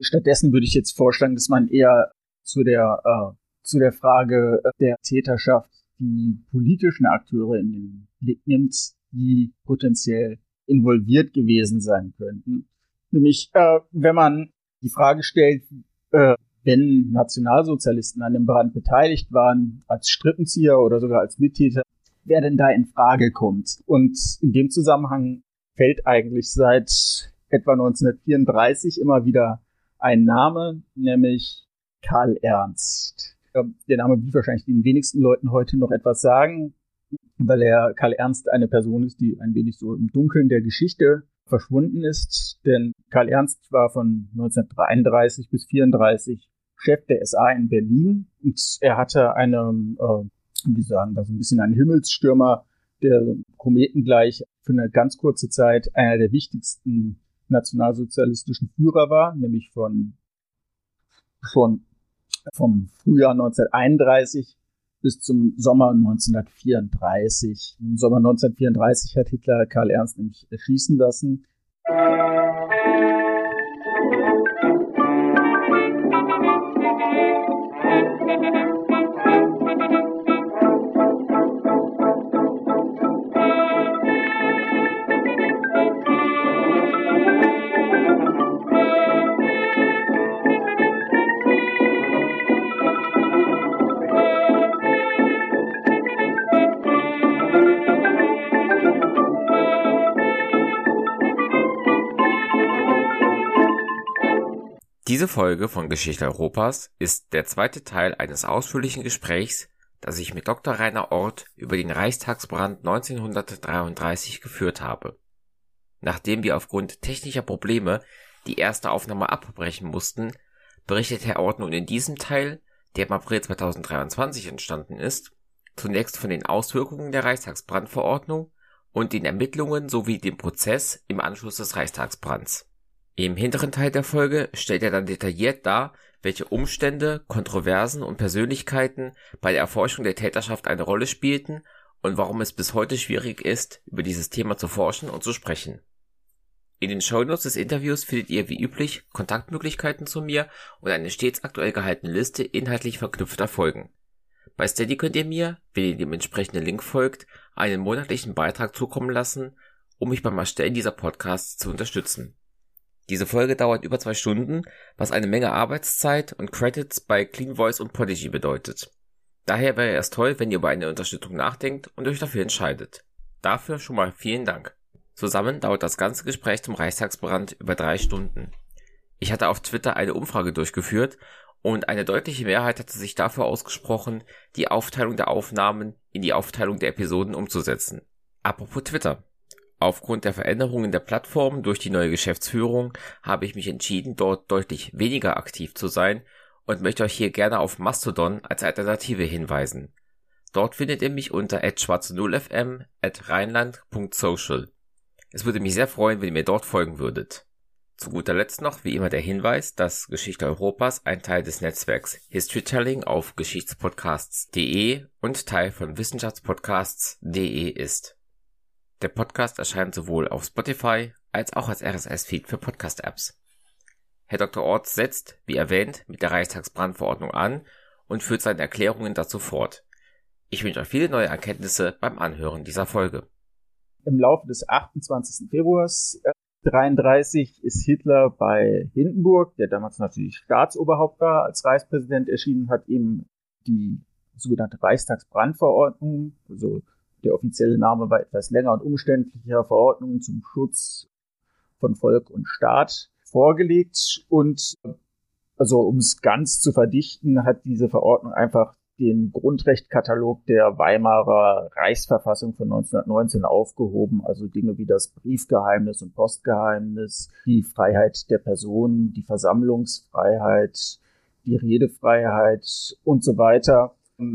Stattdessen würde ich jetzt vorschlagen, dass man eher zu der, äh, zu der Frage der Täterschaft die politischen Akteure in den Blick nimmt, die potenziell involviert gewesen sein könnten. Nämlich, äh, wenn man die Frage stellt, äh, wenn Nationalsozialisten an dem Brand beteiligt waren, als Strippenzieher oder sogar als Mittäter, wer denn da in Frage kommt. Und in dem Zusammenhang fällt eigentlich seit etwa 1934 immer wieder ein Name, nämlich Karl Ernst. Der Name wird wahrscheinlich den wenigsten Leuten heute noch etwas sagen, weil er Karl Ernst eine Person ist, die ein wenig so im Dunkeln der Geschichte verschwunden ist. Denn Karl Ernst war von 1933 bis 1934 Chef der SA in Berlin und er hatte eine, äh, wie sagen, da so ein bisschen ein Himmelsstürmer, der Kometen gleich für eine ganz kurze Zeit einer der wichtigsten nationalsozialistischen Führer war, nämlich von, von vom Frühjahr 1931 bis zum Sommer 1934. Im Sommer 1934 hat Hitler Karl Ernst nämlich erschießen lassen. Diese Folge von Geschichte Europas ist der zweite Teil eines ausführlichen Gesprächs, das ich mit Dr. Rainer Ort über den Reichstagsbrand 1933 geführt habe. Nachdem wir aufgrund technischer Probleme die erste Aufnahme abbrechen mussten, berichtet Herr Ort nun in diesem Teil, der im April 2023 entstanden ist, zunächst von den Auswirkungen der Reichstagsbrandverordnung und den Ermittlungen sowie dem Prozess im Anschluss des Reichstagsbrands. Im hinteren Teil der Folge stellt er dann detailliert dar, welche Umstände, Kontroversen und Persönlichkeiten bei der Erforschung der Täterschaft eine Rolle spielten und warum es bis heute schwierig ist, über dieses Thema zu forschen und zu sprechen. In den Shownotes des Interviews findet ihr wie üblich Kontaktmöglichkeiten zu mir und eine stets aktuell gehaltene Liste inhaltlich verknüpfter Folgen. Bei Steady könnt ihr mir, wenn ihr dem entsprechenden Link folgt, einen monatlichen Beitrag zukommen lassen, um mich beim Erstellen dieser Podcasts zu unterstützen. Diese Folge dauert über zwei Stunden, was eine Menge Arbeitszeit und Credits bei Clean Voice und Podigy bedeutet. Daher wäre es toll, wenn ihr über eine Unterstützung nachdenkt und euch dafür entscheidet. Dafür schon mal vielen Dank. Zusammen dauert das ganze Gespräch zum Reichstagsbrand über drei Stunden. Ich hatte auf Twitter eine Umfrage durchgeführt und eine deutliche Mehrheit hatte sich dafür ausgesprochen, die Aufteilung der Aufnahmen in die Aufteilung der Episoden umzusetzen. Apropos Twitter. Aufgrund der Veränderungen der Plattform durch die neue Geschäftsführung habe ich mich entschieden, dort deutlich weniger aktiv zu sein und möchte euch hier gerne auf Mastodon als Alternative hinweisen. Dort findet ihr mich unter schwarze0fm at rheinland.social. Es würde mich sehr freuen, wenn ihr mir dort folgen würdet. Zu guter Letzt noch wie immer der Hinweis, dass Geschichte Europas ein Teil des Netzwerks Historytelling auf geschichtspodcasts.de und Teil von wissenschaftspodcasts.de ist. Der Podcast erscheint sowohl auf Spotify als auch als RSS-Feed für Podcast-Apps. Herr Dr. Orts setzt, wie erwähnt, mit der Reichstagsbrandverordnung an und führt seine Erklärungen dazu fort. Ich wünsche euch viele neue Erkenntnisse beim Anhören dieser Folge. Im Laufe des 28. Februars 1933 ist Hitler bei Hindenburg, der damals natürlich Staatsoberhaupt war, als Reichspräsident erschienen, hat ihm die sogenannte Reichstagsbrandverordnung, also der offizielle Name war etwas länger und umständlicher Verordnung zum Schutz von Volk und Staat vorgelegt. Und also um es ganz zu verdichten, hat diese Verordnung einfach den Grundrechtkatalog der Weimarer Reichsverfassung von 1919 aufgehoben, also Dinge wie das Briefgeheimnis und Postgeheimnis, die Freiheit der Person, die Versammlungsfreiheit, die Redefreiheit und so weiter.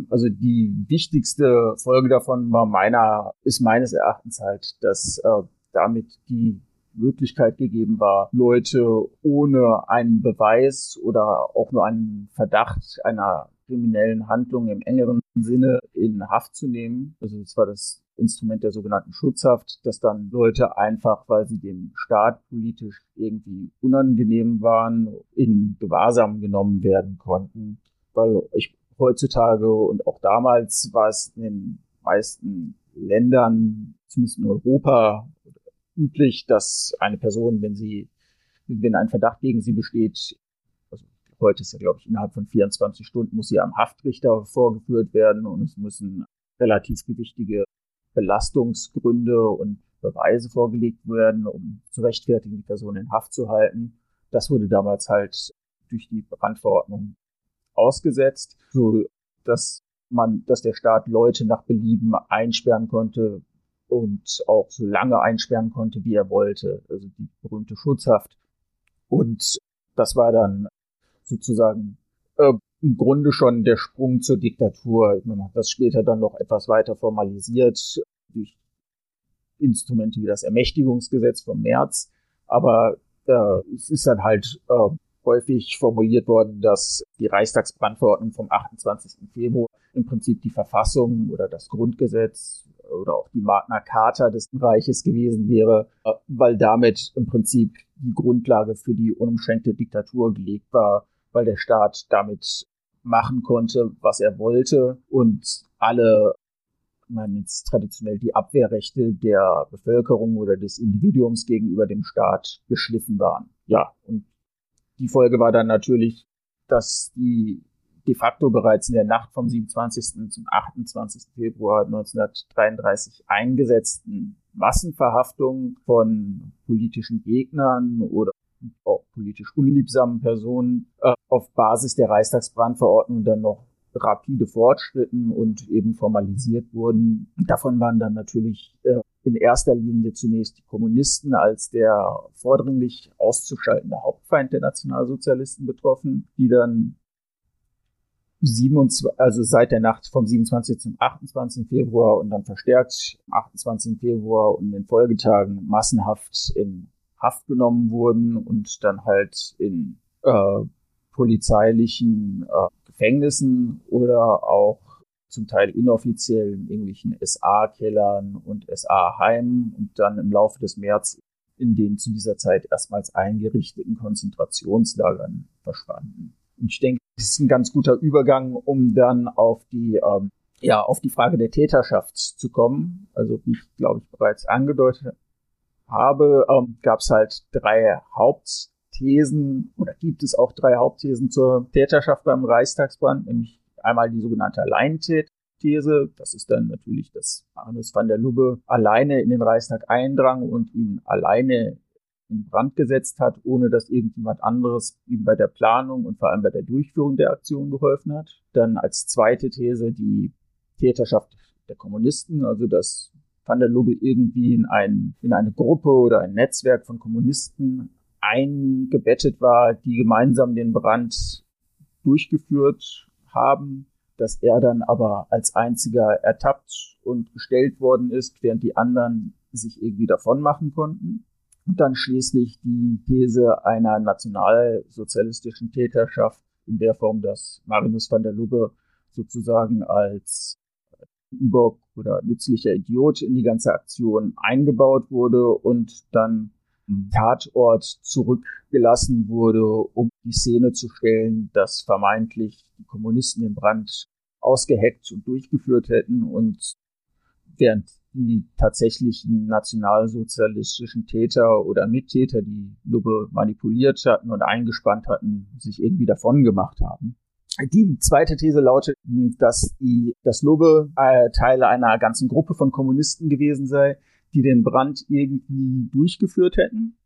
Also die wichtigste Folge davon war meiner, ist meines Erachtens halt, dass äh, damit die Möglichkeit gegeben war, Leute ohne einen Beweis oder auch nur einen Verdacht einer kriminellen Handlung im engeren Sinne in Haft zu nehmen. Also das war das Instrument der sogenannten Schutzhaft, dass dann Leute einfach, weil sie dem Staat politisch irgendwie unangenehm waren, in Gewahrsam genommen werden konnten. Weil ich heutzutage und auch damals war es in den meisten Ländern, zumindest in Europa, üblich, dass eine Person, wenn sie, wenn ein Verdacht gegen sie besteht, also heute ist ja, glaube ich, innerhalb von 24 Stunden muss sie am Haftrichter vorgeführt werden und es müssen relativ gewichtige Belastungsgründe und Beweise vorgelegt werden, um zu rechtfertigen, die Person in Haft zu halten. Das wurde damals halt durch die Brandverordnung ausgesetzt, so dass man, dass der Staat Leute nach Belieben einsperren konnte und auch so lange einsperren konnte, wie er wollte. Also die berühmte Schutzhaft. Und das war dann sozusagen äh, im Grunde schon der Sprung zur Diktatur. Man hat das später dann noch etwas weiter formalisiert durch Instrumente wie das Ermächtigungsgesetz vom März. Aber äh, es ist dann halt äh, häufig formuliert worden, dass die Reichstagsbrandverordnung vom 28. Februar im Prinzip die Verfassung oder das Grundgesetz oder auch die Magna Carta des Reiches gewesen wäre, äh, weil damit im Prinzip die Grundlage für die unumschränkte Diktatur gelegt war, weil der Staat damit machen konnte, was er wollte und alle, man jetzt traditionell die Abwehrrechte der Bevölkerung oder des Individuums gegenüber dem Staat geschliffen waren. Ja, und die Folge war dann natürlich, dass die de facto bereits in der Nacht vom 27. zum 28. Februar 1933 eingesetzten Massenverhaftungen von politischen Gegnern oder auch politisch unliebsamen Personen äh, auf Basis der Reichstagsbrandverordnung dann noch rapide fortschritten und eben formalisiert wurden. Davon waren dann natürlich äh, in erster Linie zunächst die Kommunisten als der vordringlich auszuschaltende Hauptfeind der Nationalsozialisten betroffen, die dann 27, also seit der Nacht vom 27. zum 28. Februar und dann verstärkt am 28. Februar und in den Folgetagen massenhaft in Haft genommen wurden und dann halt in äh, polizeilichen äh, Gefängnissen oder auch zum Teil inoffiziellen irgendwelchen SA-Kellern und SA-Heimen und dann im Laufe des März in den zu dieser Zeit erstmals eingerichteten Konzentrationslagern verschwanden. Und ich denke, das ist ein ganz guter Übergang, um dann auf die ähm, ja auf die Frage der Täterschaft zu kommen. Also wie ich glaube ich bereits angedeutet habe, ähm, gab es halt drei Hauptthesen oder gibt es auch drei Hauptthesen zur Täterschaft beim Reichstagsbrand, nämlich einmal die sogenannte Alleinthese. Das ist dann natürlich, dass Arnes van der Lubbe alleine in den Reichstag eindrang und ihn alleine in Brand gesetzt hat, ohne dass irgendjemand anderes ihm bei der Planung und vor allem bei der Durchführung der Aktion geholfen hat. Dann als zweite These die Täterschaft der Kommunisten, also dass Van der Lubbe irgendwie in, ein, in eine Gruppe oder ein Netzwerk von Kommunisten eingebettet war, die gemeinsam den Brand durchgeführt haben, dass er dann aber als einziger ertappt und gestellt worden ist, während die anderen sich irgendwie davon machen konnten. Und dann schließlich die These einer nationalsozialistischen Täterschaft in der Form, dass Marinus van der Lubbe sozusagen als über oder nützlicher Idiot in die ganze Aktion eingebaut wurde und dann Tatort zurückgelassen wurde, um die Szene zu stellen, dass vermeintlich die Kommunisten den Brand ausgeheckt und durchgeführt hätten und während die tatsächlichen nationalsozialistischen Täter oder Mittäter, die Lubbe manipuliert hatten und eingespannt hatten, sich irgendwie davon gemacht haben. Die zweite These lautet, dass die, dass Lubbe äh, Teile einer ganzen Gruppe von Kommunisten gewesen sei, die den Brand irgendwie durchgeführt hätten.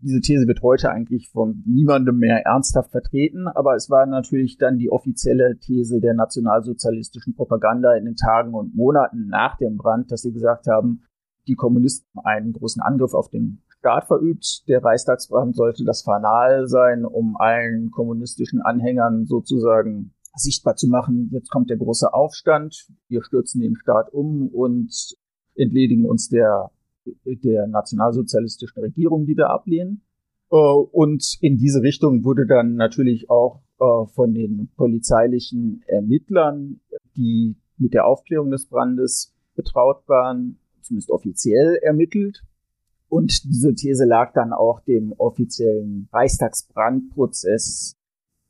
Diese These wird heute eigentlich von niemandem mehr ernsthaft vertreten, aber es war natürlich dann die offizielle These der nationalsozialistischen Propaganda in den Tagen und Monaten nach dem Brand, dass sie gesagt haben, die Kommunisten haben einen großen Angriff auf den Staat verübt. Der Reichstagsbrand sollte das Fanal sein, um allen kommunistischen Anhängern sozusagen sichtbar zu machen, jetzt kommt der große Aufstand, wir stürzen den Staat um und entledigen uns der, der nationalsozialistischen Regierung, die wir ablehnen. Äh, und in diese Richtung wurde dann natürlich auch äh, von den polizeilichen Ermittlern, die mit der Aufklärung des Brandes betraut waren, zumindest offiziell ermittelt. Und diese These lag dann auch dem offiziellen Reichstagsbrandprozess,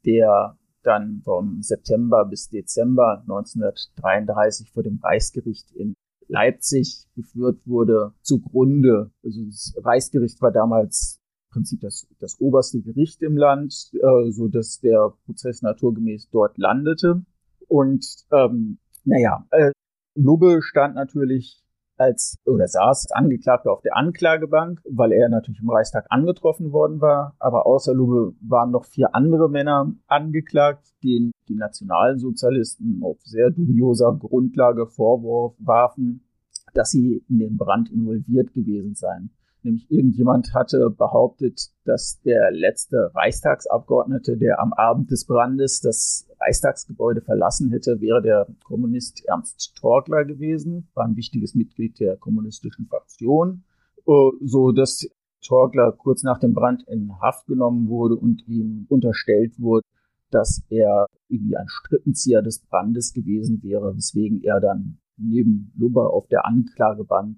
der dann vom September bis Dezember 1933 vor dem Reichsgericht in Leipzig geführt wurde, zugrunde. Also das Reichsgericht war damals im Prinzip das, das oberste Gericht im Land, äh, so dass der Prozess naturgemäß dort landete. Und ähm, naja, äh, Lubbe stand natürlich als oder saß Angeklagter auf der Anklagebank, weil er natürlich im Reichstag angetroffen worden war. Aber außer Lube waren noch vier andere Männer angeklagt, denen die Nationalsozialisten auf sehr dubioser Grundlage Vorwurf warfen, dass sie in den Brand involviert gewesen seien. Nämlich irgendjemand hatte behauptet, dass der letzte Reichstagsabgeordnete, der am Abend des Brandes das Reichstagsgebäude verlassen hätte, wäre der Kommunist Ernst Torgler gewesen, war ein wichtiges Mitglied der kommunistischen Fraktion, äh, so dass Torgler kurz nach dem Brand in Haft genommen wurde und ihm unterstellt wurde, dass er irgendwie ein Strippenzieher des Brandes gewesen wäre, weswegen er dann neben Lubber auf der Anklagebank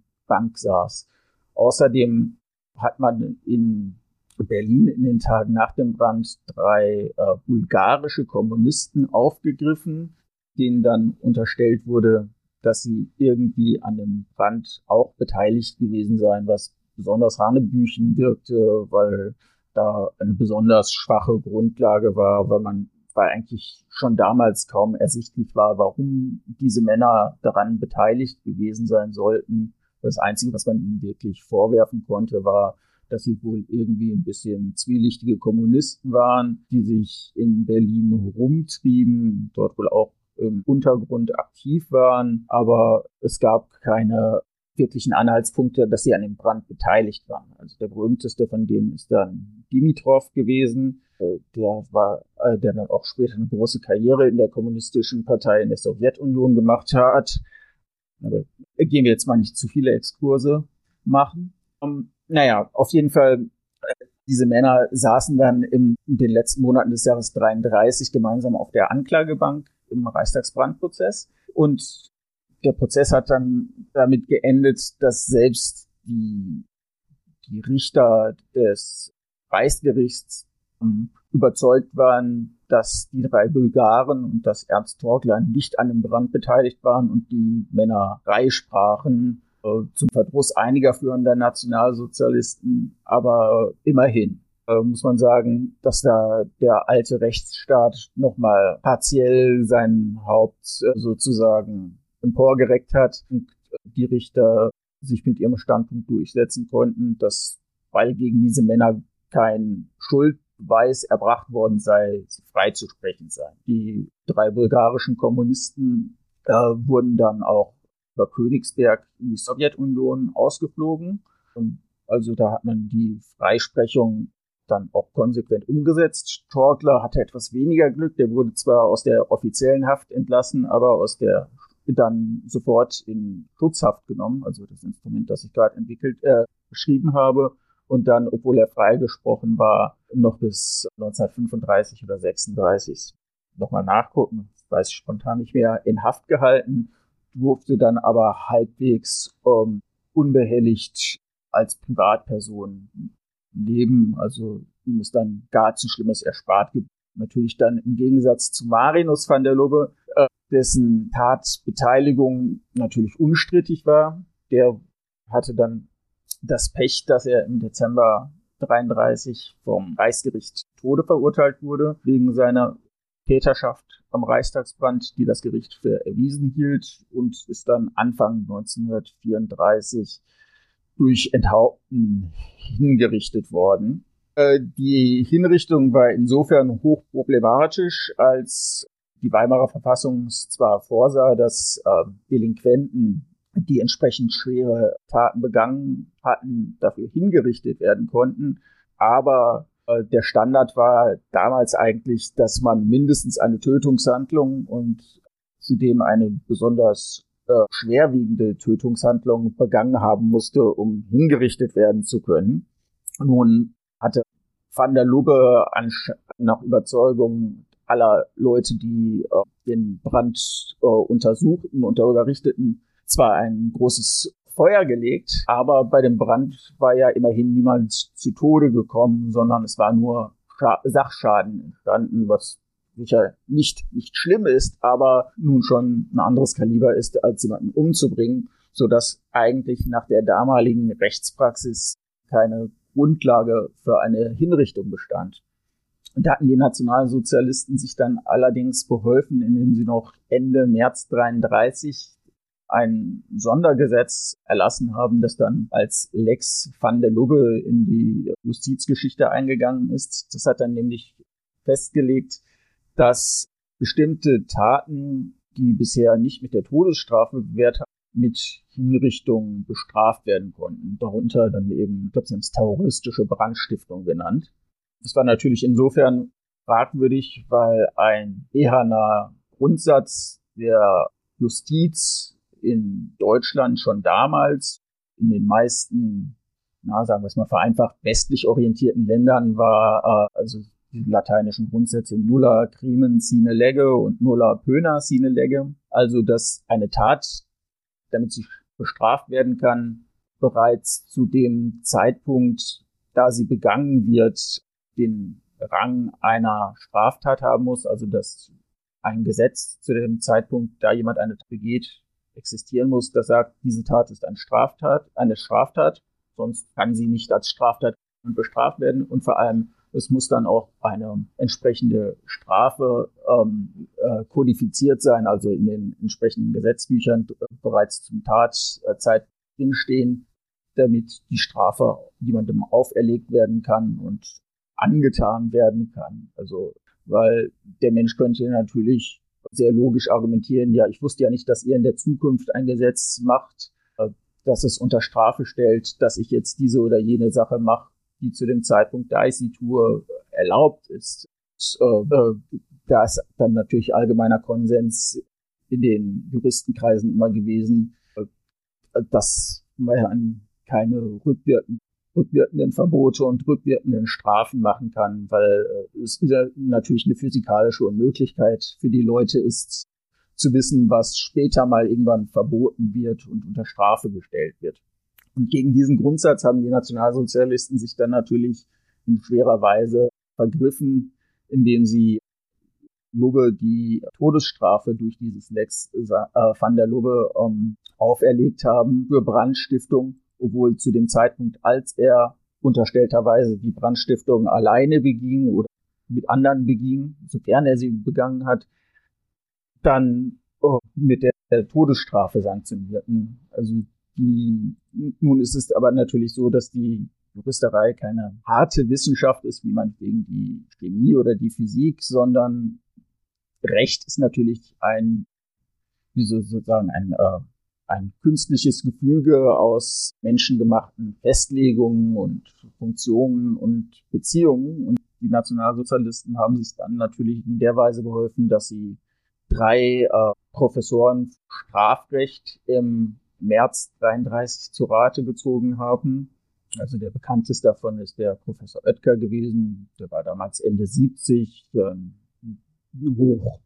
saß. Außerdem hat man in Berlin in den Tagen nach dem Brand drei äh, bulgarische Kommunisten aufgegriffen, denen dann unterstellt wurde, dass sie irgendwie an dem Brand auch beteiligt gewesen seien, was besonders Hanebüchen wirkte, weil da eine besonders schwache Grundlage war, weil man weil eigentlich schon damals kaum ersichtlich war, warum diese Männer daran beteiligt gewesen sein sollten. Das Einzige, was man ihnen wirklich vorwerfen konnte, war, dass sie wohl irgendwie ein bisschen zwielichtige Kommunisten waren, die sich in Berlin rumtrieben, dort wohl auch im Untergrund aktiv waren, aber es gab keine wirklichen Anhaltspunkte, dass sie an dem Brand beteiligt waren. Also der berühmteste von denen ist dann Dimitrov gewesen, äh, der war, äh, der dann auch später eine große Karriere in der kommunistischen Partei in der Sowjetunion gemacht hat. Aber gehen wir jetzt mal nicht zu viele Exkurse machen. Naja, auf jeden Fall, äh, diese Männer saßen dann in den letzten Monaten des Jahres 33 gemeinsam auf der Anklagebank im Reichstagsbrandprozess. Und der Prozess hat dann damit geendet, dass selbst die, die Richter des Reichsgerichts ähm, überzeugt waren, dass die drei Bulgaren und das Ernst Torgler nicht an dem Brand beteiligt waren und die Männer sprachen äh, zum Verdruss einiger führender Nationalsozialisten, aber immerhin äh, muss man sagen, dass da der alte Rechtsstaat nochmal partiell sein Haupt äh, sozusagen emporgereckt hat und die Richter sich mit ihrem Standpunkt durchsetzen konnten, dass weil gegen diese Männer kein Schuldbeweis erbracht worden sei, freizusprechen sei. Die drei bulgarischen Kommunisten äh, wurden dann auch über Königsberg in die Sowjetunion ausgeflogen. Also da hat man die Freisprechung dann auch konsequent umgesetzt. Torgler hatte etwas weniger Glück. Der wurde zwar aus der offiziellen Haft entlassen, aber aus der dann sofort in Schutzhaft genommen, also das Instrument, das ich gerade entwickelt, äh, beschrieben habe. Und dann, obwohl er freigesprochen war, noch bis 1935 oder 36 nochmal nachgucken, weiß ich spontan nicht mehr, in Haft gehalten durfte dann aber halbwegs ähm, unbehelligt als Privatperson leben. Also ihm ist dann gar zu Schlimmes erspart Natürlich dann im Gegensatz zu Marinus van der Lubbe, äh, dessen Tatbeteiligung natürlich unstrittig war. Der hatte dann das Pech, dass er im Dezember 33 vom Reichsgericht Tode verurteilt wurde, wegen seiner Täterschaft am Reichstagsbrand, die das Gericht für erwiesen hielt und ist dann Anfang 1934 durch Enthaupten hingerichtet worden. Äh, die Hinrichtung war insofern hochproblematisch, als die Weimarer Verfassung zwar vorsah, dass äh, Delinquenten, die entsprechend schwere Taten begangen hatten, dafür hingerichtet werden konnten, aber der Standard war damals eigentlich, dass man mindestens eine Tötungshandlung und zudem eine besonders äh, schwerwiegende Tötungshandlung begangen haben musste, um hingerichtet werden zu können. Nun hatte Van der Lubbe nach Überzeugung aller Leute, die äh, den Brand äh, untersuchten und darüber richteten, zwar ein großes Feuer gelegt, aber bei dem Brand war ja immerhin niemand zu Tode gekommen, sondern es war nur Scha Sachschaden entstanden, was sicher nicht, nicht schlimm ist, aber nun schon ein anderes Kaliber ist, als jemanden umzubringen, so dass eigentlich nach der damaligen Rechtspraxis keine Grundlage für eine Hinrichtung bestand. Da hatten die Nationalsozialisten sich dann allerdings beholfen, indem sie noch Ende März 33 ein Sondergesetz erlassen haben, das dann als Lex van der Lubbe in die Justizgeschichte eingegangen ist. Das hat dann nämlich festgelegt, dass bestimmte Taten, die bisher nicht mit der Todesstrafe bewährt haben, mit Hinrichtung bestraft werden konnten. Darunter dann eben, ich glaube, sie haben es terroristische Brandstiftung genannt. Das war natürlich insofern fragwürdig, weil ein eherner Grundsatz der Justiz in Deutschland schon damals in den meisten, na, sagen wir es mal vereinfacht, westlich orientierten Ländern war, äh, also die lateinischen Grundsätze nulla crimen sine lege und nulla pöna sine lege. Also, dass eine Tat, damit sie bestraft werden kann, bereits zu dem Zeitpunkt, da sie begangen wird, den Rang einer Straftat haben muss, also dass ein Gesetz zu dem Zeitpunkt, da jemand eine begeht, existieren muss, das sagt, diese Tat ist eine Straftat, eine Straftat, sonst kann sie nicht als Straftat bestraft werden und vor allem es muss dann auch eine entsprechende Strafe ähm, äh, kodifiziert sein, also in den entsprechenden Gesetzbüchern bereits zum Tatzeit drinstehen, damit die Strafe jemandem auferlegt werden kann und angetan werden kann. Also, weil der Mensch könnte natürlich sehr logisch argumentieren, ja, ich wusste ja nicht, dass ihr in der Zukunft ein Gesetz macht, äh, dass es unter Strafe stellt, dass ich jetzt diese oder jene Sache mache, die zu dem Zeitpunkt, da ich sie tue, erlaubt ist. Äh, äh, da ist dann natürlich allgemeiner Konsens in den Juristenkreisen immer gewesen, dass man keine rückwirkenden rückwirkenden Verbote und rückwirkenden Strafen machen kann, weil äh, es wieder natürlich eine physikalische Unmöglichkeit für die Leute ist, zu wissen, was später mal irgendwann verboten wird und unter Strafe gestellt wird. Und gegen diesen Grundsatz haben die Nationalsozialisten sich dann natürlich in schwerer Weise vergriffen, indem sie Lubbe die Todesstrafe durch dieses Lex äh, van der Lubbe ähm, auferlegt haben für Brandstiftung obwohl zu dem Zeitpunkt, als er unterstellterweise die Brandstiftung alleine beging oder mit anderen beging, sofern er sie begangen hat, dann oh, mit der, Todesstrafe sanktionierten. Also die, nun ist es aber natürlich so, dass die Juristerei keine harte Wissenschaft ist, wie man wegen die Chemie oder die Physik, sondern Recht ist natürlich ein, wie sozusagen ein äh, ein künstliches Gefüge aus menschengemachten Festlegungen und Funktionen und Beziehungen. Und die Nationalsozialisten haben sich dann natürlich in der Weise geholfen, dass sie drei äh, Professoren Strafrecht im März 33 zu Rate gezogen haben. Also der bekannteste davon ist der Professor Oetker gewesen. Der war damals Ende 70, äh, hoch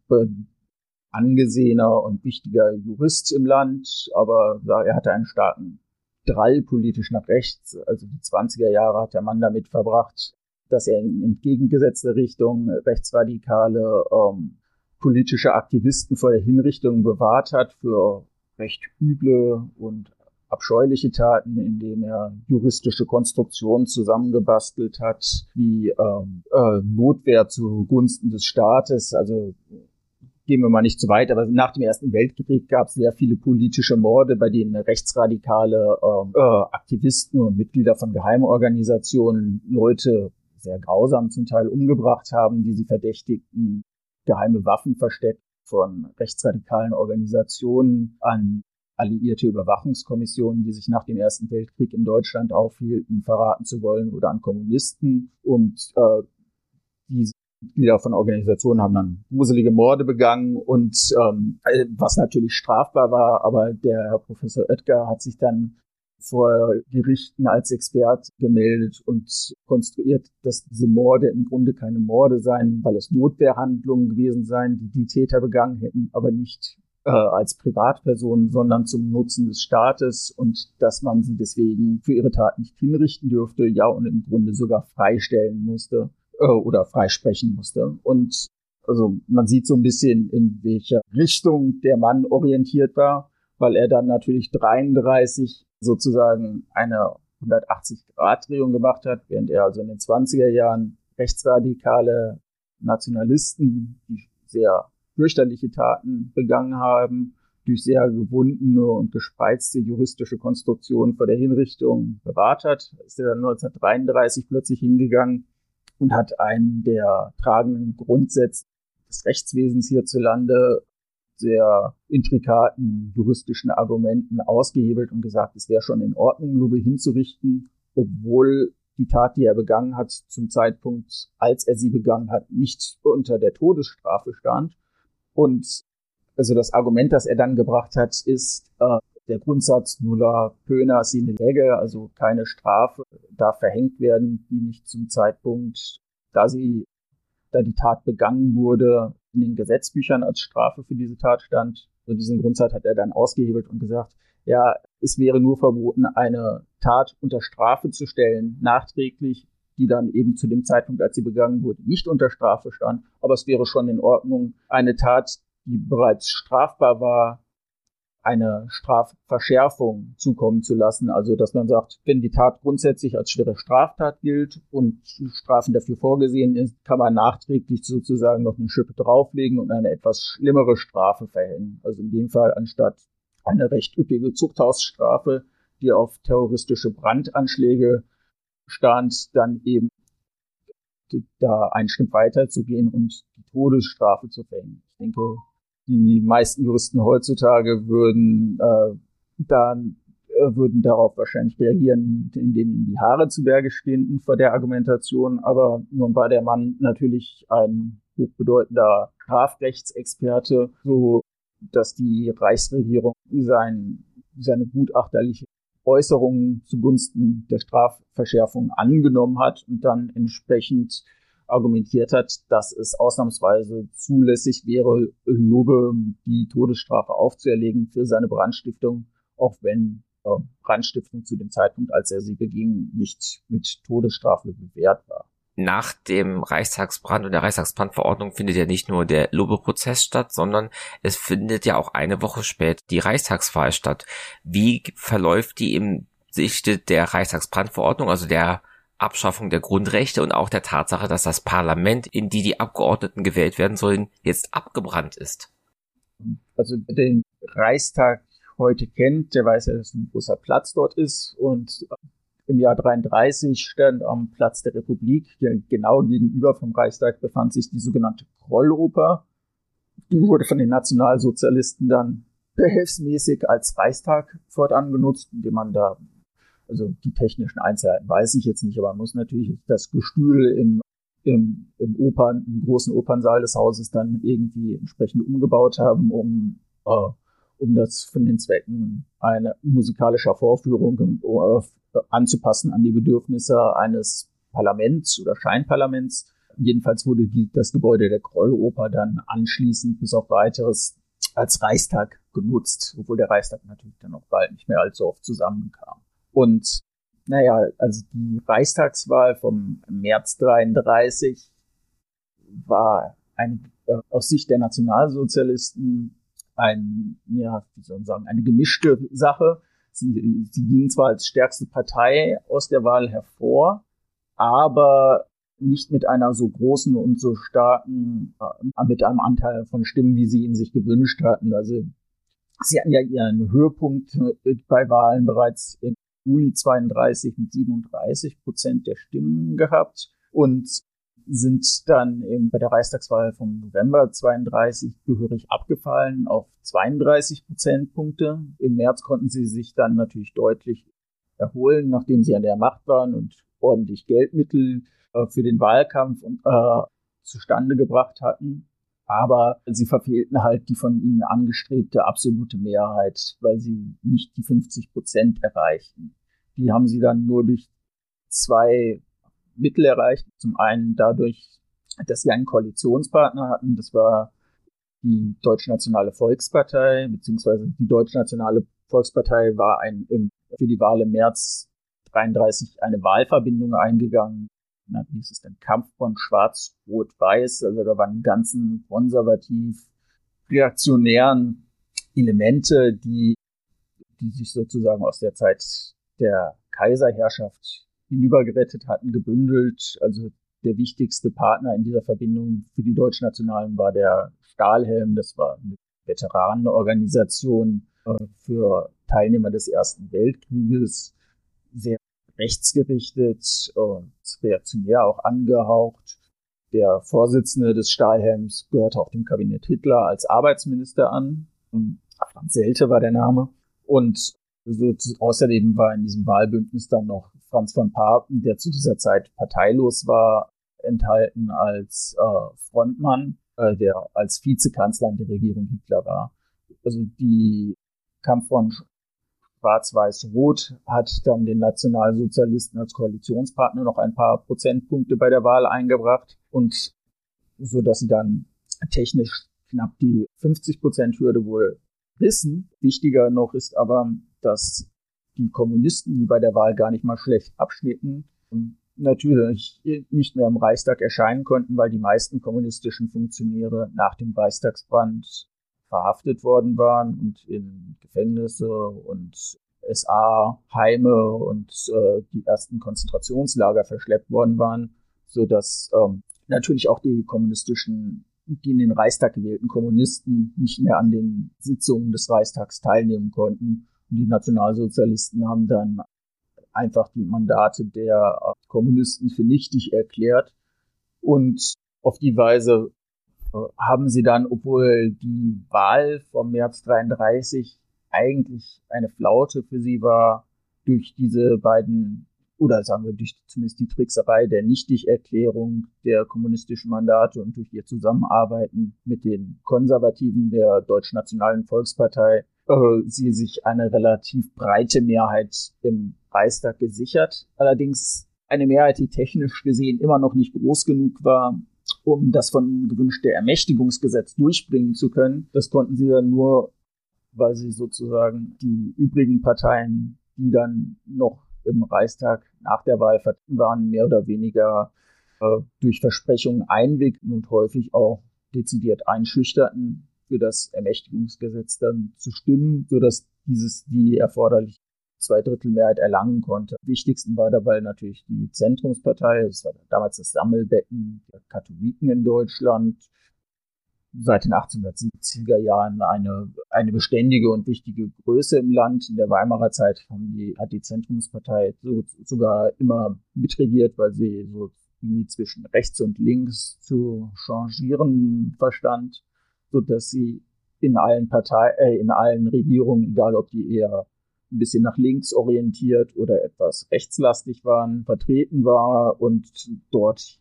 angesehener und wichtiger Jurist im Land, aber er hatte einen starken Drall politisch nach rechts. Also die 20er Jahre hat der Mann damit verbracht, dass er in entgegengesetzte Richtung rechtsradikale ähm, politische Aktivisten vor der Hinrichtung bewahrt hat für recht üble und abscheuliche Taten, indem er juristische Konstruktionen zusammengebastelt hat, wie ähm, äh, Notwehr zugunsten des Staates, also gehen wir mal nicht zu weit, aber nach dem Ersten Weltkrieg gab es sehr viele politische Morde, bei denen rechtsradikale ähm, äh, Aktivisten und Mitglieder von Geheimorganisationen Leute sehr grausam zum Teil umgebracht haben, die sie verdächtigten, geheime Waffen versteckt von rechtsradikalen Organisationen an alliierte Überwachungskommissionen, die sich nach dem Ersten Weltkrieg in Deutschland aufhielten, verraten zu wollen oder an Kommunisten. Und äh, diese Mitglieder von Organisationen haben dann gruselige Morde begangen und ähm, was natürlich strafbar war, aber der Herr Professor Oetker hat sich dann vor Gerichten als Expert gemeldet und konstruiert, dass diese Morde im Grunde keine Morde seien, weil es Notwehrhandlungen gewesen seien, die die Täter begangen hätten, aber nicht äh, als Privatperson, sondern zum Nutzen des Staates und dass man sie deswegen für ihre Tat nicht hinrichten dürfte, ja und im Grunde sogar freistellen musste äh, oder freisprechen musste. Und also man sieht so ein bisschen, in welcher Richtung der Mann orientiert war, weil er dann natürlich 33 sozusagen eine 180-Grad-Drehung gemacht hat, während er also in den 20er Jahren rechtsradikale Nationalisten, die sehr fürchterliche Taten begangen haben, durch sehr gewundene und gespreizte juristische Konstruktionen vor der Hinrichtung bewahrt hat, ist er dann 1933 plötzlich hingegangen und hat einen der tragenden Grundsätze des Rechtswesens hierzulande sehr intrikaten juristischen Argumenten ausgehebelt und gesagt, es wäre schon in Ordnung, Lube hinzurichten, obwohl die Tat, die er begangen hat, zum Zeitpunkt, als er sie begangen hat, nicht unter der Todesstrafe stand. Und also das Argument, das er dann gebracht hat, ist äh, der Grundsatz nulla pöna sine lege, also keine Strafe darf verhängt werden, die nicht zum Zeitpunkt, da sie, da die Tat begangen wurde, in den Gesetzbüchern als Strafe für diese Tat stand. Also diesen Grundsatz hat er dann ausgehebelt und gesagt, ja, es wäre nur verboten, eine Tat unter Strafe zu stellen, nachträglich, die dann eben zu dem Zeitpunkt, als sie begangen wurde, nicht unter Strafe stand. Aber es wäre schon in Ordnung, eine Tat, die bereits strafbar war, eine Strafverschärfung zukommen zu lassen. Also, dass man sagt, wenn die Tat grundsätzlich als schwere Straftat gilt und Strafen dafür vorgesehen ist, kann man nachträglich sozusagen noch eine Schippe drauflegen und eine etwas schlimmere Strafe verhängen. Also in dem Fall anstatt eine recht üppige Zuchthausstrafe, die auf terroristische Brandanschläge stand, dann eben da einen Schritt weiter zu gehen und die Todesstrafe zu verhängen. Ich denke, die meisten Juristen heutzutage würden äh, dann äh, würden darauf wahrscheinlich reagieren, indem ihnen die Haare zu Berge stehen vor der Argumentation. Aber nun war der Mann natürlich ein hochbedeutender Strafrechtsexperte, so dass die Reichsregierung sein, seine gutachterliche Äußerungen zugunsten der Strafverschärfung angenommen hat und dann entsprechend argumentiert hat, dass es ausnahmsweise zulässig wäre, Lobe die Todesstrafe aufzuerlegen für seine Brandstiftung, auch wenn äh, Brandstiftung zu dem Zeitpunkt, als er sie beging, nicht mit Todesstrafe bewährt war nach dem Reichstagsbrand und der Reichstagsbrandverordnung findet ja nicht nur der Lobe-Prozess statt, sondern es findet ja auch eine Woche später die Reichstagswahl statt. Wie verläuft die im Sichte der Reichstagsbrandverordnung, also der Abschaffung der Grundrechte und auch der Tatsache, dass das Parlament, in die die Abgeordneten gewählt werden sollen, jetzt abgebrannt ist? Also den Reichstag heute kennt, der weiß ja, dass ein großer Platz dort ist und im Jahr 33 stand am Platz der Republik, genau gegenüber vom Reichstag befand sich die sogenannte Krolloper. Die wurde von den Nationalsozialisten dann behelfsmäßig als Reichstag fortan genutzt, indem man da, also die technischen Einzelheiten weiß ich jetzt nicht, aber man muss natürlich das Gestühl im, im, im Opern, im großen Opernsaal des Hauses dann irgendwie entsprechend umgebaut haben, um äh, um das von den Zwecken einer musikalischer Vorführung äh, anzupassen an die Bedürfnisse eines Parlaments oder Scheinparlaments. Jedenfalls wurde die, das Gebäude der Krolloper dann anschließend bis auf weiteres als Reichstag genutzt, obwohl der Reichstag natürlich dann auch bald nicht mehr allzu oft zusammenkam. Und naja, also die Reichstagswahl vom März 33 war eine, äh, aus Sicht der Nationalsozialisten ein, ja, wie soll man sagen, eine gemischte Sache. Sie, sie ging zwar als stärkste Partei aus der Wahl hervor, aber nicht mit einer so großen und so starken, äh, mit einem Anteil von Stimmen, wie sie ihn sich gewünscht hatten. Also sie hatten ja ihren Höhepunkt äh, bei Wahlen bereits im Juli 32 mit 37 Prozent der Stimmen gehabt und sind dann eben bei der Reichstagswahl vom November 32 gehörig abgefallen auf 32 Prozentpunkte. Im März konnten sie sich dann natürlich deutlich erholen, nachdem sie an der Macht waren und ordentlich Geldmittel äh, für den Wahlkampf äh, zustande gebracht hatten. Aber sie verfehlten halt die von ihnen angestrebte absolute Mehrheit, weil sie nicht die 50 Prozent erreichten. Die haben sie dann nur durch zwei Mittel erreicht. Zum einen dadurch, dass sie einen Koalitionspartner hatten. Das war die Deutschnationale Volkspartei, beziehungsweise die Deutschnationale Volkspartei war ein, für die Wahl im März 33 eine Wahlverbindung eingegangen. Na, wie hieß es denn? Von Schwarz-Rot-Weiß. Also da waren ganzen konservativ reaktionären Elemente, die, die sich sozusagen aus der Zeit der Kaiserherrschaft hinübergerettet hatten, gebündelt. Also der wichtigste Partner in dieser Verbindung für die Deutschnationalen war der Stahlhelm. Das war eine Veteranenorganisation äh, für Teilnehmer des Ersten Weltkrieges. Sehr rechtsgerichtet und reaktionär auch angehaucht. Der Vorsitzende des Stahlhelms gehörte auch dem Kabinett Hitler als Arbeitsminister an. Franz Selte war der Name. Und so, außerdem war in diesem Wahlbündnis dann noch Franz von Papen, der zu dieser Zeit parteilos war, enthalten als äh, Frontmann, äh, der als Vizekanzler in der Regierung Hitler war. Also die Kampffront Schwarz-Weiß-Rot hat dann den Nationalsozialisten als Koalitionspartner noch ein paar Prozentpunkte bei der Wahl eingebracht und so dass sie dann technisch knapp die 50 Prozent Hürde wohl wissen. Wichtiger noch ist aber, dass die Kommunisten, die bei der Wahl gar nicht mal schlecht abschnitten, natürlich nicht mehr im Reichstag erscheinen konnten, weil die meisten kommunistischen Funktionäre nach dem Reichstagsbrand verhaftet worden waren und in Gefängnisse und SA-Heime und äh, die ersten Konzentrationslager verschleppt worden waren, so dass ähm, natürlich auch die kommunistischen, die in den Reichstag gewählten Kommunisten nicht mehr an den Sitzungen des Reichstags teilnehmen konnten. Und die Nationalsozialisten haben dann einfach die Mandate der Kommunisten für nichtig erklärt und auf die Weise äh, haben sie dann, obwohl die Wahl vom März 33 eigentlich eine Flaute für sie war, durch diese beiden, oder sagen wir durch zumindest die Trickserei der Nichtigerklärung der kommunistischen Mandate und durch ihr Zusammenarbeiten mit den Konservativen der Deutschnationalen Volkspartei, äh, sie sich eine relativ breite Mehrheit im Reichstag gesichert. Allerdings eine Mehrheit, die technisch gesehen immer noch nicht groß genug war, um das von ihnen gewünschte Ermächtigungsgesetz durchbringen zu können. Das konnten sie dann nur, weil sie sozusagen die übrigen Parteien, die dann noch im Reichstag nach der Wahl vertreten waren, mehr oder weniger äh, durch Versprechungen einwickeln und häufig auch dezidiert einschüchterten, für das Ermächtigungsgesetz dann zu stimmen, so dass dieses die erforderliche Zweidrittelmehrheit erlangen konnte. Am wichtigsten war dabei natürlich die Zentrumspartei. Das war damals das Sammelbecken der Katholiken in Deutschland. Seit den 1870er Jahren eine, eine beständige und wichtige Größe im Land. In der Weimarer Zeit die, hat die Zentrumspartei so, sogar immer mitregiert, weil sie so irgendwie zwischen rechts und links zu changieren verstand, so dass sie in allen Partei, äh, in allen Regierungen, egal ob die eher ein bisschen nach links orientiert oder etwas rechtslastig waren, vertreten war und dort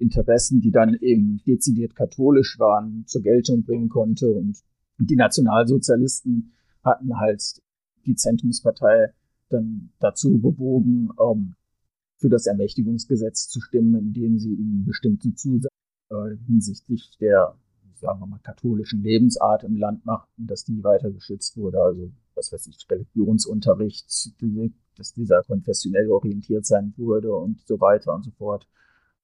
Interessen, die dann eben dezidiert katholisch waren, zur Geltung bringen konnte. Und die Nationalsozialisten hatten halt die Zentrumspartei dann dazu bewogen, um, für das Ermächtigungsgesetz zu stimmen, in dem sie ihnen bestimmte Zusagen äh, hinsichtlich der sagen wir mal, katholischen Lebensart im Land machten, dass die weiter geschützt wurde. Also, was weiß ich, Religionsunterricht, dass dieser konfessionell orientiert sein würde und so weiter und so fort.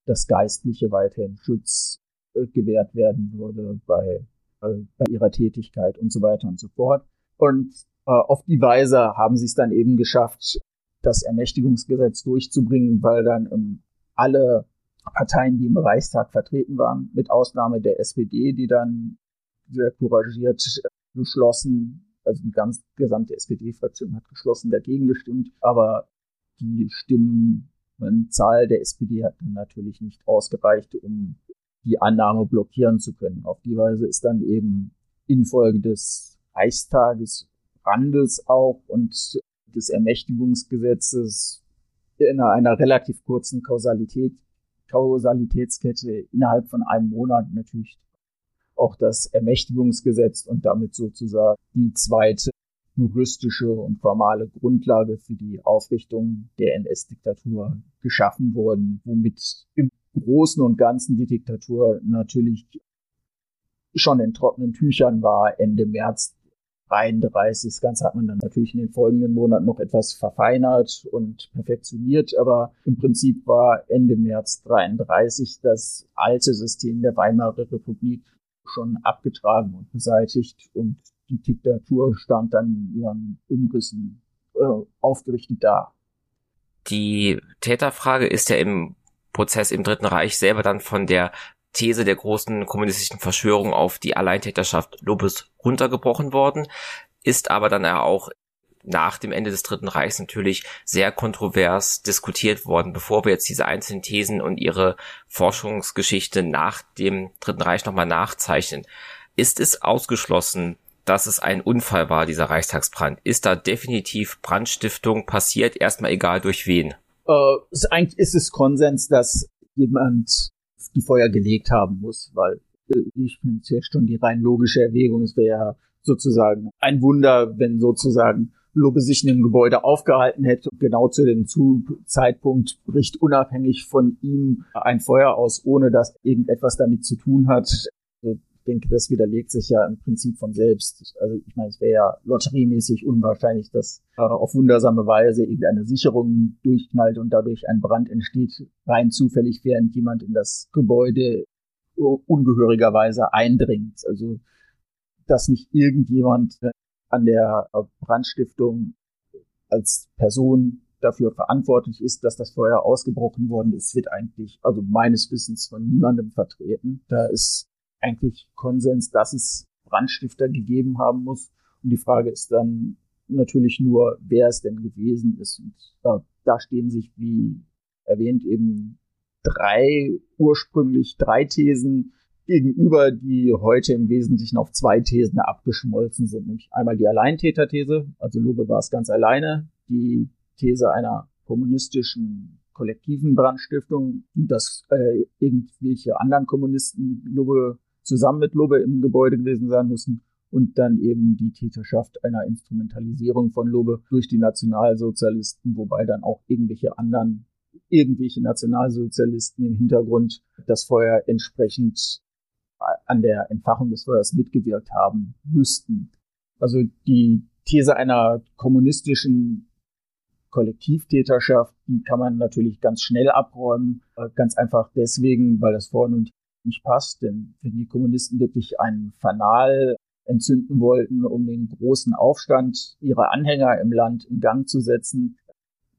Dass Geistliche weiterhin Schutz äh, gewährt werden würde bei, äh, bei ihrer Tätigkeit und so weiter und so fort. Und äh, auf die Weise haben sie es dann eben geschafft, das Ermächtigungsgesetz durchzubringen, weil dann ähm, alle Parteien, die im Reichstag vertreten waren, mit Ausnahme der SPD, die dann sehr couragiert geschlossen, also die ganz gesamte SPD-Fraktion hat geschlossen dagegen gestimmt, aber die Stimmenzahl der SPD hat dann natürlich nicht ausgereicht, um die Annahme blockieren zu können. Auf die Weise ist dann eben infolge des Reichstages Brandes auch und des Ermächtigungsgesetzes in einer relativ kurzen Kausalität Kausalitätskette innerhalb von einem Monat natürlich auch das Ermächtigungsgesetz und damit sozusagen die zweite juristische und formale Grundlage für die Aufrichtung der NS-Diktatur geschaffen worden, womit im Großen und Ganzen die Diktatur natürlich schon in trockenen Tüchern war Ende März 33. Das Ganze hat man dann natürlich in den folgenden Monaten noch etwas verfeinert und perfektioniert, aber im Prinzip war Ende März 33 das alte System der Weimarer Republik schon abgetragen und beseitigt und die Diktatur stand dann in ihren Umrissen äh, aufgerichtet da. Die Täterfrage ist ja im Prozess im Dritten Reich selber dann von der These der großen kommunistischen Verschwörung auf die Alleintäterschaft Lobes runtergebrochen worden, ist aber dann auch nach dem Ende des Dritten Reichs natürlich sehr kontrovers diskutiert worden, bevor wir jetzt diese einzelnen Thesen und ihre Forschungsgeschichte nach dem Dritten Reich nochmal nachzeichnen. Ist es ausgeschlossen, dass es ein Unfall war, dieser Reichstagsbrand? Ist da definitiv Brandstiftung passiert, erstmal egal durch wen? Äh, ist eigentlich ist es Konsens, dass jemand die Feuer gelegt haben muss, weil äh, ich finde es ja schon die rein logische Erwägung. Es wäre ja sozusagen ein Wunder, wenn sozusagen Lobe sich in dem Gebäude aufgehalten hätte und genau zu dem Zeitpunkt bricht unabhängig von ihm ein Feuer aus, ohne dass irgendetwas damit zu tun hat. Denke, das widerlegt sich ja im Prinzip von selbst. Also ich meine, es wäre ja lotteriemäßig unwahrscheinlich, dass äh, auf wundersame Weise irgendeine Sicherung durchknallt und dadurch ein Brand entsteht, rein zufällig, während jemand in das Gebäude ungehörigerweise eindringt. Also dass nicht irgendjemand an der Brandstiftung als Person dafür verantwortlich ist, dass das Feuer ausgebrochen worden ist, wird eigentlich, also meines Wissens von niemandem vertreten. Da ist eigentlich Konsens, dass es Brandstifter gegeben haben muss. Und die Frage ist dann natürlich nur, wer es denn gewesen ist. Und äh, da stehen sich, wie erwähnt, eben drei, ursprünglich drei Thesen gegenüber, die heute im Wesentlichen auf zwei Thesen abgeschmolzen sind. Nämlich einmal die Alleintäterthese, also Lobe war es ganz alleine, die These einer kommunistischen kollektiven Brandstiftung, dass äh, irgendwelche anderen Kommunisten Lobe zusammen mit Lobe im Gebäude gewesen sein müssen und dann eben die Täterschaft einer Instrumentalisierung von Lobe durch die Nationalsozialisten, wobei dann auch irgendwelche anderen irgendwelche Nationalsozialisten im Hintergrund das Feuer entsprechend an der Entfachung des Feuers mitgewirkt haben müssten. Also die These einer kommunistischen Kollektivtäterschaft, die kann man natürlich ganz schnell abräumen, äh, ganz einfach deswegen, weil das vorne und nicht passt, denn wenn die Kommunisten wirklich einen Fanal entzünden wollten, um den großen Aufstand ihrer Anhänger im Land in Gang zu setzen,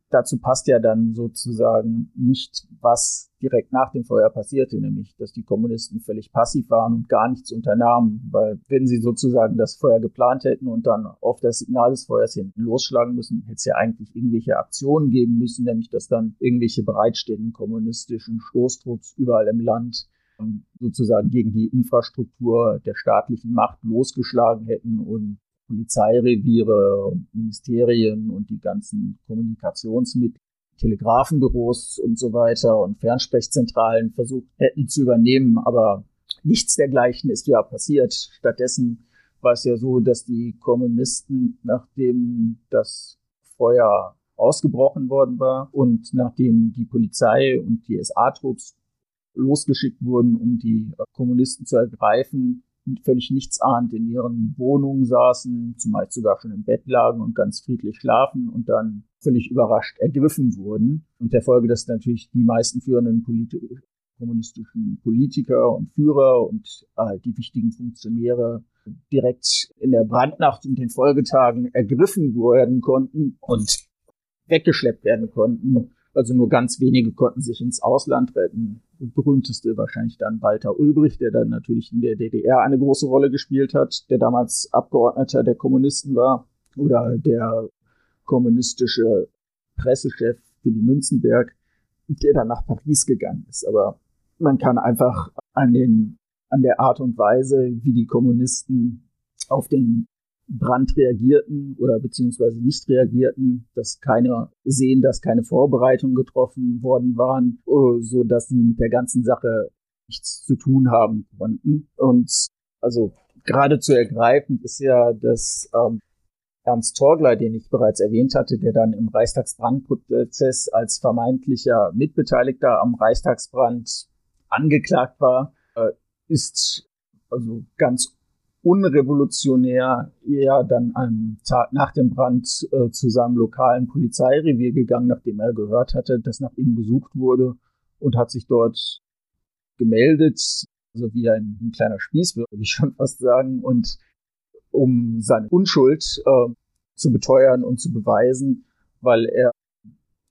dazu passt ja dann sozusagen nicht, was direkt nach dem Feuer passierte, nämlich, dass die Kommunisten völlig passiv waren und gar nichts unternahmen, weil wenn sie sozusagen das Feuer geplant hätten und dann auf das Signal des Feuers hin losschlagen müssen, hätte es ja eigentlich irgendwelche Aktionen geben müssen, nämlich, dass dann irgendwelche bereitstehenden kommunistischen Stoßtrupps überall im Land sozusagen gegen die Infrastruktur der staatlichen Macht losgeschlagen hätten und Polizeireviere, Ministerien und die ganzen Kommunikationsmittel, Telegrafenbüros und so weiter und Fernsprechzentralen versucht hätten zu übernehmen, aber nichts dergleichen ist ja passiert. Stattdessen war es ja so, dass die Kommunisten, nachdem das Feuer ausgebrochen worden war und nachdem die Polizei und die SA-Trupps losgeschickt wurden, um die Kommunisten zu ergreifen, völlig nichtsahnd in ihren Wohnungen saßen, zumeist sogar schon im Bett lagen und ganz friedlich schlafen und dann völlig überrascht ergriffen wurden. Mit der Folge, dass natürlich die meisten führenden Polit kommunistischen Politiker und Führer und äh, die wichtigen Funktionäre direkt in der Brandnacht und den Folgetagen ergriffen werden konnten und weggeschleppt werden konnten. Also nur ganz wenige konnten sich ins Ausland retten berühmteste wahrscheinlich dann Walter Ulbricht, der dann natürlich in der DDR eine große Rolle gespielt hat, der damals Abgeordneter der Kommunisten war, oder der kommunistische Pressechef Willy Münzenberg, der dann nach Paris gegangen ist. Aber man kann einfach an den, an der Art und Weise, wie die Kommunisten auf den Brand reagierten oder beziehungsweise nicht reagierten, dass keine sehen, dass keine Vorbereitungen getroffen worden waren, äh, so dass sie mit der ganzen Sache nichts zu tun haben konnten. Und also geradezu ergreifend ist ja, dass ähm, Ernst Torgler, den ich bereits erwähnt hatte, der dann im Reichstagsbrandprozess als vermeintlicher Mitbeteiligter am Reichstagsbrand angeklagt war, äh, ist also ganz unrevolutionär eher dann am Tag nach dem Brand äh, zu seinem lokalen Polizeirevier gegangen, nachdem er gehört hatte, dass nach ihm gesucht wurde und hat sich dort gemeldet, also wie ein, ein kleiner Spieß, würde ich schon fast sagen, und um seine Unschuld äh, zu beteuern und zu beweisen, weil er,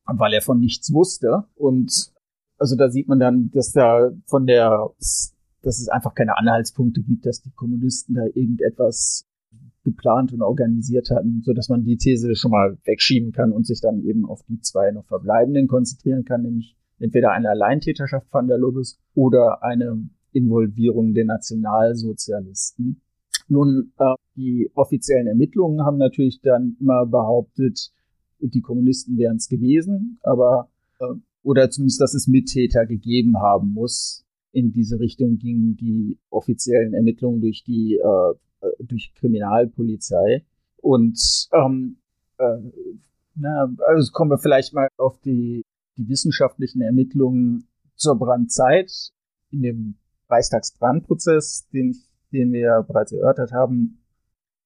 weil er von nichts wusste. Und also da sieht man dann, dass da von der, dass es einfach keine Anhaltspunkte gibt, dass die Kommunisten da irgendetwas geplant und organisiert hatten, so dass man die These schon mal wegschieben kann und sich dann eben auf die zwei noch verbleibenden konzentrieren kann, nämlich entweder eine Alleintäterschaft van der Lubbes oder eine Involvierung der Nationalsozialisten. Nun, äh, die offiziellen Ermittlungen haben natürlich dann immer behauptet, die Kommunisten wären es gewesen, aber äh, oder zumindest, dass es Mittäter gegeben haben muss. In diese Richtung gingen die offiziellen Ermittlungen durch die äh, durch Kriminalpolizei und ähm, äh, na, also kommen wir vielleicht mal auf die die wissenschaftlichen Ermittlungen zur Brandzeit in dem Reichstagsbrandprozess, den, den wir bereits erörtert haben,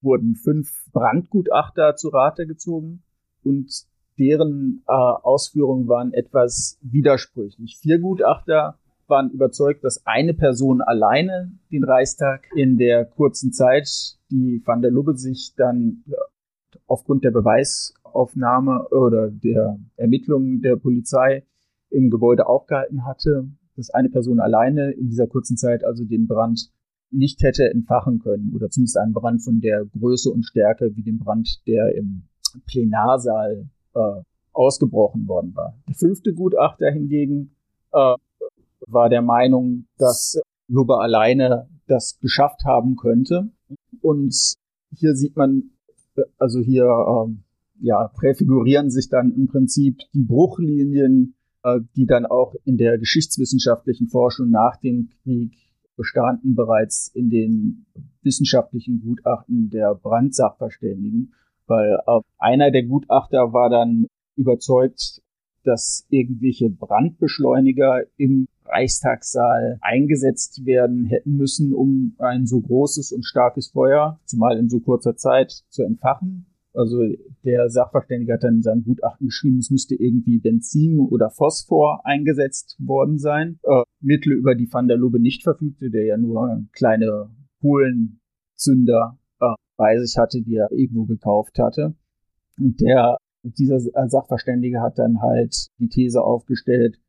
wurden fünf Brandgutachter zu Rate gezogen und deren äh, Ausführungen waren etwas widersprüchlich. Vier Gutachter waren überzeugt, dass eine Person alleine den Reichstag in der kurzen Zeit, die Van der Lubbe sich dann aufgrund der Beweisaufnahme oder der Ermittlungen der Polizei im Gebäude aufgehalten hatte, dass eine Person alleine in dieser kurzen Zeit also den Brand nicht hätte entfachen können oder zumindest einen Brand von der Größe und Stärke wie den Brand, der im Plenarsaal äh, ausgebrochen worden war. Der fünfte Gutachter hingegen äh, war der Meinung, dass Lubbe alleine das geschafft haben könnte. Und hier sieht man, also hier ähm, ja, präfigurieren sich dann im Prinzip die Bruchlinien äh, die dann auch in der geschichtswissenschaftlichen Forschung nach dem Krieg bestanden bereits in den wissenschaftlichen Gutachten der Brandsachverständigen, weil äh, einer der Gutachter war dann überzeugt, dass irgendwelche Brandbeschleuniger im Reichstagssaal eingesetzt werden hätten müssen, um ein so großes und starkes Feuer, zumal in so kurzer Zeit, zu entfachen. Also der Sachverständige hat dann in seinem Gutachten geschrieben, es müsste irgendwie Benzin oder Phosphor eingesetzt worden sein. Äh, Mittel, über die Van der Lubbe nicht verfügte, der ja nur kleine Pohlenzünder äh, bei sich hatte, die er irgendwo gekauft hatte. Und der, dieser Sachverständige hat dann halt die These aufgestellt,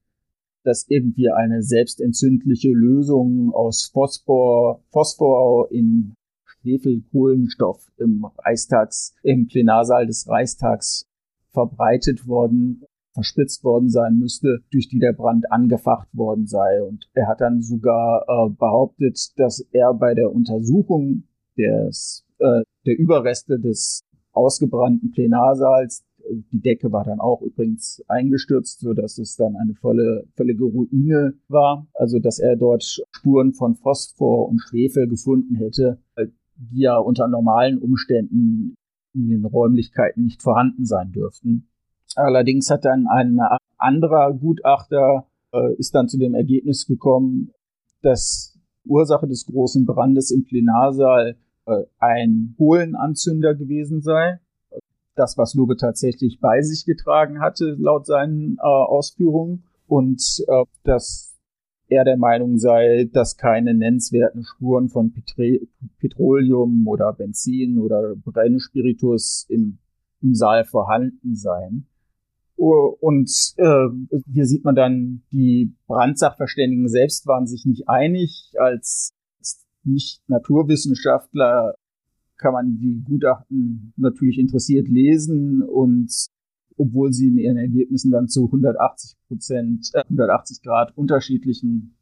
dass irgendwie eine selbstentzündliche Lösung aus Phosphor, Phosphor in Schwefelkohlenstoff im Reichstags, im Plenarsaal des Reichstags verbreitet worden, verspritzt worden sein müsste, durch die der Brand angefacht worden sei. Und er hat dann sogar äh, behauptet, dass er bei der Untersuchung des, äh, der Überreste des ausgebrannten Plenarsaals die Decke war dann auch übrigens eingestürzt, so dass es dann eine volle, völlige Ruine war. Also, dass er dort Spuren von Phosphor und Schwefel gefunden hätte, die ja unter normalen Umständen in den Räumlichkeiten nicht vorhanden sein dürften. Allerdings hat dann ein anderer Gutachter äh, ist dann zu dem Ergebnis gekommen, dass Ursache des großen Brandes im Plenarsaal äh, ein Kohlenanzünder gewesen sei. Das, was Lube tatsächlich bei sich getragen hatte, laut seinen äh, Ausführungen. Und äh, das er der Meinung sei, dass keine nennenswerten Spuren von Petre Petroleum oder Benzin oder Brennspiritus im, im Saal vorhanden seien. Und äh, hier sieht man dann, die Brandsachverständigen selbst waren sich nicht einig. Als Nicht-Naturwissenschaftler kann man die Gutachten natürlich interessiert lesen und obwohl sie in ihren Ergebnissen dann zu 180 Prozent, äh, 180 Grad unterschiedlichen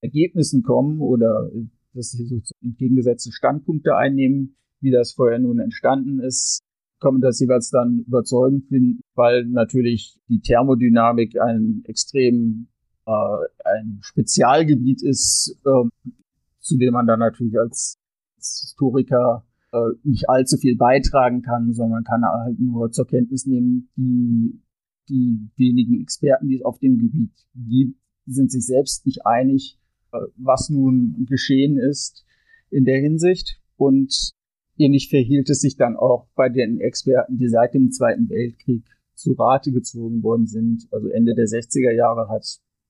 Ergebnissen kommen oder dass sie so entgegengesetzte Standpunkte einnehmen, wie das vorher nun entstanden ist, kann man das jeweils dann überzeugend finden, weil natürlich die Thermodynamik ein extrem äh, ein Spezialgebiet ist, äh, zu dem man dann natürlich als, als Historiker äh, nicht allzu viel beitragen kann, sondern kann halt nur zur Kenntnis nehmen, die, die wenigen Experten, die es auf dem Gebiet gibt, sind sich selbst nicht einig, äh, was nun geschehen ist. in der Hinsicht. Und ähnlich verhielt es sich dann auch bei den Experten, die seit dem Zweiten Weltkrieg zu Rate gezogen worden sind. Also Ende der 60er Jahre hat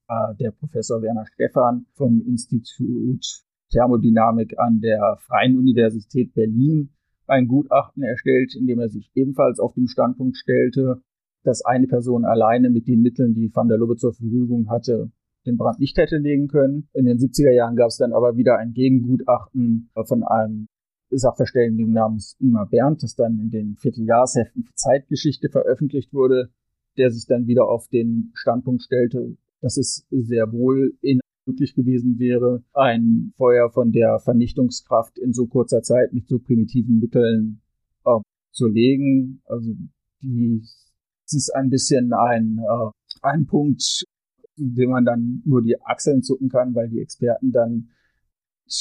äh, der Professor Werner Stephan vom Institut Thermodynamik an der Freien Universität Berlin ein Gutachten erstellt, in dem er sich ebenfalls auf den Standpunkt stellte, dass eine Person alleine mit den Mitteln, die Van der Lubbe zur Verfügung hatte, den Brand nicht hätte legen können. In den 70er Jahren gab es dann aber wieder ein Gegengutachten von einem Sachverständigen namens Ingmar Berndt, das dann in den Vierteljahrsheften Zeitgeschichte veröffentlicht wurde, der sich dann wieder auf den Standpunkt stellte, dass es sehr wohl in möglich gewesen wäre, ein Feuer von der Vernichtungskraft in so kurzer Zeit mit so primitiven Mitteln äh, zu legen. Also die, es ist ein bisschen ein, äh, ein Punkt, dem man dann nur die Achseln zucken kann, weil die Experten dann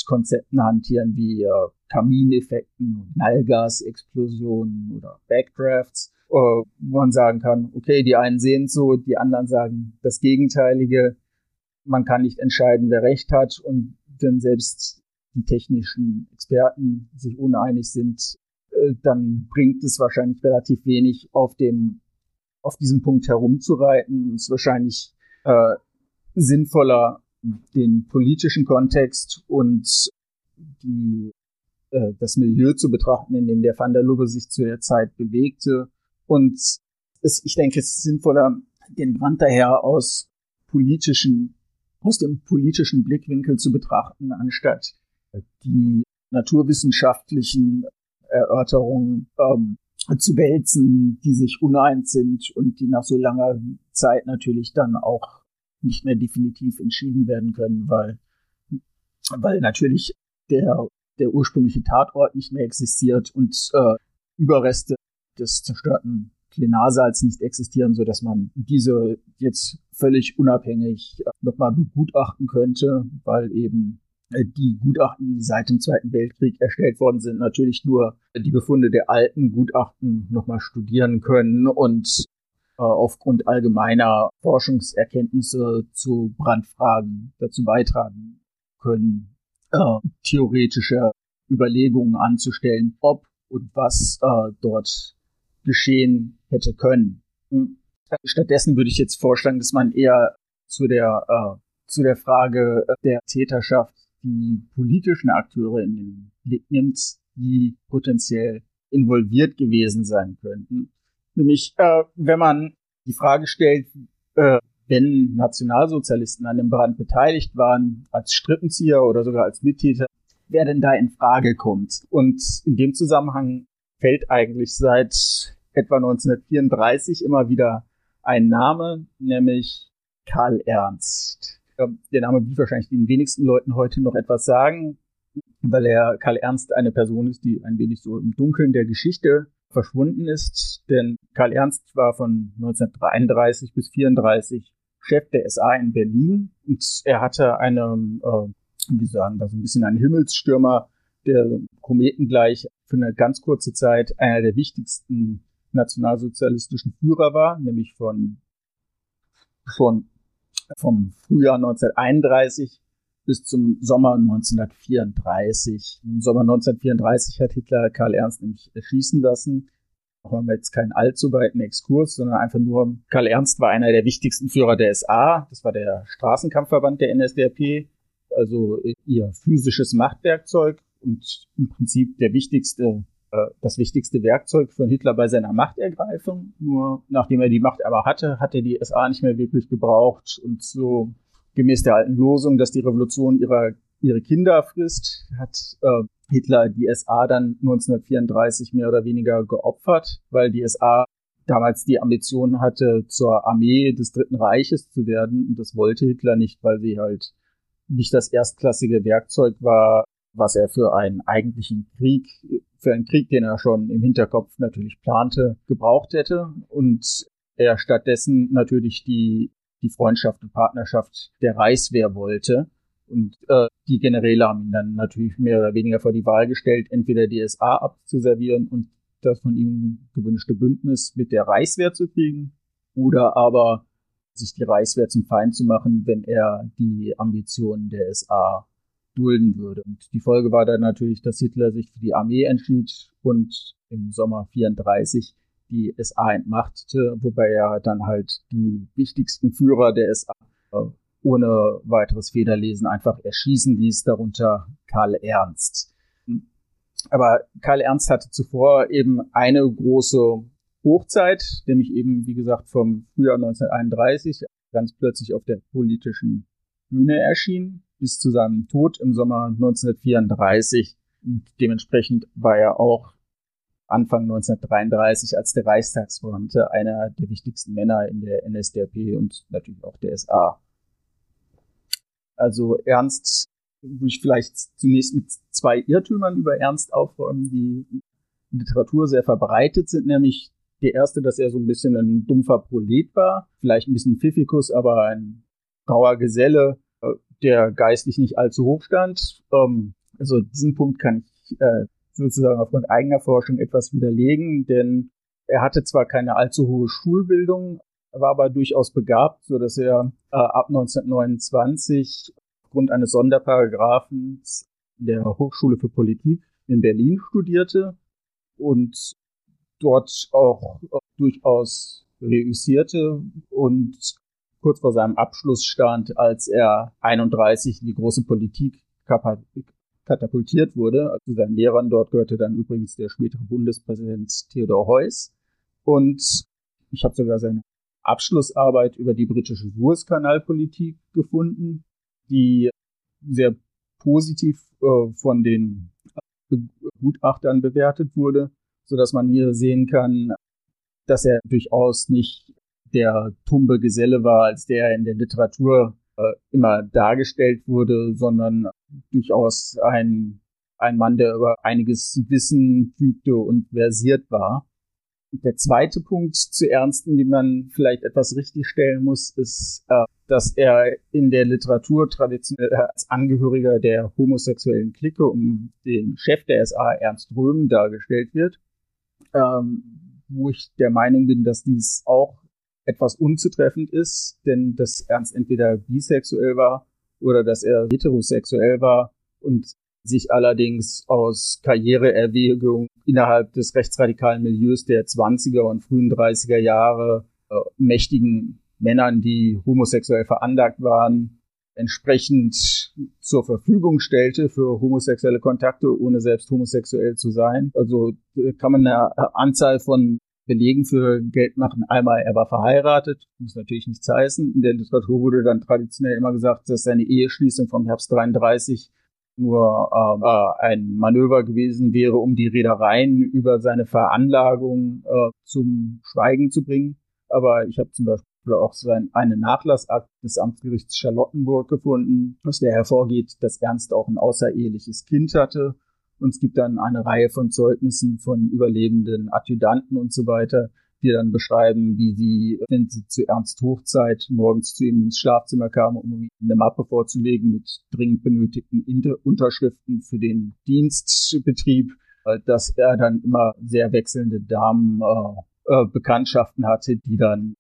Konzepten hantieren wie äh, Kamineffekten, Knallgasexplosionen oder Backdrafts, äh, wo man sagen kann, okay, die einen sehen es so, die anderen sagen das Gegenteilige. Man kann nicht entscheiden, wer recht hat und wenn selbst die technischen Experten sich uneinig sind, äh, dann bringt es wahrscheinlich relativ wenig auf dem auf diesem Punkt herumzureiten. Es ist wahrscheinlich äh, sinnvoller, den politischen Kontext und die, äh, das Milieu zu betrachten, in dem der Van der Lubbe sich zu der Zeit bewegte. Und es, ich denke, es ist sinnvoller, den Brand daher aus politischen, aus dem politischen Blickwinkel zu betrachten, anstatt die naturwissenschaftlichen Erörterungen ähm, zu wälzen, die sich uneins sind und die nach so langer Zeit natürlich dann auch nicht mehr definitiv entschieden werden können, weil, weil natürlich der, der ursprüngliche Tatort nicht mehr existiert und äh, Überreste des zerstörten Plenarsaals nicht existieren, so dass man diese jetzt völlig unabhängig nochmal begutachten könnte, weil eben äh, die Gutachten, die seit dem Zweiten Weltkrieg erstellt worden sind, natürlich nur die Befunde der alten Gutachten nochmal studieren können und äh, aufgrund allgemeiner Forschungserkenntnisse zu Brandfragen dazu beitragen können, äh, theoretische Überlegungen anzustellen, ob und was äh, dort geschehen hätte können. Hm. Stattdessen würde ich jetzt vorschlagen, dass man eher zu der äh, zu der Frage der Täterschaft die politischen Akteure in den Blick nimmt, die potenziell involviert gewesen sein könnten. Nämlich, äh, wenn man die Frage stellt, äh, wenn Nationalsozialisten an dem Brand beteiligt waren, als Strippenzieher oder sogar als Mittäter, wer denn da in Frage kommt. Und in dem Zusammenhang fällt eigentlich seit etwa 1934 immer wieder ein Name, nämlich Karl Ernst. Der Name wird wahrscheinlich den wenigsten Leuten heute noch etwas sagen, weil er Karl Ernst eine Person ist, die ein wenig so im Dunkeln der Geschichte verschwunden ist, denn Karl Ernst war von 1933 bis 34 Chef der SA in Berlin und er hatte eine, äh, wie sagen, da so ein bisschen ein Himmelsstürmer, der Kometen gleich für eine ganz kurze Zeit einer der wichtigsten nationalsozialistischen Führer war, nämlich von, von vom Frühjahr 1931 bis zum Sommer 1934. Im Sommer 1934 hat Hitler Karl Ernst nämlich erschießen lassen. Auch haben wir jetzt keinen allzu weiten Exkurs, sondern einfach nur, Karl Ernst war einer der wichtigsten Führer der SA. Das war der Straßenkampfverband der NSDAP, also ihr physisches Machtwerkzeug und im Prinzip der wichtigste, das wichtigste Werkzeug von Hitler bei seiner Machtergreifung. Nur nachdem er die Macht aber hatte, hat er die SA nicht mehr wirklich gebraucht und so gemäß der alten Losung, dass die Revolution ihrer, ihre Kinder frisst, hat äh, Hitler die SA dann 1934 mehr oder weniger geopfert, weil die SA damals die Ambition hatte, zur Armee des Dritten Reiches zu werden. Und das wollte Hitler nicht, weil sie halt nicht das erstklassige Werkzeug war, was er für einen eigentlichen Krieg, für einen Krieg, den er schon im Hinterkopf natürlich plante, gebraucht hätte. Und er stattdessen natürlich die die Freundschaft und Partnerschaft der Reichswehr wollte. Und äh, die Generäle haben ihn dann natürlich mehr oder weniger vor die Wahl gestellt, entweder die SA abzuservieren und das von ihm gewünschte Bündnis mit der Reichswehr zu kriegen, oder aber sich die Reichswehr zum Feind zu machen, wenn er die Ambitionen der SA dulden würde. Und die Folge war dann natürlich, dass Hitler sich für die Armee entschied und im Sommer 34 die SA entmachtete, wobei er dann halt die wichtigsten Führer der SA äh, ohne weiteres Federlesen einfach erschießen ließ, darunter Karl Ernst. Aber Karl Ernst hatte zuvor eben eine große Hochzeit, nämlich eben, wie gesagt, vom Frühjahr 1931 ganz plötzlich auf der politischen Bühne erschien, bis zu seinem Tod im Sommer 1934. Und dementsprechend war er auch Anfang 1933 als der Reichstagsbeamte einer der wichtigsten Männer in der NSDAP und natürlich auch der SA. Also Ernst, würde ich vielleicht zunächst mit zwei Irrtümern über Ernst aufräumen, die in Literatur sehr verbreitet sind, nämlich der erste, dass er so ein bisschen ein dumpfer Prolet war, vielleicht ein bisschen Pfiffikus, aber ein grauer Geselle, der geistlich nicht allzu hoch stand. Ähm, also diesen Punkt kann ich äh, sozusagen aufgrund eigener Forschung etwas widerlegen, denn er hatte zwar keine allzu hohe Schulbildung, war aber durchaus begabt, so dass er äh, ab 1929 aufgrund eines Sonderparagraphens in der Hochschule für Politik in Berlin studierte und dort auch durchaus reüssierte und kurz vor seinem Abschluss stand, als er 31 in die große Politik katapultiert wurde. Also seinen Lehrern dort gehörte dann übrigens der spätere Bundespräsident Theodor Heuss. Und ich habe sogar seine Abschlussarbeit über die britische Suezkanalpolitik gefunden, die sehr positiv äh, von den Gutachtern bewertet wurde so dass man hier sehen kann, dass er durchaus nicht der tumbe Geselle war, als der in der Literatur äh, immer dargestellt wurde, sondern durchaus ein, ein Mann, der über einiges Wissen fügte und versiert war. Der zweite Punkt zu Ernsten, den man vielleicht etwas richtigstellen muss, ist, äh, dass er in der Literatur traditionell als Angehöriger der homosexuellen Clique um den Chef der SA, Ernst Röhm, dargestellt wird ähm, wo ich der Meinung bin, dass dies auch etwas unzutreffend ist, denn dass Ernst entweder bisexuell war oder dass er heterosexuell war und sich allerdings aus Karriereerwägung innerhalb des rechtsradikalen Milieus der 20er und frühen 30er Jahre äh, mächtigen Männern, die homosexuell veranlagt waren, entsprechend zur Verfügung stellte für homosexuelle Kontakte, ohne selbst homosexuell zu sein. Also äh, kann man eine Anzahl von Belegen für Geld machen. Einmal, er war verheiratet, muss natürlich nichts heißen. In der Literatur wurde dann traditionell immer gesagt, dass seine Eheschließung vom Herbst 33 nur äh, ein Manöver gewesen wäre, um die Reedereien über seine Veranlagung äh, zum Schweigen zu bringen. Aber ich habe zum Beispiel auch so ein, eine Nachlassakt des Amtsgerichts Charlottenburg gefunden, aus der hervorgeht, dass Ernst auch ein außereheliches Kind hatte. Und es gibt dann eine Reihe von Zeugnissen von überlebenden Adjutanten und so weiter, die dann beschreiben, wie sie, wenn sie zu Ernst Hochzeit morgens zu ihm ins Schlafzimmer kamen, um eine Mappe vorzulegen mit dringend benötigten Inter Unterschriften für den Dienstbetrieb, äh, dass er dann immer sehr wechselnde Damen äh, äh, hatte, die dann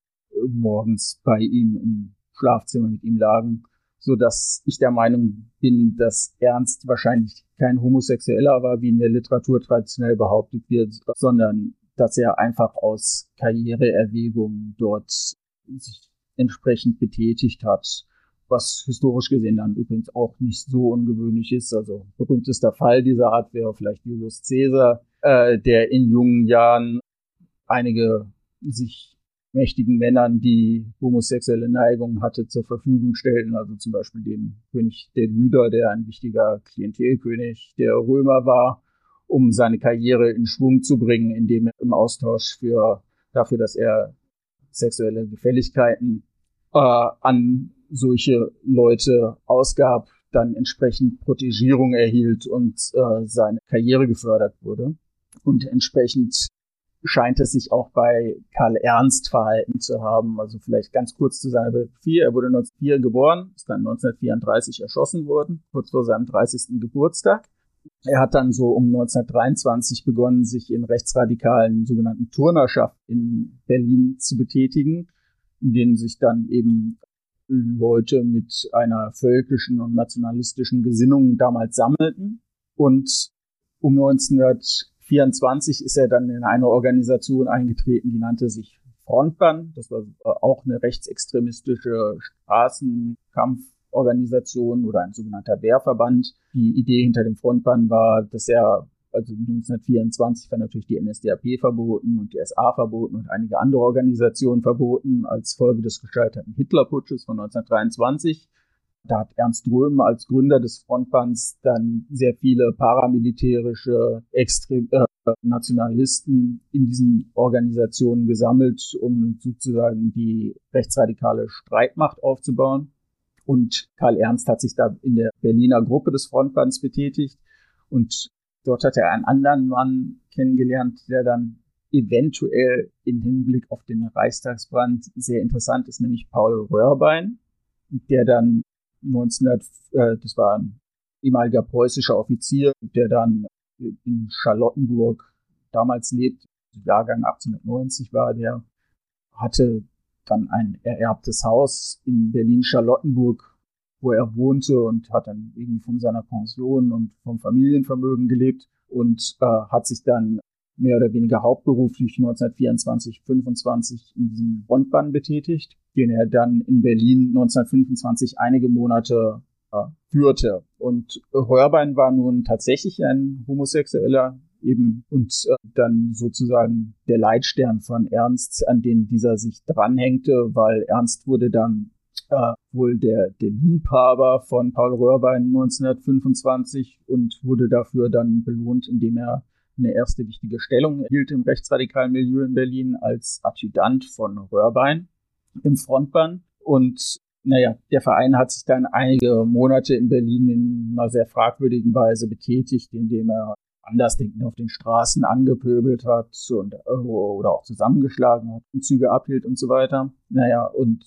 morgens bei ihm im Schlafzimmer mit ihm lagen, so dass ich der Meinung bin, dass Ernst wahrscheinlich kein Homosexueller war, wie in der Literatur traditionell behauptet wird, sondern dass er einfach aus Karriereerwägungen dort sich entsprechend betätigt hat, was historisch gesehen dann übrigens auch nicht so ungewöhnlich ist. Also berühmtester Fall dieser Art wäre vielleicht Julius Caesar, äh, der in jungen Jahren einige sich mächtigen Männern, die homosexuelle Neigungen hatte, zur Verfügung stellten. Also zum Beispiel dem König der Lüder, der ein wichtiger Klientelkönig der Römer war, um seine Karriere in Schwung zu bringen, indem er im Austausch für, dafür, dass er sexuelle Gefälligkeiten äh, an solche Leute ausgab, dann entsprechend Protegierung erhielt und äh, seine Karriere gefördert wurde. Und entsprechend scheint es sich auch bei Karl Ernst verhalten zu haben. Also vielleicht ganz kurz zu seiner Biografie. Er wurde 1904 geboren, ist dann 1934 erschossen worden, kurz vor seinem 30. Geburtstag. Er hat dann so um 1923 begonnen, sich in rechtsradikalen sogenannten Turnerschaft in Berlin zu betätigen, in denen sich dann eben Leute mit einer völkischen und nationalistischen Gesinnung damals sammelten. Und um 1924 ist er dann in eine Organisation eingetreten, die nannte sich Frontbahn. Das war auch eine rechtsextremistische Straßenkampforganisation oder ein sogenannter Wehrverband. Die Idee hinter dem Frontbahn war, dass er also 1924 war natürlich die NSDAP verboten und die SA verboten und einige andere Organisationen verboten als Folge des gescheiterten Hitlerputsches von 1923. Da hat Ernst Röhm als Gründer des Frontbands dann sehr viele paramilitärische Extrem äh, Nationalisten in diesen Organisationen gesammelt, um sozusagen die rechtsradikale Streitmacht aufzubauen. Und Karl Ernst hat sich da in der Berliner Gruppe des Frontbands betätigt. Und Dort hat er einen anderen Mann kennengelernt, der dann eventuell im Hinblick auf den Reichstagsbrand sehr interessant ist, nämlich Paul Röhrbein, der dann 1900, äh, das war ein ehemaliger preußischer Offizier, der dann in Charlottenburg damals lebt, Jahrgang 1890 war der, hatte dann ein ererbtes Haus in Berlin-Charlottenburg wo er wohnte und hat dann irgendwie von seiner Pension und vom Familienvermögen gelebt und äh, hat sich dann mehr oder weniger hauptberuflich 1924, 25 in diesem Frontband betätigt, den er dann in Berlin 1925 einige Monate äh, führte. Und Röhrbein war nun tatsächlich ein Homosexueller eben und äh, dann sozusagen der Leitstern von Ernst, an den dieser sich dranhängte, weil Ernst wurde dann äh, wohl der, der Liebhaber von Paul Röhrbein 1925 und wurde dafür dann belohnt, indem er eine erste wichtige Stellung erhielt im rechtsradikalen Milieu in Berlin als Adjutant von Röhrbein im Frontbahn. Und naja, der Verein hat sich dann einige Monate in Berlin in einer sehr fragwürdigen Weise betätigt, indem er Andersdenken auf den Straßen angepöbelt hat und, oder auch zusammengeschlagen hat, Züge abhielt und so weiter. Naja, und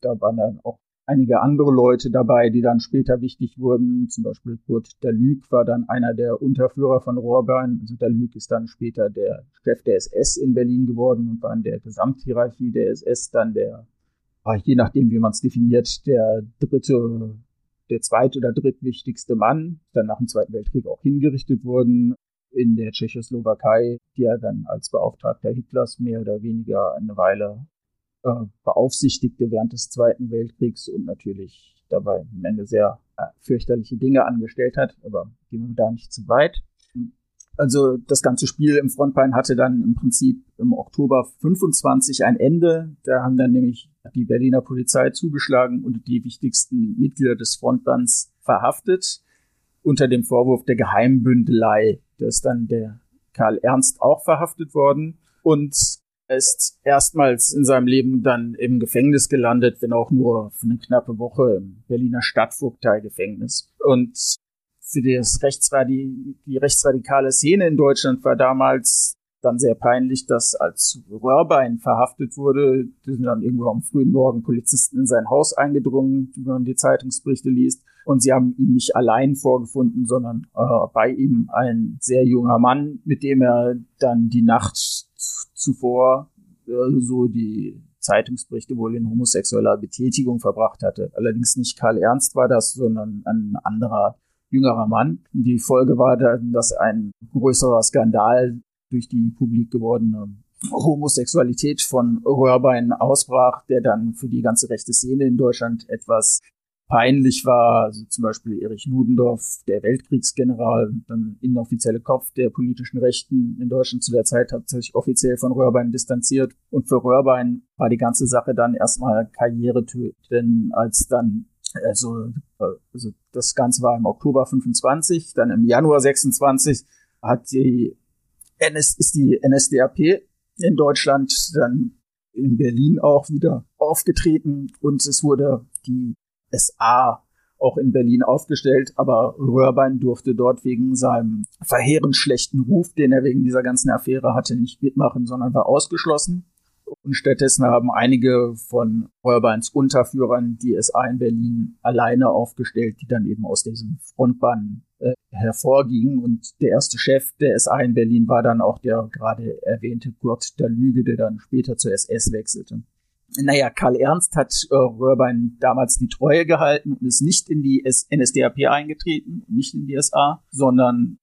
da waren dann auch einige andere Leute dabei, die dann später wichtig wurden. Zum Beispiel Kurt Dalüg war dann einer der Unterführer von Rohrbein. Also Dalüg ist dann später der Chef der SS in Berlin geworden und war in der Gesamthierarchie der SS dann der, ah, je nachdem wie man es definiert, der dritte, der zweite oder drittwichtigste Mann. Dann nach dem Zweiten Weltkrieg auch hingerichtet wurden in der Tschechoslowakei, die er dann als Beauftragter Hitlers mehr oder weniger eine Weile äh, beaufsichtigte während des Zweiten Weltkriegs und natürlich dabei am Ende sehr äh, fürchterliche Dinge angestellt hat, aber gehen wir da nicht zu weit. Also das ganze Spiel im Frontbein hatte dann im Prinzip im Oktober 25 ein Ende. Da haben dann nämlich die Berliner Polizei zugeschlagen und die wichtigsten Mitglieder des Frontbands verhaftet unter dem Vorwurf der Geheimbündelei. Da ist dann der Karl Ernst auch verhaftet worden. Und ist erstmals in seinem Leben dann im Gefängnis gelandet, wenn auch nur für eine knappe Woche im Berliner Stadtvogteigefängnis. Und für das Rechtsradi die rechtsradikale Szene in Deutschland war damals dann sehr peinlich, dass als Röhrbein verhaftet wurde, sind dann irgendwo am frühen Morgen Polizisten in sein Haus eingedrungen, wie man die Zeitungsberichte liest. Und sie haben ihn nicht allein vorgefunden, sondern äh, bei ihm ein sehr junger Mann, mit dem er dann die Nacht zuvor äh, so die Zeitungsberichte wohl in homosexueller Betätigung verbracht hatte. Allerdings nicht Karl Ernst war das, sondern ein anderer jüngerer Mann. Die Folge war dann, dass ein größerer Skandal durch die publik gewordene Homosexualität von Röhrbein ausbrach, der dann für die ganze rechte Szene in Deutschland etwas peinlich war, also zum Beispiel Erich Ludendorff, der Weltkriegsgeneral, dann inoffizielle Kopf der politischen Rechten in Deutschland zu der Zeit, hat sich offiziell von Röhrbein distanziert. Und für Röhrbein war die ganze Sache dann erstmal Karriere denn als dann, also, also das Ganze war im Oktober 25, dann im Januar 26 hat die NS, ist die NSDAP in Deutschland dann in Berlin auch wieder aufgetreten und es wurde die SA auch in Berlin aufgestellt, aber Röhrbein durfte dort wegen seinem verheerend schlechten Ruf, den er wegen dieser ganzen Affäre hatte, nicht mitmachen, sondern war ausgeschlossen. Und stattdessen haben einige von Röhrbeins Unterführern die SA in Berlin alleine aufgestellt, die dann eben aus diesem Frontbahn äh, hervorgingen. Und der erste Chef der SA in Berlin war dann auch der gerade erwähnte Kurt der Lüge, der dann später zur SS wechselte. Naja, Karl Ernst hat äh, Röhrbein damals die Treue gehalten und ist nicht in die NSDAP eingetreten, nicht in die SA, sondern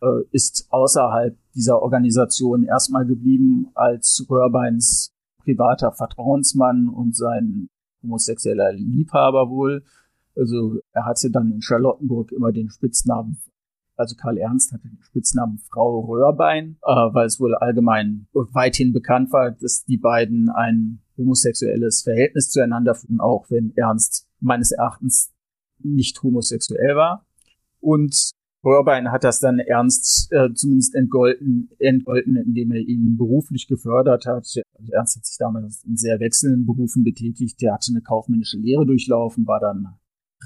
äh, ist außerhalb dieser Organisation erstmal geblieben als Röhrbeins privater Vertrauensmann und sein homosexueller Liebhaber wohl. Also er hatte dann in Charlottenburg immer den Spitznamen, also Karl Ernst hatte den Spitznamen Frau Röhrbein, äh, weil es wohl allgemein weithin bekannt war, dass die beiden ein homosexuelles Verhältnis zueinander führen, auch wenn Ernst meines Erachtens nicht homosexuell war. Und Röhrbein hat das dann Ernst äh, zumindest entgolten, entgolten, indem er ihn beruflich gefördert hat. Also Ernst hat sich damals in sehr wechselnden Berufen betätigt. Der hatte eine kaufmännische Lehre durchlaufen, war dann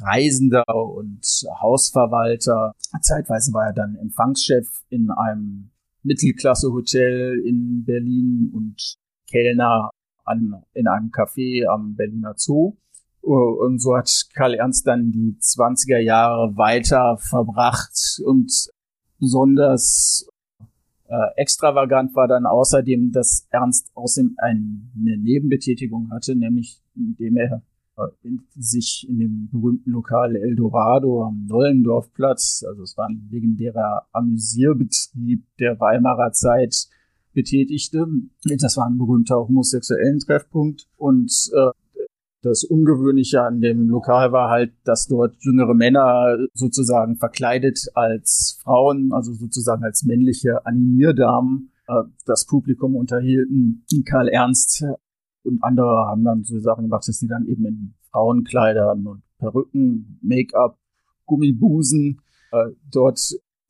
Reisender und Hausverwalter. Zeitweise war er dann Empfangschef in einem Mittelklasse-Hotel in Berlin und Kellner an, in einem Café am Berliner Zoo. Und so hat Karl Ernst dann die 20er Jahre weiter verbracht und besonders äh, extravagant war dann außerdem, dass Ernst außerdem eine Nebenbetätigung hatte, nämlich indem er äh, sich in dem berühmten Lokal Eldorado am Nollendorfplatz, also es war ein legendärer Amüsierbetrieb der Weimarer Zeit, betätigte. Das war ein berühmter homosexuellen Treffpunkt und äh, das Ungewöhnliche an dem Lokal war halt, dass dort jüngere Männer sozusagen verkleidet als Frauen, also sozusagen als männliche Animierdamen, äh, das Publikum unterhielten. Karl Ernst und andere haben dann so Sachen gemacht, dass die dann eben in Frauenkleidern und Perücken, Make-up, Gummibusen äh, dort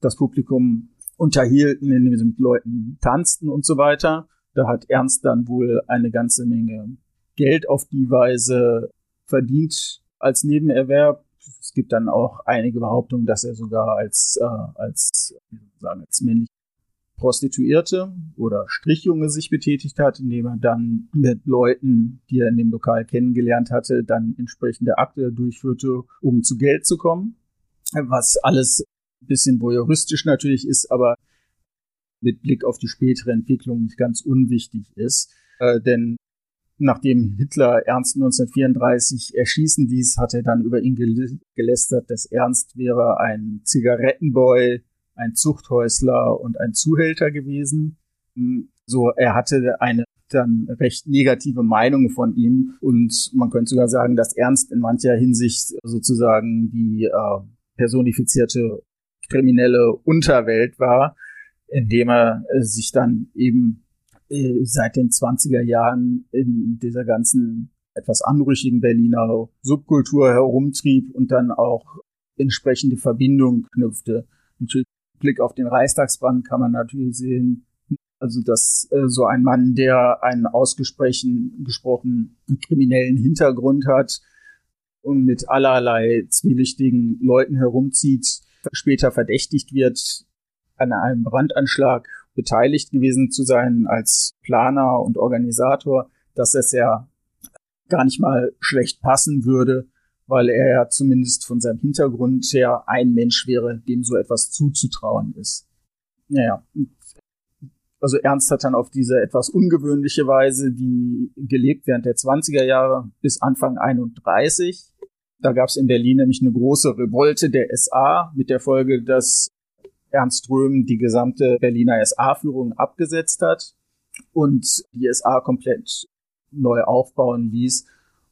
das Publikum unterhielten, indem sie mit Leuten tanzten und so weiter. Da hat Ernst dann wohl eine ganze Menge Geld auf die Weise verdient als Nebenerwerb. Es gibt dann auch einige Behauptungen, dass er sogar als, äh, als, sagen, als männlich Prostituierte oder Strichjunge sich betätigt hat, indem er dann mit Leuten, die er in dem Lokal kennengelernt hatte, dann entsprechende Akte durchführte, um zu Geld zu kommen. Was alles bisschen voyeuristisch natürlich ist, aber mit Blick auf die spätere Entwicklung nicht ganz unwichtig ist. Äh, denn nachdem Hitler Ernst 1934 erschießen ließ, hat er dann über ihn gelästert, dass Ernst wäre ein Zigarettenboy, ein Zuchthäusler und ein Zuhälter gewesen. Hm, so, er hatte eine dann recht negative Meinung von ihm und man könnte sogar sagen, dass Ernst in mancher Hinsicht sozusagen die äh, personifizierte kriminelle Unterwelt war, indem er äh, sich dann eben äh, seit den 20er Jahren in dieser ganzen etwas anrüchigen Berliner Subkultur herumtrieb und dann auch entsprechende Verbindungen knüpfte. Natürlich Blick auf den Reichstagsbrand kann man natürlich sehen, also dass äh, so ein Mann, der einen ausgesprochen gesprochen kriminellen Hintergrund hat und mit allerlei zwielichtigen Leuten herumzieht, später verdächtigt wird, an einem Brandanschlag beteiligt gewesen zu sein als Planer und Organisator, dass es ja gar nicht mal schlecht passen würde, weil er ja zumindest von seinem Hintergrund her ein Mensch wäre, dem so etwas zuzutrauen ist. Naja, also Ernst hat dann auf diese etwas ungewöhnliche Weise die gelebt während der 20er Jahre bis Anfang 31. Da gab es in Berlin nämlich eine große Revolte der SA mit der Folge, dass Ernst Röhm die gesamte Berliner SA-Führung abgesetzt hat und die SA komplett neu aufbauen ließ.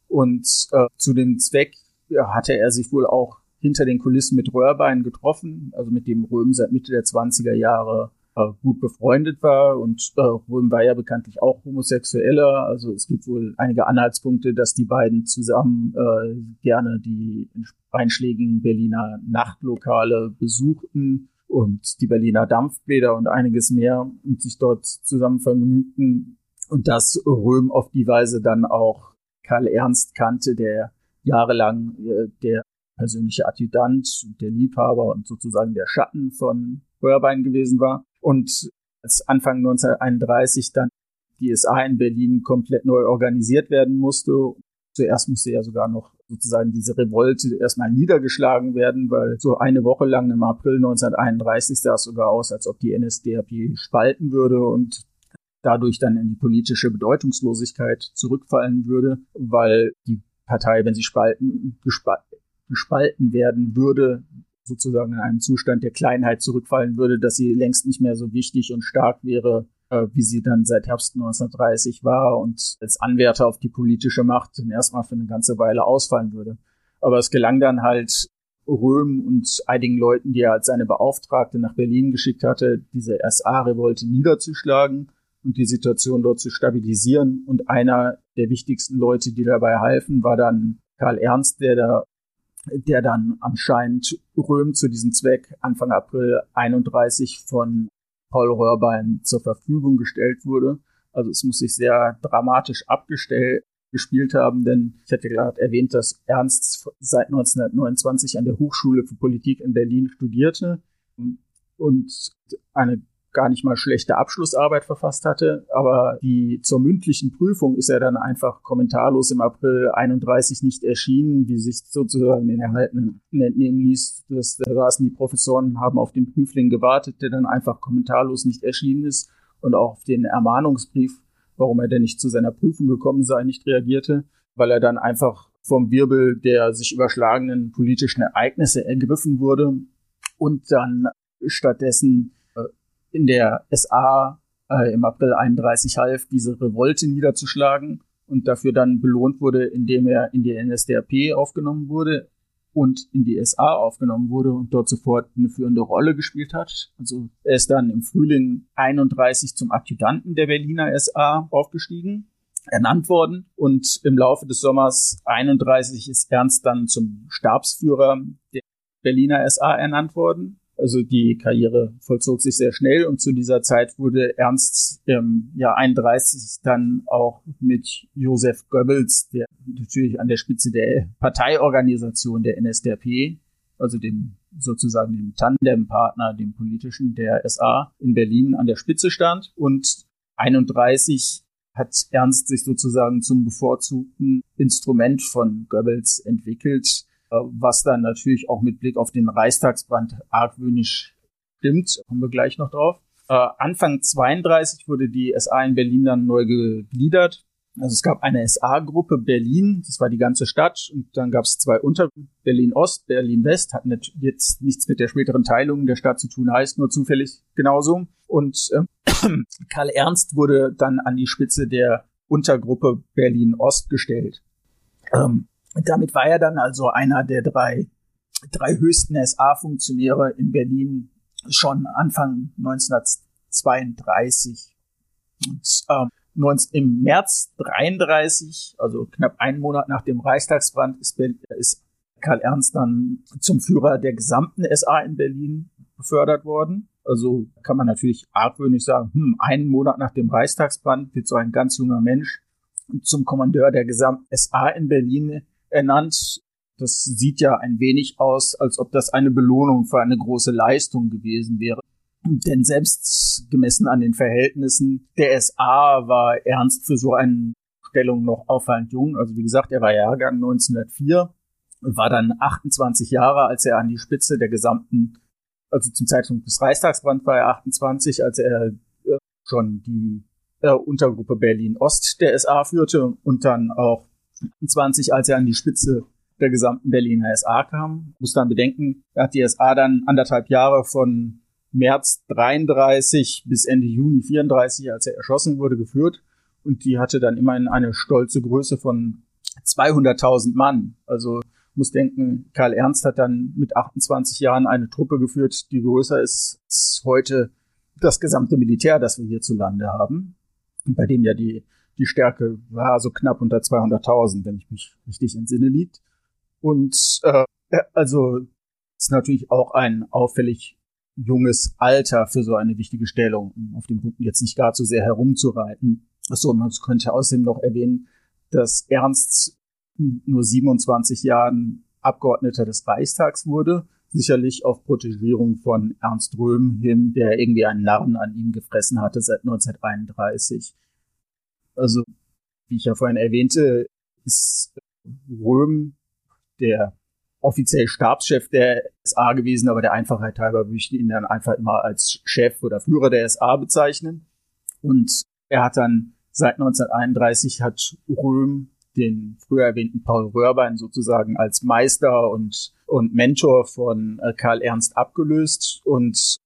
Und äh, zu dem Zweck ja, hatte er sich wohl auch hinter den Kulissen mit Röhrbein getroffen, also mit dem Röhm seit Mitte der 20er Jahre äh, gut befreundet war. Und äh, Röhm war ja bekanntlich auch Homosexueller. Also es gibt wohl einige Anhaltspunkte, dass die beiden zusammen äh, gerne die einschlägigen Berliner Nachtlokale besuchten und die Berliner Dampfbäder und einiges mehr und sich dort zusammen vergnügten und dass Röhm auf die Weise dann auch Karl Ernst kannte, der jahrelang äh, der persönliche Adjutant, der Liebhaber und sozusagen der Schatten von Feuerbein gewesen war. Und als Anfang 1931 dann die SA in Berlin komplett neu organisiert werden musste. Zuerst musste ja sogar noch sozusagen diese Revolte erstmal niedergeschlagen werden, weil so eine Woche lang im April 1931 sah es sogar aus, als ob die NSDAP spalten würde und dadurch dann in die politische Bedeutungslosigkeit zurückfallen würde, weil die Partei, wenn sie spalten, gespalten werden würde, sozusagen in einem Zustand der Kleinheit zurückfallen würde, dass sie längst nicht mehr so wichtig und stark wäre, äh, wie sie dann seit Herbst 1930 war und als Anwärter auf die politische Macht dann erstmal für eine ganze Weile ausfallen würde. Aber es gelang dann halt Röhm und einigen Leuten, die er als seine Beauftragte nach Berlin geschickt hatte, diese SA-Revolte niederzuschlagen und die Situation dort zu stabilisieren. Und einer der wichtigsten Leute, die dabei halfen, war dann Karl Ernst, der da der dann anscheinend Röhm zu diesem Zweck Anfang April 31 von Paul Röhrbein zur Verfügung gestellt wurde. Also es muss sich sehr dramatisch abgestellt gespielt haben, denn ich hatte gerade erwähnt, dass Ernst seit 1929 an der Hochschule für Politik in Berlin studierte und eine gar nicht mal schlechte Abschlussarbeit verfasst hatte, aber die zur mündlichen Prüfung ist er dann einfach kommentarlos im April 31 nicht erschienen, wie sich sozusagen den erhaltenen entnehmen ließ. Das, da saßen die Professoren, haben auf den Prüfling gewartet, der dann einfach kommentarlos nicht erschienen ist und auch auf den Ermahnungsbrief, warum er denn nicht zu seiner Prüfung gekommen sei, nicht reagierte, weil er dann einfach vom Wirbel der sich überschlagenen politischen Ereignisse ergriffen wurde und dann stattdessen in der SA äh, im April 31 half, diese Revolte niederzuschlagen und dafür dann belohnt wurde, indem er in die NSDAP aufgenommen wurde und in die SA aufgenommen wurde und dort sofort eine führende Rolle gespielt hat. Also er ist dann im Frühling 31 zum Adjutanten der Berliner SA aufgestiegen, ernannt worden und im Laufe des Sommers 31 ist Ernst dann zum Stabsführer der Berliner SA ernannt worden also die Karriere vollzog sich sehr schnell und zu dieser Zeit wurde Ernst im Jahr 31 dann auch mit Josef Goebbels, der natürlich an der Spitze der Parteiorganisation der NSDAP, also dem sozusagen dem Tandempartner, dem politischen der SA in Berlin an der Spitze stand. Und 31 hat Ernst sich sozusagen zum bevorzugten Instrument von Goebbels entwickelt, was dann natürlich auch mit Blick auf den Reichstagsbrand argwöhnisch stimmt. Kommen wir gleich noch drauf. Äh, Anfang 32 wurde die SA in Berlin dann neu gegliedert. Also es gab eine SA-Gruppe Berlin, das war die ganze Stadt, und dann gab es zwei Untergruppen, Berlin-Ost, Berlin-West, hatten jetzt nichts mit der späteren Teilung der Stadt zu tun, heißt nur zufällig genauso. Und äh, Karl Ernst wurde dann an die Spitze der Untergruppe Berlin-Ost gestellt. Ähm, damit war er dann also einer der drei, drei höchsten SA-Funktionäre in Berlin schon Anfang 1932. Und ähm, im März 33, also knapp einen Monat nach dem Reichstagsbrand, ist, ist Karl Ernst dann zum Führer der gesamten SA in Berlin befördert worden. Also kann man natürlich argwöhnig sagen, hm, einen Monat nach dem Reichstagsbrand wird so ein ganz junger Mensch zum Kommandeur der gesamten SA in Berlin ernannt. Das sieht ja ein wenig aus, als ob das eine Belohnung für eine große Leistung gewesen wäre. Denn selbst gemessen an den Verhältnissen der SA war Ernst für so eine Stellung noch auffallend jung. Also wie gesagt, er war Jahrgang 1904 und war dann 28 Jahre, als er an die Spitze der gesamten, also zum Zeitpunkt des Reichstagsbrands war er 28, als er äh, schon die äh, Untergruppe Berlin Ost der SA führte und dann auch 20, als er an die Spitze der gesamten Berliner SA kam. Muss dann bedenken, er hat die SA dann anderthalb Jahre von März 33 bis Ende Juni 34, als er erschossen wurde, geführt. Und die hatte dann immerhin eine stolze Größe von 200.000 Mann. Also muss denken, Karl Ernst hat dann mit 28 Jahren eine Truppe geführt, die größer ist als heute das gesamte Militär, das wir hierzulande haben, bei dem ja die die Stärke war so knapp unter 200.000, wenn ich mich richtig entsinne liegt. Und äh, also ist natürlich auch ein auffällig junges Alter für so eine wichtige Stellung, um auf dem Punkten jetzt nicht gar zu sehr herumzureiten. Achso, man könnte außerdem noch erwähnen, dass Ernst nur 27 Jahren Abgeordneter des Reichstags wurde, sicherlich auf Protegierung von Ernst Röhm hin, der irgendwie einen Narren an ihm gefressen hatte seit 1931. Also, wie ich ja vorhin erwähnte, ist Röhm der offiziell Stabschef der SA gewesen, aber der Einfachheit halber würde ich ihn dann einfach immer als Chef oder Führer der SA bezeichnen. Und er hat dann seit 1931 hat Röhm den früher erwähnten Paul Röhrbein sozusagen als Meister und, und Mentor von äh, Karl Ernst abgelöst und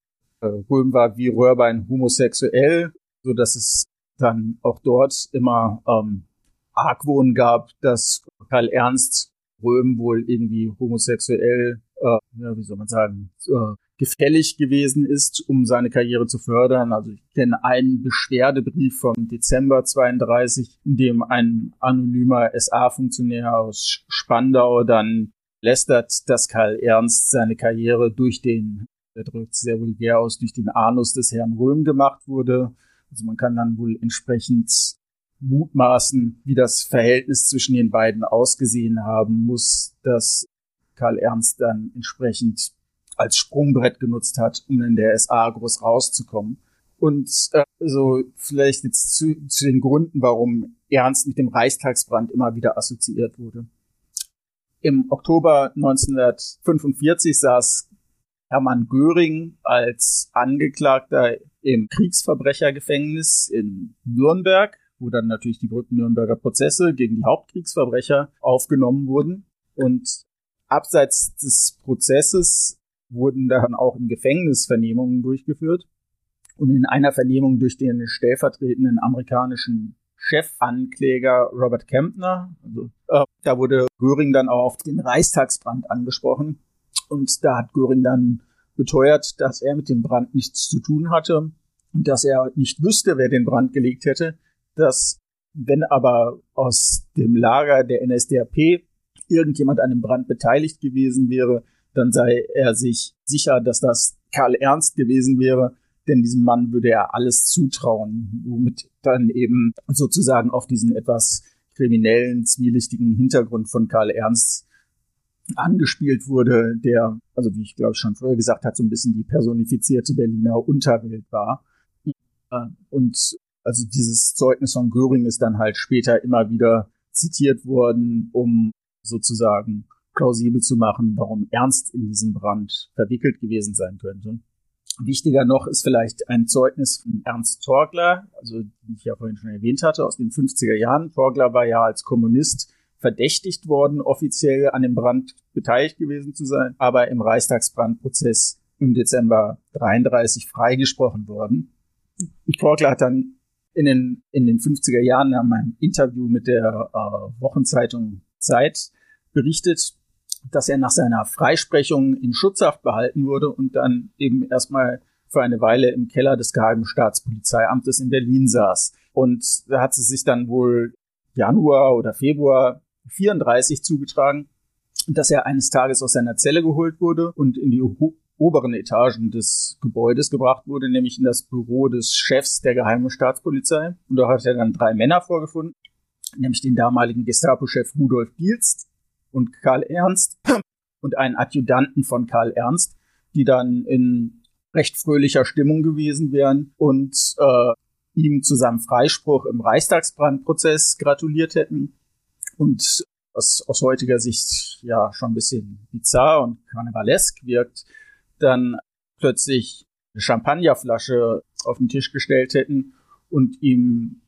äh, Röhm war wie Röhrbein homosexuell, so dass es dann auch dort immer ähm, Argwohn gab, dass Karl Ernst Röhm wohl irgendwie homosexuell, äh, ja, wie soll man sagen, äh, gefällig gewesen ist, um seine Karriere zu fördern. Also ich kenne einen Beschwerdebrief vom Dezember 32, in dem ein anonymer SA-Funktionär aus Spandau dann lästert, dass Karl Ernst seine Karriere durch den, der drückt sehr vulgär aus, durch den Anus des Herrn Röhm gemacht wurde. Also man kann dann wohl entsprechend mutmaßen, wie das Verhältnis zwischen den beiden ausgesehen haben muss, dass Karl Ernst dann entsprechend als Sprungbrett genutzt hat, um in der SA groß rauszukommen. Und äh, so vielleicht jetzt zu, zu den Gründen, warum Ernst mit dem Reichstagsbrand immer wieder assoziiert wurde. Im Oktober 1945 saß Hermann Göring als Angeklagter im Kriegsverbrechergefängnis in Nürnberg, wo dann natürlich die Brücken-Nürnberger Prozesse gegen die Hauptkriegsverbrecher aufgenommen wurden. Und abseits des Prozesses wurden dann auch im Gefängnis Vernehmungen durchgeführt. Und in einer Vernehmung durch den stellvertretenden amerikanischen Chefankläger Robert Kempner, also, äh, da wurde Göring dann auch auf den Reichstagsbrand angesprochen. Und da hat Göring dann beteuert, dass er mit dem Brand nichts zu tun hatte und dass er nicht wüsste, wer den Brand gelegt hätte, dass wenn aber aus dem Lager der NSDAP irgendjemand an dem Brand beteiligt gewesen wäre, dann sei er sich sicher, dass das Karl Ernst gewesen wäre, denn diesem Mann würde er alles zutrauen, womit dann eben sozusagen auf diesen etwas kriminellen, zwielichtigen Hintergrund von Karl Ernst angespielt wurde, der, also wie ich glaube schon vorher gesagt hat, so ein bisschen die personifizierte Berliner Unterwelt war. Und also dieses Zeugnis von Göring ist dann halt später immer wieder zitiert worden, um sozusagen plausibel zu machen, warum Ernst in diesen Brand verwickelt gewesen sein könnte. Wichtiger noch ist vielleicht ein Zeugnis von Ernst Torgler, also den ich ja vorhin schon erwähnt hatte, aus den 50er Jahren. Torgler war ja als Kommunist verdächtigt worden, offiziell an dem Brand beteiligt gewesen zu sein, aber im Reichstagsbrandprozess im Dezember 33 freigesprochen worden. Torgler hat dann in den, in den 50er Jahren in meinem Interview mit der äh, Wochenzeitung Zeit berichtet, dass er nach seiner Freisprechung in Schutzhaft behalten wurde und dann eben erstmal für eine Weile im Keller des Geheimen Staatspolizeiamtes in Berlin saß. Und da hat sie sich dann wohl Januar oder Februar 34 zugetragen, dass er eines Tages aus seiner Zelle geholt wurde und in die oberen Etagen des Gebäudes gebracht wurde, nämlich in das Büro des Chefs der Geheimen Staatspolizei. Und da hat er dann drei Männer vorgefunden, nämlich den damaligen Gestapo-Chef Rudolf Dielst, und Karl Ernst und einen Adjutanten von Karl Ernst, die dann in recht fröhlicher Stimmung gewesen wären und äh, ihm zu seinem Freispruch im Reichstagsbrandprozess gratuliert hätten. Und was aus heutiger Sicht ja schon ein bisschen bizarr und karnevalesk wirkt, dann plötzlich eine Champagnerflasche auf den Tisch gestellt hätten und ihm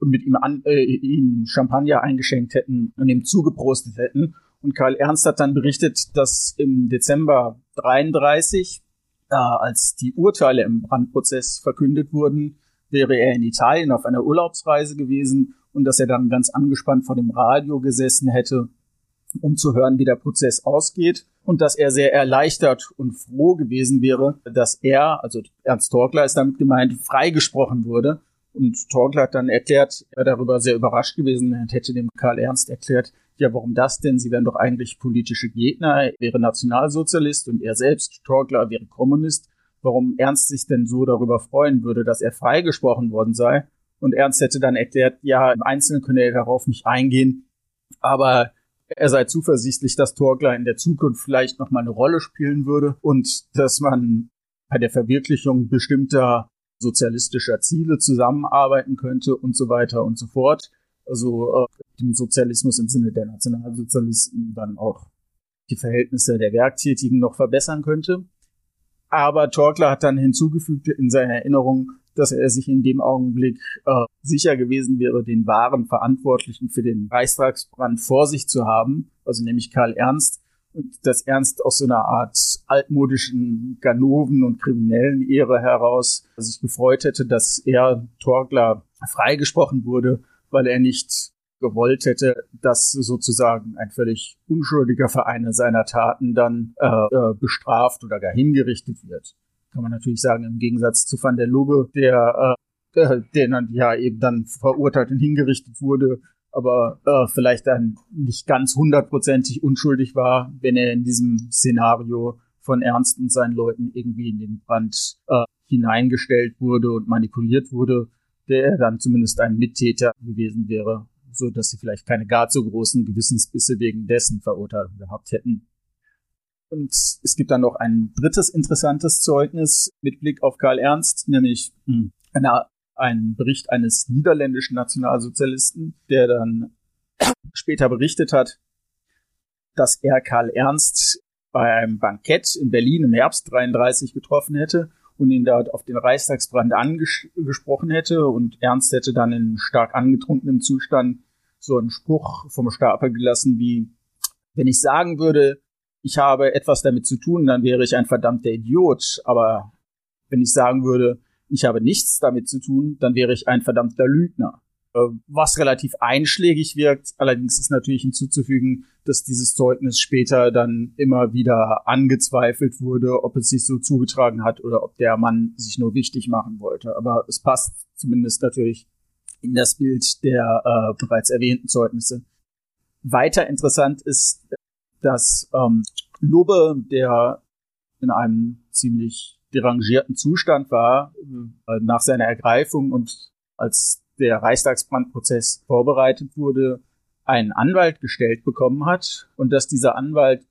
mit ihm an, äh, ihm Champagner eingeschenkt hätten und ihm zugeprostet hätten. Und Karl Ernst hat dann berichtet, dass im Dezember 33, äh, als die Urteile im Brandprozess verkündet wurden, wäre er in Italien auf einer Urlaubsreise gewesen und dass er dann ganz angespannt vor dem Radio gesessen hätte, um zu hören, wie der Prozess ausgeht und dass er sehr erleichtert und froh gewesen wäre, dass er, also Ernst Torkler ist damit gemeint, freigesprochen wurde. Und Torkler hat dann erklärt, er darüber sehr überrascht gewesen, er hätte dem Karl Ernst erklärt, ja, warum das denn? Sie wären doch eigentlich politische Gegner, er wäre Nationalsozialist und er selbst, Torgler, wäre Kommunist. Warum Ernst sich denn so darüber freuen würde, dass er freigesprochen worden sei? Und Ernst hätte dann erklärt, ja, im Einzelnen könne er darauf nicht eingehen, aber er sei zuversichtlich, dass Torgler in der Zukunft vielleicht noch mal eine Rolle spielen würde und dass man bei der Verwirklichung bestimmter sozialistischer Ziele zusammenarbeiten könnte und so weiter und so fort also äh, dem Sozialismus im Sinne der Nationalsozialisten dann auch die Verhältnisse der Werktätigen noch verbessern könnte. Aber Torkler hat dann hinzugefügt in seiner Erinnerung, dass er sich in dem Augenblick äh, sicher gewesen wäre, den wahren Verantwortlichen für den Reichstagsbrand vor sich zu haben, also nämlich Karl Ernst, und dass Ernst aus so einer Art altmodischen Ganoven und kriminellen Ehre heraus sich gefreut hätte, dass er Torgler freigesprochen wurde, weil er nicht gewollt hätte, dass sozusagen ein völlig unschuldiger Verein seiner Taten dann äh, äh, bestraft oder gar hingerichtet wird. Kann man natürlich sagen, im Gegensatz zu Van der Lubbe, der, äh, äh der dann ja eben dann verurteilt und hingerichtet wurde, aber äh, vielleicht dann nicht ganz hundertprozentig unschuldig war, wenn er in diesem Szenario von Ernst und seinen Leuten irgendwie in den Brand äh, hineingestellt wurde und manipuliert wurde, der er dann zumindest ein Mittäter gewesen wäre, so dass sie vielleicht keine gar so großen Gewissensbisse wegen dessen Verurteilung gehabt hätten. Und es gibt dann noch ein drittes interessantes Zeugnis mit Blick auf Karl Ernst, nämlich hm, eine ein Bericht eines niederländischen Nationalsozialisten, der dann später berichtet hat, dass er Karl Ernst bei einem Bankett in Berlin im Herbst 33 getroffen hätte und ihn dort auf den Reichstagsbrand angesprochen hätte. Und Ernst hätte dann in stark angetrunkenem Zustand so einen Spruch vom Stapel gelassen wie, wenn ich sagen würde, ich habe etwas damit zu tun, dann wäre ich ein verdammter Idiot, aber wenn ich sagen würde, ich habe nichts damit zu tun, dann wäre ich ein verdammter Lügner. Äh, was relativ einschlägig wirkt, allerdings ist natürlich hinzuzufügen, dass dieses Zeugnis später dann immer wieder angezweifelt wurde, ob es sich so zugetragen hat oder ob der Mann sich nur wichtig machen wollte. Aber es passt zumindest natürlich in das Bild der äh, bereits erwähnten Zeugnisse. Weiter interessant ist, dass ähm, Lubbe, der in einem ziemlich derangierten Zustand war äh, nach seiner Ergreifung und als der Reichstagsbrandprozess vorbereitet wurde, einen Anwalt gestellt bekommen hat und dass dieser Anwalt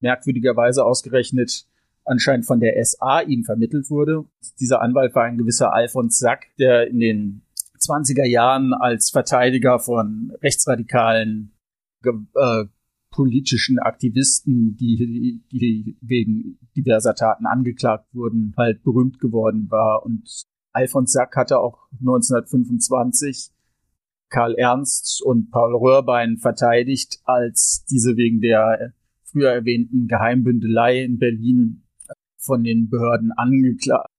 merkwürdigerweise ausgerechnet anscheinend von der SA ihm vermittelt wurde. Dieser Anwalt war ein gewisser Alfons Sack, der in den 20er Jahren als Verteidiger von rechtsradikalen äh, politischen Aktivisten, die, die wegen diverser Taten angeklagt wurden, halt berühmt geworden war. Und Alfons Sack hatte auch 1925 Karl Ernst und Paul Röhrbein verteidigt, als diese wegen der früher erwähnten Geheimbündelei in Berlin von den Behörden angeklagt,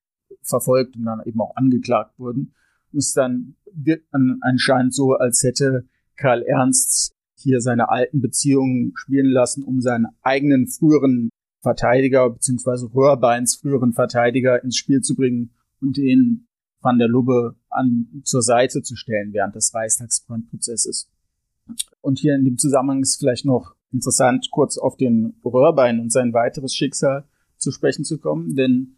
verfolgt und dann eben auch angeklagt wurden. Und es dann wird anscheinend so, als hätte Karl Ernst hier seine alten Beziehungen spielen lassen, um seinen eigenen früheren Verteidiger bzw. Röhrbeins früheren Verteidiger ins Spiel zu bringen und den Van der Lubbe an, zur Seite zu stellen während des Reichstagsbrandprozesses. Und hier in dem Zusammenhang ist vielleicht noch interessant, kurz auf den Röhrbein und sein weiteres Schicksal zu sprechen zu kommen, denn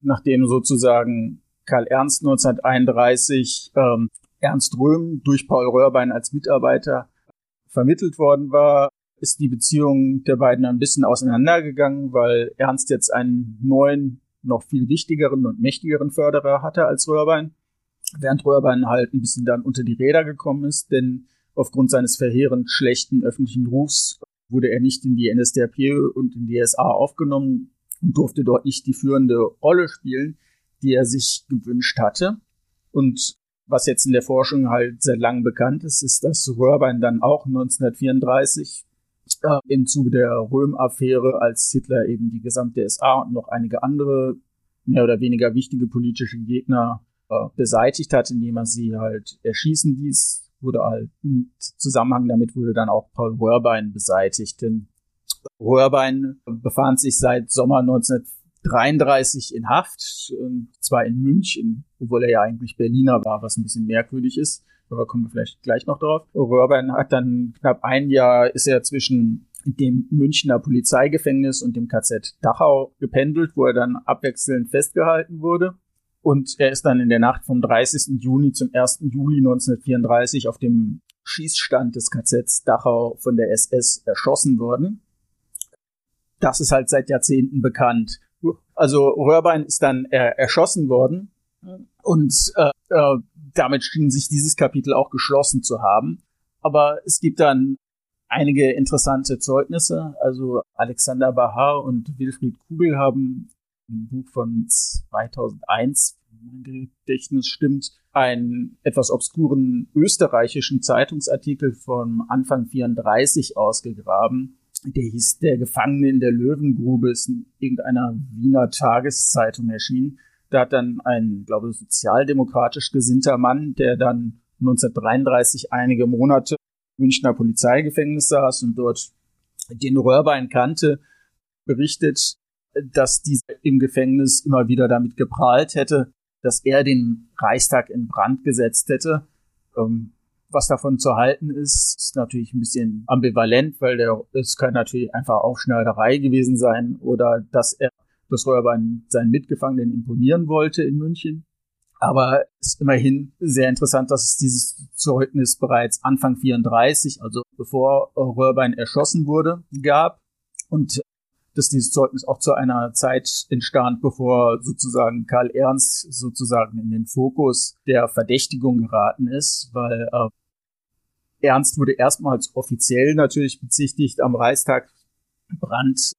nachdem sozusagen Karl Ernst 1931 ähm, Ernst Röhm durch Paul Röhrbein als Mitarbeiter vermittelt worden war, ist die Beziehung der beiden ein bisschen auseinandergegangen, weil Ernst jetzt einen neuen, noch viel wichtigeren und mächtigeren Förderer hatte als Röhrbein, während Röhrbein halt ein bisschen dann unter die Räder gekommen ist, denn aufgrund seines verheerend schlechten öffentlichen Rufs wurde er nicht in die NSDAP und in die SA aufgenommen und durfte dort nicht die führende Rolle spielen, die er sich gewünscht hatte. Und was jetzt in der Forschung halt seit langem bekannt ist, ist, dass Röhrbein dann auch 1934 äh, im Zuge der Röhm-Affäre, als Hitler eben die gesamte SA und noch einige andere mehr oder weniger wichtige politische Gegner äh, beseitigt hat, indem er sie halt erschießen ließ, wurde halt im Zusammenhang damit wurde dann auch Paul Röhrbein beseitigt. Denn Röhrbein befand sich seit Sommer 1934 33 in Haft, und zwar in München, obwohl er ja eigentlich Berliner war, was ein bisschen merkwürdig ist. Aber kommen wir vielleicht gleich noch drauf. Röhrbein hat dann knapp ein Jahr, ist er zwischen dem Münchner Polizeigefängnis und dem KZ Dachau gependelt, wo er dann abwechselnd festgehalten wurde. Und er ist dann in der Nacht vom 30. Juni zum 1. Juli 1934 auf dem Schießstand des KZ Dachau von der SS erschossen worden. Das ist halt seit Jahrzehnten bekannt. Also Röhrbein ist dann äh, erschossen worden und äh, äh, damit schien sich dieses Kapitel auch geschlossen zu haben. Aber es gibt dann einige interessante Zeugnisse. Also Alexander Bahar und Wilfried Kugel haben ein Buch von 2001, wenn mein Gedächtnis stimmt, einen etwas obskuren österreichischen Zeitungsartikel von Anfang 34 ausgegraben. Der hieß Der Gefangene in der Löwengrube, ist in irgendeiner Wiener Tageszeitung erschienen. Da hat dann ein, glaube ich, sozialdemokratisch gesinnter Mann, der dann 1933 einige Monate im Münchner Polizeigefängnis saß und dort den Röhrbein kannte, berichtet, dass dieser im Gefängnis immer wieder damit geprahlt hätte, dass er den Reichstag in Brand gesetzt hätte. Ähm, was davon zu halten ist, ist natürlich ein bisschen ambivalent, weil es kann natürlich einfach Aufschneiderei gewesen sein oder dass er das Röhrbein seinen Mitgefangenen imponieren wollte in München. Aber es ist immerhin sehr interessant, dass es dieses Zeugnis bereits Anfang 34, also bevor Röhrbein erschossen wurde, gab. Und dass dieses Zeugnis auch zu einer Zeit entstand, bevor sozusagen Karl Ernst sozusagen in den Fokus der Verdächtigung geraten ist, weil äh, Ernst wurde erstmals offiziell natürlich bezichtigt, am Reichstagbrand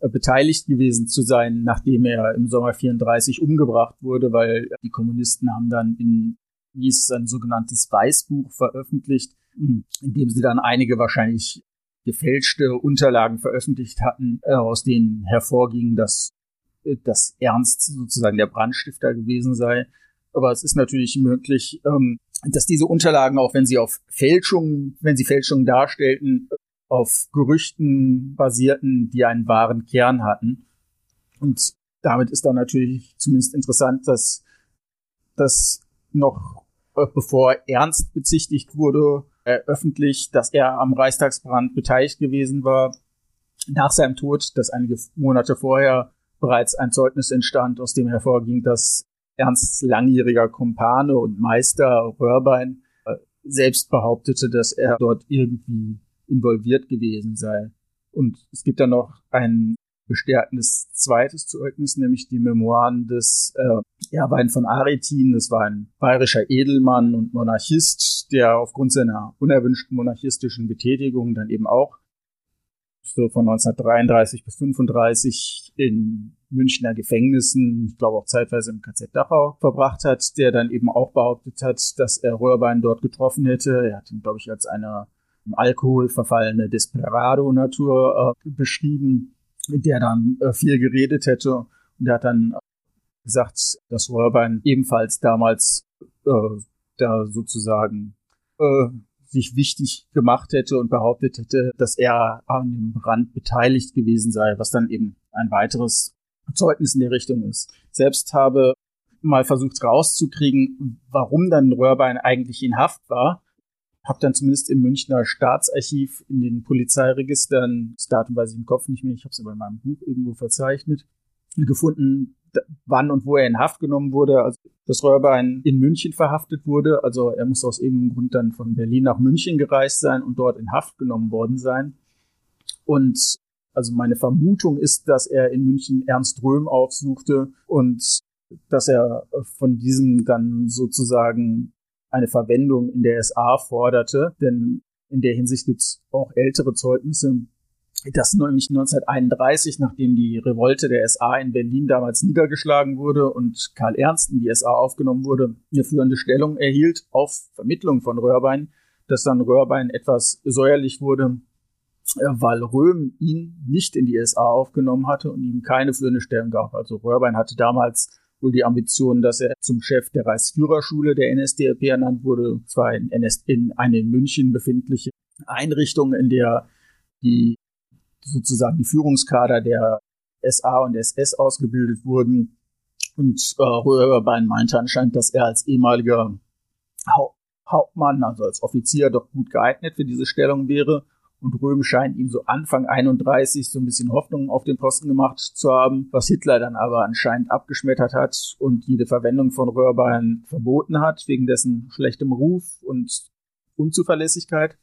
äh, beteiligt gewesen zu sein, nachdem er im Sommer 34 umgebracht wurde, weil die Kommunisten haben dann in wie es ein sogenanntes Weißbuch veröffentlicht, in dem sie dann einige wahrscheinlich gefälschte Unterlagen veröffentlicht hatten, äh, aus denen hervorging, dass, äh, dass Ernst sozusagen der Brandstifter gewesen sei. Aber es ist natürlich möglich, ähm, dass diese Unterlagen, auch wenn sie auf Fälschungen, wenn sie Fälschungen darstellten, auf Gerüchten basierten, die einen wahren Kern hatten. Und damit ist dann natürlich zumindest interessant, dass, dass noch äh, bevor Ernst bezichtigt wurde, äh, öffentlich, dass er am Reichstagsbrand beteiligt gewesen war. Nach seinem Tod, dass einige Monate vorher bereits ein Zeugnis entstand, aus dem hervorging, dass Ernsts langjähriger Kumpane und Meister Röhrbein äh, selbst behauptete, dass er dort irgendwie involviert gewesen sei. Und es gibt dann noch ein bestärkendes zweites Zeugnis, nämlich die Memoiren des äh, Erwein von Aretin. Das war ein bayerischer Edelmann und Monarchist, der aufgrund seiner unerwünschten monarchistischen Betätigung dann eben auch so von 1933 bis 35 in Münchner Gefängnissen, ich glaube auch zeitweise im KZ Dachau verbracht hat, der dann eben auch behauptet hat, dass er Röhrbein dort getroffen hätte. Er hat ihn, glaube ich, als eine im Alkohol verfallene Desperado-Natur äh, beschrieben der dann äh, viel geredet hätte. Und der hat dann gesagt, dass Röhrbein ebenfalls damals äh, da sozusagen äh, sich wichtig gemacht hätte und behauptet hätte, dass er an dem Brand beteiligt gewesen sei, was dann eben ein weiteres Zeugnis in der Richtung ist. Selbst habe mal versucht rauszukriegen, warum dann Röhrbein eigentlich in Haft war habe dann zumindest im Münchner Staatsarchiv in den Polizeiregistern, das Datum weiß ich im Kopf nicht mehr, ich habe es aber in meinem Buch irgendwo verzeichnet, gefunden, wann und wo er in Haft genommen wurde. Also dass Röhrbein in München verhaftet wurde. Also er muss aus irgendeinem Grund dann von Berlin nach München gereist sein und dort in Haft genommen worden sein. Und also meine Vermutung ist, dass er in München Ernst Röhm aufsuchte und dass er von diesem dann sozusagen eine Verwendung in der SA forderte, denn in der Hinsicht gibt es auch ältere Zeugnisse, dass nämlich 1931, nachdem die Revolte der SA in Berlin damals niedergeschlagen wurde und Karl Ernst in die SA aufgenommen wurde, eine führende Stellung erhielt auf Vermittlung von Röhrbein, dass dann Röhrbein etwas säuerlich wurde, weil Röhm ihn nicht in die SA aufgenommen hatte und ihm keine führende Stellung gab. Also Röhrbein hatte damals wohl die Ambition, dass er zum Chef der Reichsführerschule der NSDAP ernannt wurde, zwar in, NS in eine in München befindliche Einrichtung, in der die sozusagen die Führungskader der SA und SS ausgebildet wurden. Und äh, Röhrbein meinte anscheinend, dass er als ehemaliger Haupt Hauptmann, also als Offizier, doch gut geeignet für diese Stellung wäre und Röhm scheint ihm so Anfang 31 so ein bisschen Hoffnung auf den Posten gemacht zu haben, was Hitler dann aber anscheinend abgeschmettert hat und jede Verwendung von Röhrbein verboten hat, wegen dessen schlechtem Ruf und Unzuverlässigkeit,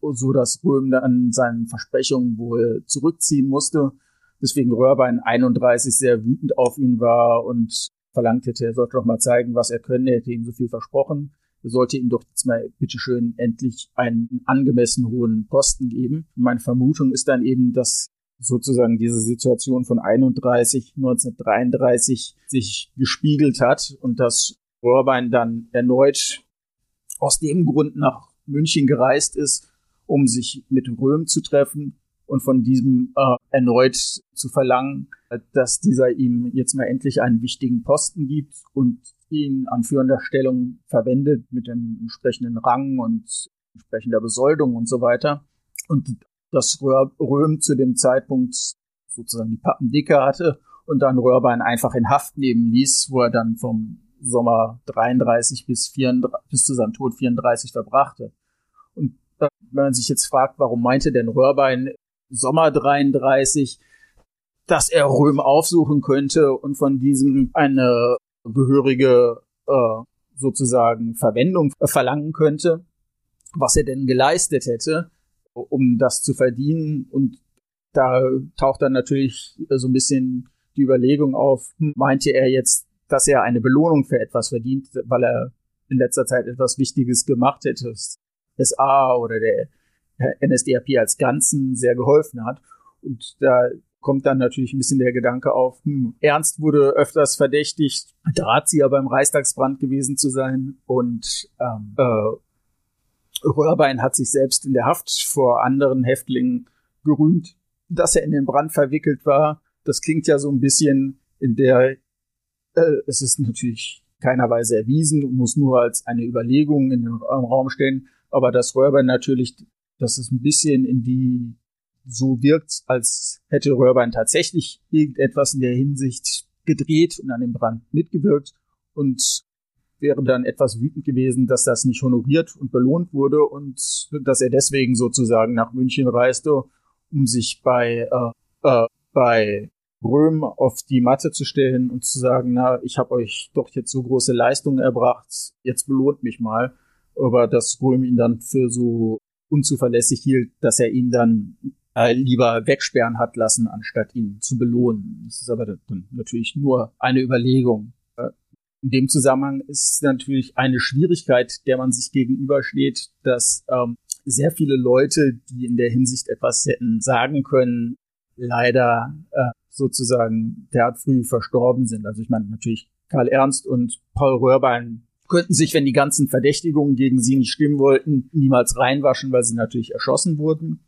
so dass Röhm dann seinen Versprechungen wohl zurückziehen musste, deswegen Röhrbein 31 sehr wütend auf ihn war und verlangt hätte, er sollte doch mal zeigen, was er könne, er hätte ihm so viel versprochen sollte ihm doch jetzt mal bitteschön endlich einen angemessen hohen Posten geben. Meine Vermutung ist dann eben, dass sozusagen diese Situation von 31, 1933 sich gespiegelt hat und dass Röhrbein dann erneut aus dem Grund nach München gereist ist, um sich mit Röhm zu treffen und von diesem äh, erneut zu verlangen, dass dieser ihm jetzt mal endlich einen wichtigen Posten gibt und ihn an führender Stellung verwendet mit dem entsprechenden Rang und entsprechender Besoldung und so weiter. Und dass Röhm zu dem Zeitpunkt sozusagen die Pappen dicke hatte und dann Röhrbein einfach in Haft nehmen ließ, wo er dann vom Sommer 33 bis, 34, bis zu seinem Tod 34 verbrachte. Und wenn man sich jetzt fragt, warum meinte denn Röhrbein Sommer 33, dass er Röhm aufsuchen könnte und von diesem eine gehörige äh, sozusagen Verwendung verlangen könnte, was er denn geleistet hätte, um das zu verdienen. Und da taucht dann natürlich so ein bisschen die Überlegung auf, hm, meinte er jetzt, dass er eine Belohnung für etwas verdient, weil er in letzter Zeit etwas Wichtiges gemacht hätte, SA oder der NSDAP als Ganzen sehr geholfen hat. Und da kommt dann natürlich ein bisschen der Gedanke auf, hm, Ernst wurde öfters verdächtigt, Drahtzieher beim Reichstagsbrand gewesen zu sein und ähm, äh, Röhrbein hat sich selbst in der Haft vor anderen Häftlingen gerühmt, dass er in den Brand verwickelt war. Das klingt ja so ein bisschen in der, äh, es ist natürlich keiner Weise erwiesen und muss nur als eine Überlegung in den Raum stellen, aber dass Röhrbein natürlich, dass es ein bisschen in die so wirkt, als hätte Röhrbein tatsächlich irgendetwas in der Hinsicht gedreht und an dem Brand mitgewirkt und wäre dann etwas wütend gewesen, dass das nicht honoriert und belohnt wurde und dass er deswegen sozusagen nach München reiste, um sich bei äh, äh, bei Röhm auf die Matte zu stellen und zu sagen, na, ich habe euch doch jetzt so große Leistungen erbracht, jetzt belohnt mich mal. Aber dass Röhm ihn dann für so unzuverlässig hielt, dass er ihn dann äh, lieber wegsperren hat lassen, anstatt ihn zu belohnen. Das ist aber natürlich nur eine Überlegung. Äh, in dem Zusammenhang ist natürlich eine Schwierigkeit, der man sich gegenübersteht, dass ähm, sehr viele Leute, die in der Hinsicht etwas hätten sagen können, leider äh, sozusagen derart früh verstorben sind. Also ich meine natürlich Karl Ernst und Paul Röhrbein könnten sich, wenn die ganzen Verdächtigungen gegen sie nicht stimmen wollten, niemals reinwaschen, weil sie natürlich erschossen wurden.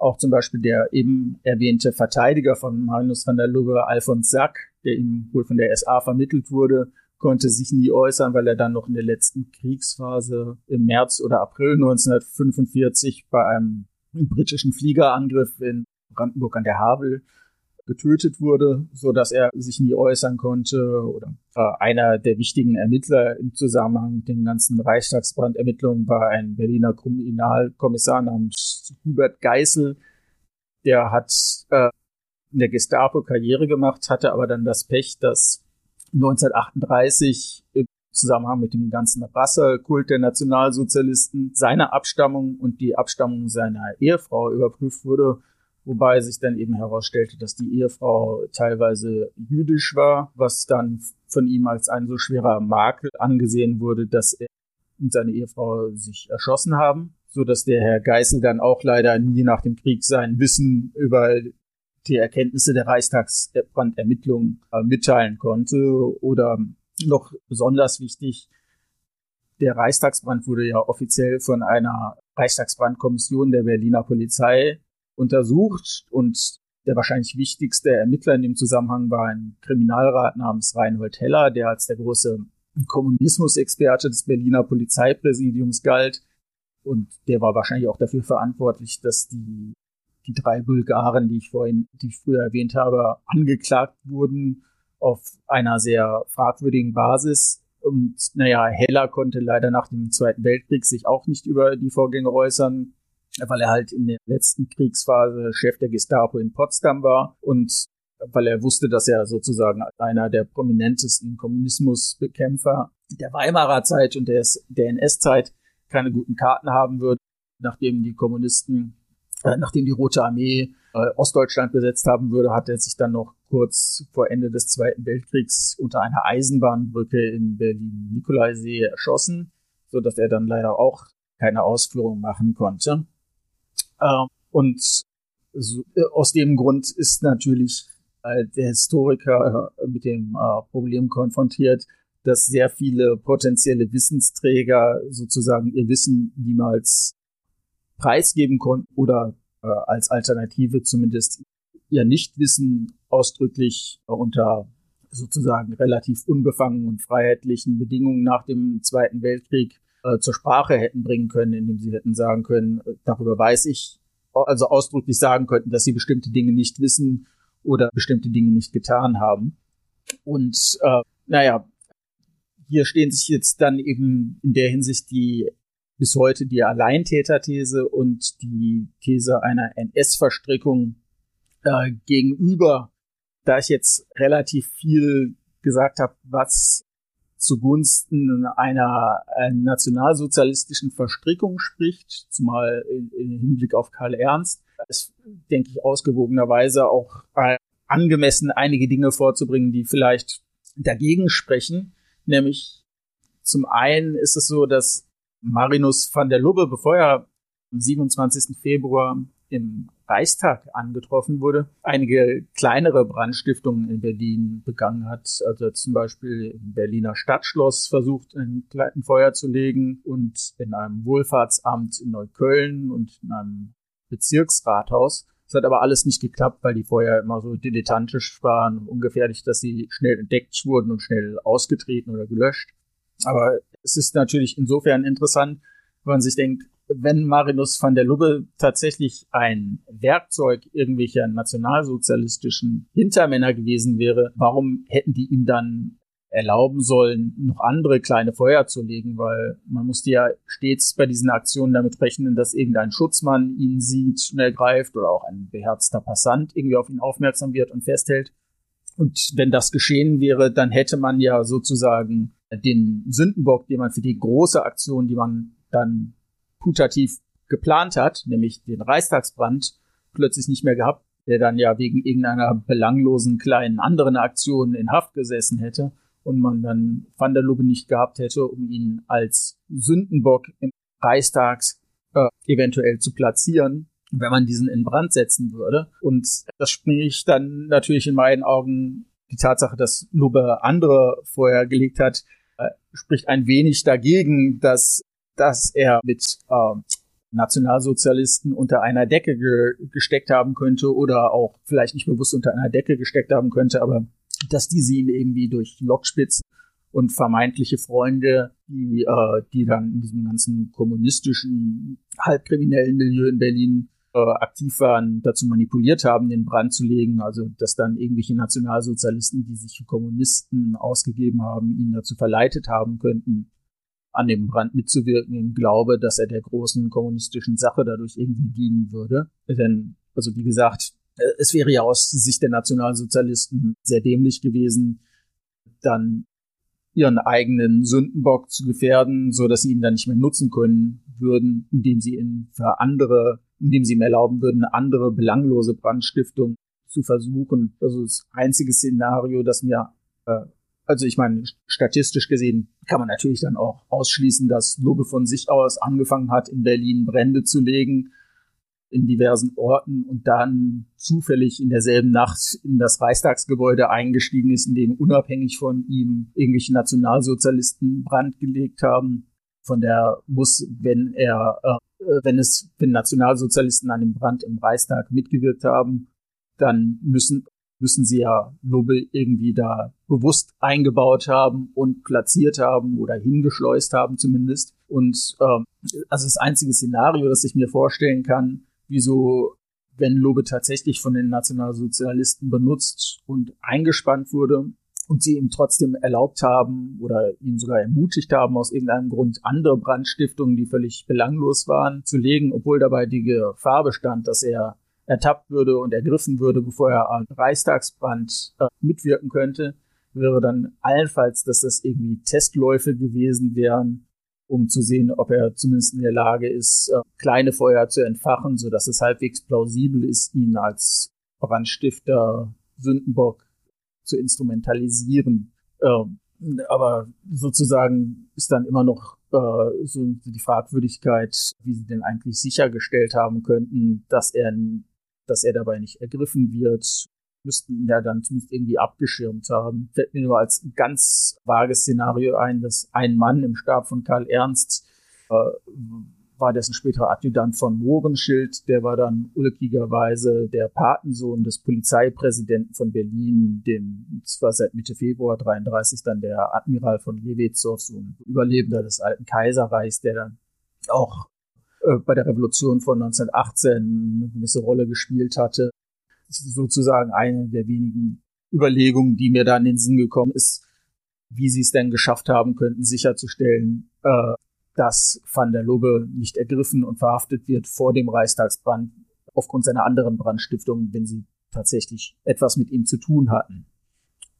Auch zum Beispiel der eben erwähnte Verteidiger von Magnus van der Lubbe, Alfons Sack, der ihm wohl von der SA vermittelt wurde, konnte sich nie äußern, weil er dann noch in der letzten Kriegsphase im März oder April 1945 bei einem britischen Fliegerangriff in Brandenburg an der Havel getötet wurde, so dass er sich nie äußern konnte oder einer der wichtigen Ermittler im Zusammenhang mit den ganzen Reichstagsbrandermittlungen war ein Berliner Kriminalkommissar namens Hubert Geißel. Der hat äh, in der Gestapo Karriere gemacht, hatte aber dann das Pech, dass 1938 im Zusammenhang mit dem ganzen Rassekult der Nationalsozialisten seine Abstammung und die Abstammung seiner Ehefrau überprüft wurde wobei sich dann eben herausstellte, dass die Ehefrau teilweise jüdisch war, was dann von ihm als ein so schwerer Makel angesehen wurde, dass er und seine Ehefrau sich erschossen haben, so dass der Herr Geißel dann auch leider nie nach dem Krieg sein Wissen über die Erkenntnisse der Reichstagsbrandermittlungen äh, mitteilen konnte. Oder noch besonders wichtig, der Reichstagsbrand wurde ja offiziell von einer Reichstagsbrandkommission der Berliner Polizei untersucht und der wahrscheinlich wichtigste Ermittler in dem Zusammenhang war ein Kriminalrat namens Reinhold Heller, der als der große Kommunismusexperte des Berliner Polizeipräsidiums galt. Und der war wahrscheinlich auch dafür verantwortlich, dass die, die drei Bulgaren, die ich vorhin, die ich früher erwähnt habe, angeklagt wurden auf einer sehr fragwürdigen Basis. Und naja, Heller konnte leider nach dem Zweiten Weltkrieg sich auch nicht über die Vorgänge äußern weil er halt in der letzten Kriegsphase Chef der Gestapo in Potsdam war und weil er wusste, dass er sozusagen einer der prominentesten Kommunismusbekämpfer der Weimarer Zeit und der, der NS-Zeit keine guten Karten haben würde, nachdem die Kommunisten, äh, nachdem die Rote Armee äh, Ostdeutschland besetzt haben würde, hat er sich dann noch kurz vor Ende des Zweiten Weltkriegs unter einer Eisenbahnbrücke in Berlin-Nikolaisee erschossen, so dass er dann leider auch keine Ausführung machen konnte. Äh, und so, äh, aus dem Grund ist natürlich äh, der Historiker äh, mit dem äh, Problem konfrontiert, dass sehr viele potenzielle Wissensträger sozusagen ihr Wissen niemals preisgeben konnten oder äh, als Alternative zumindest ihr Nichtwissen ausdrücklich unter sozusagen relativ unbefangen und freiheitlichen Bedingungen nach dem Zweiten Weltkrieg äh, zur Sprache hätten bringen können, indem sie hätten sagen können, äh, darüber weiß ich, also ausdrücklich sagen könnten, dass sie bestimmte Dinge nicht wissen oder bestimmte Dinge nicht getan haben. Und äh, naja, hier stehen sich jetzt dann eben in der Hinsicht die bis heute die Alleintäterthese und die These einer NS-Verstrickung äh, gegenüber. Da ich jetzt relativ viel gesagt habe, was zugunsten einer, einer nationalsozialistischen Verstrickung spricht, zumal im Hinblick auf Karl Ernst, ist, denke ich, ausgewogenerweise auch äh, angemessen, einige Dinge vorzubringen, die vielleicht dagegen sprechen. Nämlich zum einen ist es so, dass Marinus van der Lubbe, bevor er am 27. Februar im Reichstag angetroffen wurde, einige kleinere Brandstiftungen in Berlin begangen hat. Also zum Beispiel im Berliner Stadtschloss versucht, ein, ein Feuer zu legen und in einem Wohlfahrtsamt in Neukölln und in einem Bezirksrathaus. Das hat aber alles nicht geklappt, weil die Feuer immer so dilettantisch waren ungefährlich, dass sie schnell entdeckt wurden und schnell ausgetreten oder gelöscht. Aber es ist natürlich insofern interessant, wenn man sich denkt, wenn Marinus van der Lubbe tatsächlich ein Werkzeug irgendwelcher nationalsozialistischen Hintermänner gewesen wäre, warum hätten die ihm dann erlauben sollen, noch andere kleine Feuer zu legen, weil man musste ja stets bei diesen Aktionen damit rechnen, dass irgendein Schutzmann ihn sieht, schnell greift oder auch ein beherzter Passant irgendwie auf ihn aufmerksam wird und festhält. Und wenn das geschehen wäre, dann hätte man ja sozusagen den Sündenbock, den man für die große Aktion, die man dann putativ geplant hat, nämlich den Reichstagsbrand, plötzlich nicht mehr gehabt, der dann ja wegen irgendeiner belanglosen kleinen anderen Aktion in Haft gesessen hätte und man dann Van der Lubbe nicht gehabt hätte, um ihn als Sündenbock im Reichstags äh, eventuell zu platzieren, wenn man diesen in Brand setzen würde. Und das spricht dann natürlich in meinen Augen die Tatsache, dass Lubbe andere vorher gelegt hat, äh, spricht ein wenig dagegen, dass dass er mit äh, Nationalsozialisten unter einer Decke ge gesteckt haben könnte oder auch vielleicht nicht bewusst unter einer Decke gesteckt haben könnte, aber dass diese ihn irgendwie durch Lockspitzen und vermeintliche Freunde, die, äh, die dann in diesem ganzen kommunistischen, halbkriminellen Milieu in Berlin äh, aktiv waren, dazu manipuliert haben, den Brand zu legen. Also dass dann irgendwelche Nationalsozialisten, die sich für Kommunisten ausgegeben haben, ihn dazu verleitet haben könnten, an dem Brand mitzuwirken, im Glaube, dass er der großen kommunistischen Sache dadurch irgendwie dienen würde. Denn, also wie gesagt, äh, es wäre ja aus Sicht der Nationalsozialisten sehr dämlich gewesen, dann ihren eigenen Sündenbock zu gefährden, so dass sie ihn dann nicht mehr nutzen können würden, indem sie ihn für andere, indem sie ihm erlauben würden, eine andere belanglose Brandstiftung zu versuchen. Also das einzige Szenario, das mir äh, also ich meine, statistisch gesehen kann man natürlich dann auch ausschließen, dass Lube von sich aus angefangen hat, in Berlin Brände zu legen in diversen Orten und dann zufällig in derselben Nacht in das Reichstagsgebäude eingestiegen ist, in dem unabhängig von ihm irgendwelche Nationalsozialisten Brand gelegt haben. Von der muss, wenn er, äh, wenn es, wenn Nationalsozialisten an dem Brand im Reichstag mitgewirkt haben, dann müssen müssen sie ja Lubbe irgendwie da bewusst eingebaut haben und platziert haben oder hingeschleust haben zumindest. Und ähm, also das einzige Szenario, das ich mir vorstellen kann, wieso, wenn Lubbe tatsächlich von den Nationalsozialisten benutzt und eingespannt wurde und sie ihm trotzdem erlaubt haben oder ihn sogar ermutigt haben, aus irgendeinem Grund andere Brandstiftungen, die völlig belanglos waren, zu legen, obwohl dabei die Gefahr bestand, dass er ertappt würde und ergriffen würde, bevor er am Reichstagsbrand äh, mitwirken könnte, wäre dann allenfalls, dass das irgendwie Testläufe gewesen wären, um zu sehen, ob er zumindest in der Lage ist, äh, kleine Feuer zu entfachen, so dass es halbwegs plausibel ist, ihn als Brandstifter, Sündenbock zu instrumentalisieren. Ähm, aber sozusagen ist dann immer noch äh, so die Fragwürdigkeit, wie sie denn eigentlich sichergestellt haben könnten, dass er dass er dabei nicht ergriffen wird müssten ihn ja dann zumindest irgendwie abgeschirmt haben. Fällt mir nur als ganz vages Szenario ein, dass ein Mann im Stab von Karl Ernst äh, war dessen späterer Adjutant von Mohrenschild, der war dann ulkigerweise der Patensohn des Polizeipräsidenten von Berlin, dem zwar seit Mitte Februar 33 dann der Admiral von Lewitzow, so ein Überlebender des alten Kaiserreichs, der dann auch äh, bei der Revolution von 1918 eine gewisse Rolle gespielt hatte. Sozusagen eine der wenigen Überlegungen, die mir da in den Sinn gekommen ist, wie sie es denn geschafft haben könnten, sicherzustellen, äh, dass Van der Lubbe nicht ergriffen und verhaftet wird vor dem Reichstagsbrand aufgrund seiner anderen Brandstiftung, wenn sie tatsächlich etwas mit ihm zu tun hatten.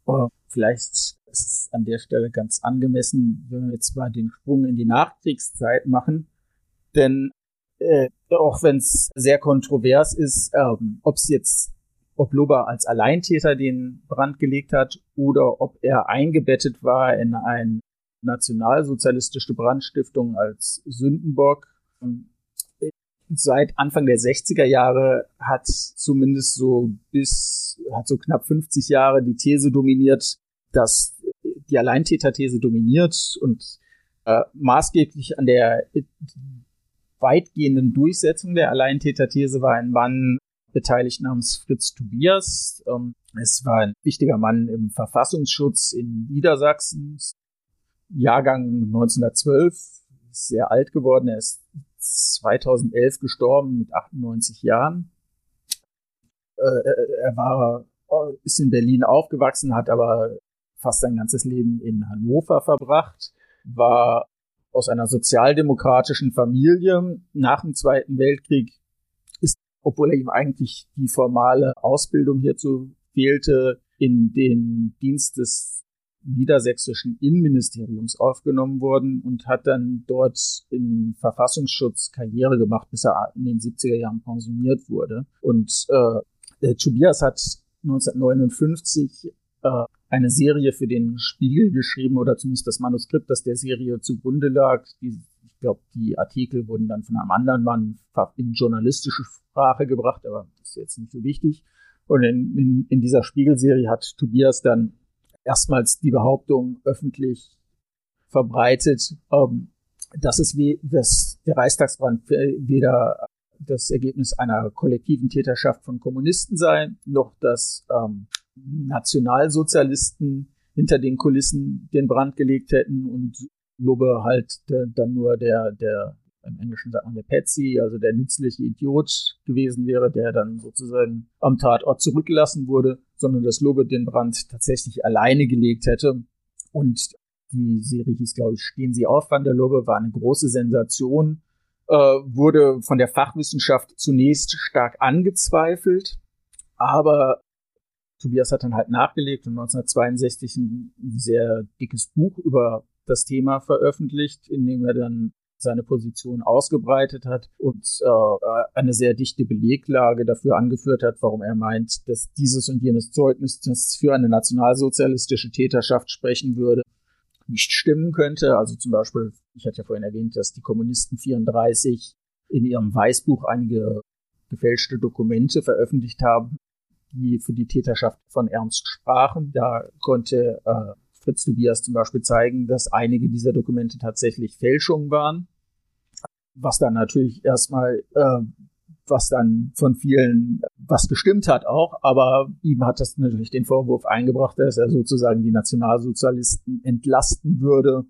Aber vielleicht ist es an der Stelle ganz angemessen, wenn wir jetzt mal den Sprung in die Nachkriegszeit machen. Denn äh, auch wenn es sehr kontrovers ist, ähm, ob es jetzt, ob Lubber als Alleintäter den Brand gelegt hat oder ob er eingebettet war in ein nationalsozialistische Brandstiftung als Sündenbock. Seit Anfang der 60er Jahre hat zumindest so bis, hat so knapp 50 Jahre die These dominiert, dass die Alleintäterthese dominiert und äh, maßgeblich an der weitgehenden Durchsetzung der Alleintäterthese war ein Mann beteiligt namens Fritz Tobias. Ähm, es war ein wichtiger Mann im Verfassungsschutz in Niedersachsen, Jahrgang 1912, ist sehr alt geworden. Er ist 2011 gestorben mit 98 Jahren. Äh, er war, ist in Berlin aufgewachsen, hat aber fast sein ganzes Leben in Hannover verbracht, war aus einer sozialdemokratischen Familie nach dem Zweiten Weltkrieg, ist, obwohl er ihm eigentlich die formale Ausbildung hierzu fehlte, in den Dienst des niedersächsischen Innenministeriums aufgenommen worden und hat dann dort im Verfassungsschutz Karriere gemacht, bis er in den 70er Jahren pensioniert wurde. Und äh, Tobias hat 1959 äh, eine Serie für den Spiegel geschrieben oder zumindest das Manuskript, das der Serie zugrunde lag. Die, ich glaube, die Artikel wurden dann von einem anderen Mann in journalistische Sprache gebracht, aber das ist jetzt nicht so wichtig. Und in, in, in dieser Spiegelserie hat Tobias dann erstmals die Behauptung öffentlich verbreitet, ähm, dass es wie dass der Reichstagsbrand weder das Ergebnis einer kollektiven Täterschaft von Kommunisten sei, noch dass ähm, Nationalsozialisten hinter den Kulissen den Brand gelegt hätten und Lubbe halt der, dann nur der, der, im Englischen sagt man der Patsy, also der nützliche Idiot gewesen wäre, der dann sozusagen am Tatort zurückgelassen wurde, sondern dass Lubbe den Brand tatsächlich alleine gelegt hätte. Und die Serie hieß, glaube ich, Stehen Sie auf, Van der Lubbe, war eine große Sensation, äh, wurde von der Fachwissenschaft zunächst stark angezweifelt, aber Tobias hat dann halt nachgelegt und 1962 ein sehr dickes Buch über das Thema veröffentlicht, in dem er dann seine Position ausgebreitet hat und äh, eine sehr dichte Beleglage dafür angeführt hat, warum er meint, dass dieses und jenes Zeugnis, das für eine nationalsozialistische Täterschaft sprechen würde, nicht stimmen könnte. Also zum Beispiel, ich hatte ja vorhin erwähnt, dass die Kommunisten 34 in ihrem Weißbuch einige gefälschte Dokumente veröffentlicht haben, die für die Täterschaft von Ernst sprachen. Da konnte äh, Fritz Tobias zum Beispiel zeigen, dass einige dieser Dokumente tatsächlich Fälschungen waren, was dann natürlich erstmal, äh, was dann von vielen, was gestimmt hat auch, aber ihm hat das natürlich den Vorwurf eingebracht, dass er sozusagen die Nationalsozialisten entlasten würde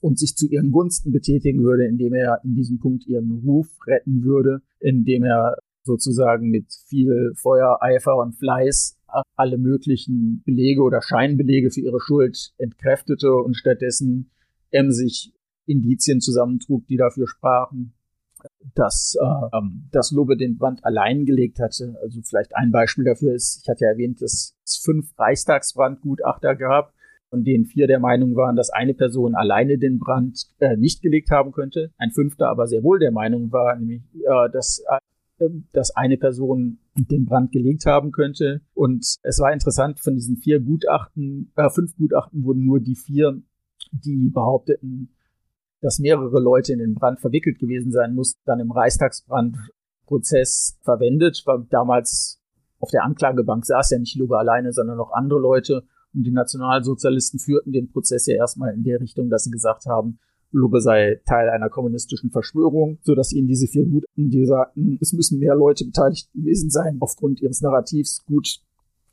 und sich zu ihren Gunsten betätigen würde, indem er in diesem Punkt ihren Ruf retten würde, indem er sozusagen mit viel Feuer, Eifer und Fleiß alle möglichen Belege oder Scheinbelege für ihre Schuld entkräftete und stattdessen emsig Indizien zusammentrug, die dafür sprachen, dass, äh, ähm, dass Lobe den Brand allein gelegt hatte. Also vielleicht ein Beispiel dafür ist, ich hatte ja erwähnt, dass es fünf Reichstagsbrandgutachter gab, von denen vier der Meinung waren, dass eine Person alleine den Brand äh, nicht gelegt haben könnte. Ein fünfter aber sehr wohl der Meinung war, nämlich, äh, dass äh, dass eine Person den Brand gelegt haben könnte. Und es war interessant, von diesen vier Gutachten, äh, fünf Gutachten wurden nur die vier, die behaupteten, dass mehrere Leute in den Brand verwickelt gewesen sein mussten, dann im Reichstagsbrandprozess verwendet, weil damals auf der Anklagebank saß ja nicht Luga alleine, sondern auch andere Leute. Und die Nationalsozialisten führten den Prozess ja erstmal in der Richtung, dass sie gesagt haben, Lubbe sei Teil einer kommunistischen Verschwörung, so dass ihnen diese vier Gutachten, die sagten, es müssen mehr Leute beteiligt gewesen sein, aufgrund ihres Narrativs gut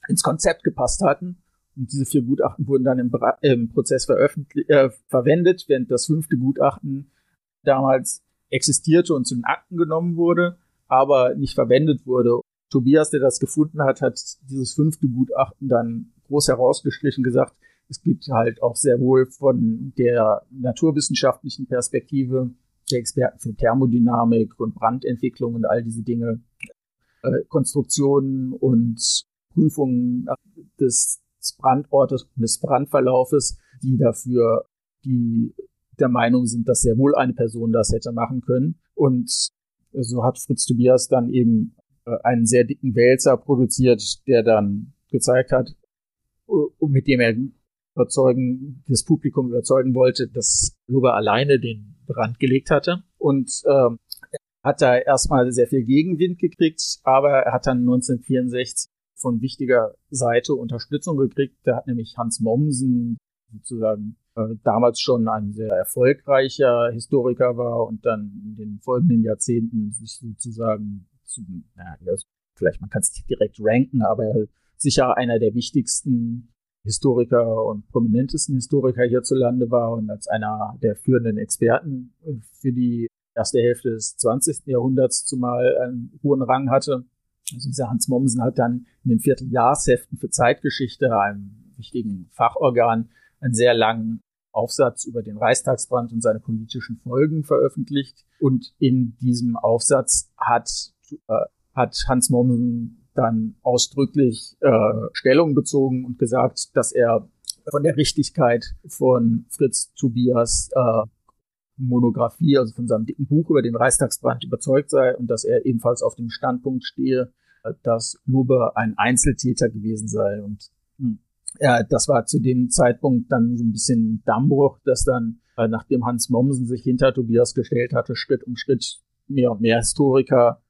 ins Konzept gepasst hatten. Und diese vier Gutachten wurden dann im, im Prozess äh, verwendet, während das fünfte Gutachten damals existierte und zu den Akten genommen wurde, aber nicht verwendet wurde. Tobias, der das gefunden hat, hat dieses fünfte Gutachten dann groß herausgestrichen gesagt, es gibt halt auch sehr wohl von der naturwissenschaftlichen Perspektive der Experten für Thermodynamik und Brandentwicklung und all diese Dinge, äh, Konstruktionen und Prüfungen des Brandortes und des Brandverlaufes, die dafür die der Meinung sind, dass sehr wohl eine Person das hätte machen können. Und so hat Fritz Tobias dann eben äh, einen sehr dicken Wälzer produziert, der dann gezeigt hat, mit dem er überzeugen, das Publikum überzeugen wollte, dass Luber alleine den Brand gelegt hatte. Und ähm, hat da erstmal sehr viel Gegenwind gekriegt, aber er hat dann 1964 von wichtiger Seite Unterstützung gekriegt. Da hat nämlich Hans Mommsen sozusagen äh, damals schon ein sehr erfolgreicher Historiker war und dann in den folgenden Jahrzehnten sich sozusagen zu, naja, vielleicht man kann es nicht direkt ranken, aber sicher einer der wichtigsten Historiker und prominentesten Historiker hierzulande war und als einer der führenden Experten für die erste Hälfte des 20. Jahrhunderts zumal einen hohen Rang hatte. Also dieser Hans Mommsen hat dann in den Vierteljahrsheften für Zeitgeschichte, einem wichtigen Fachorgan, einen sehr langen Aufsatz über den Reichstagsbrand und seine politischen Folgen veröffentlicht. Und in diesem Aufsatz hat, äh, hat Hans Mommsen dann ausdrücklich äh, Stellung bezogen und gesagt, dass er von der Richtigkeit von Fritz Tobias äh, Monographie, also von seinem dicken Buch über den Reichstagsbrand überzeugt sei und dass er ebenfalls auf dem Standpunkt stehe, dass Lube ein Einzeltäter gewesen sei. Und hm, ja, das war zu dem Zeitpunkt dann so ein bisschen Dammbruch, dass dann, äh, nachdem Hans Mommsen sich hinter Tobias gestellt hatte, Schritt um Schritt mehr und mehr Historiker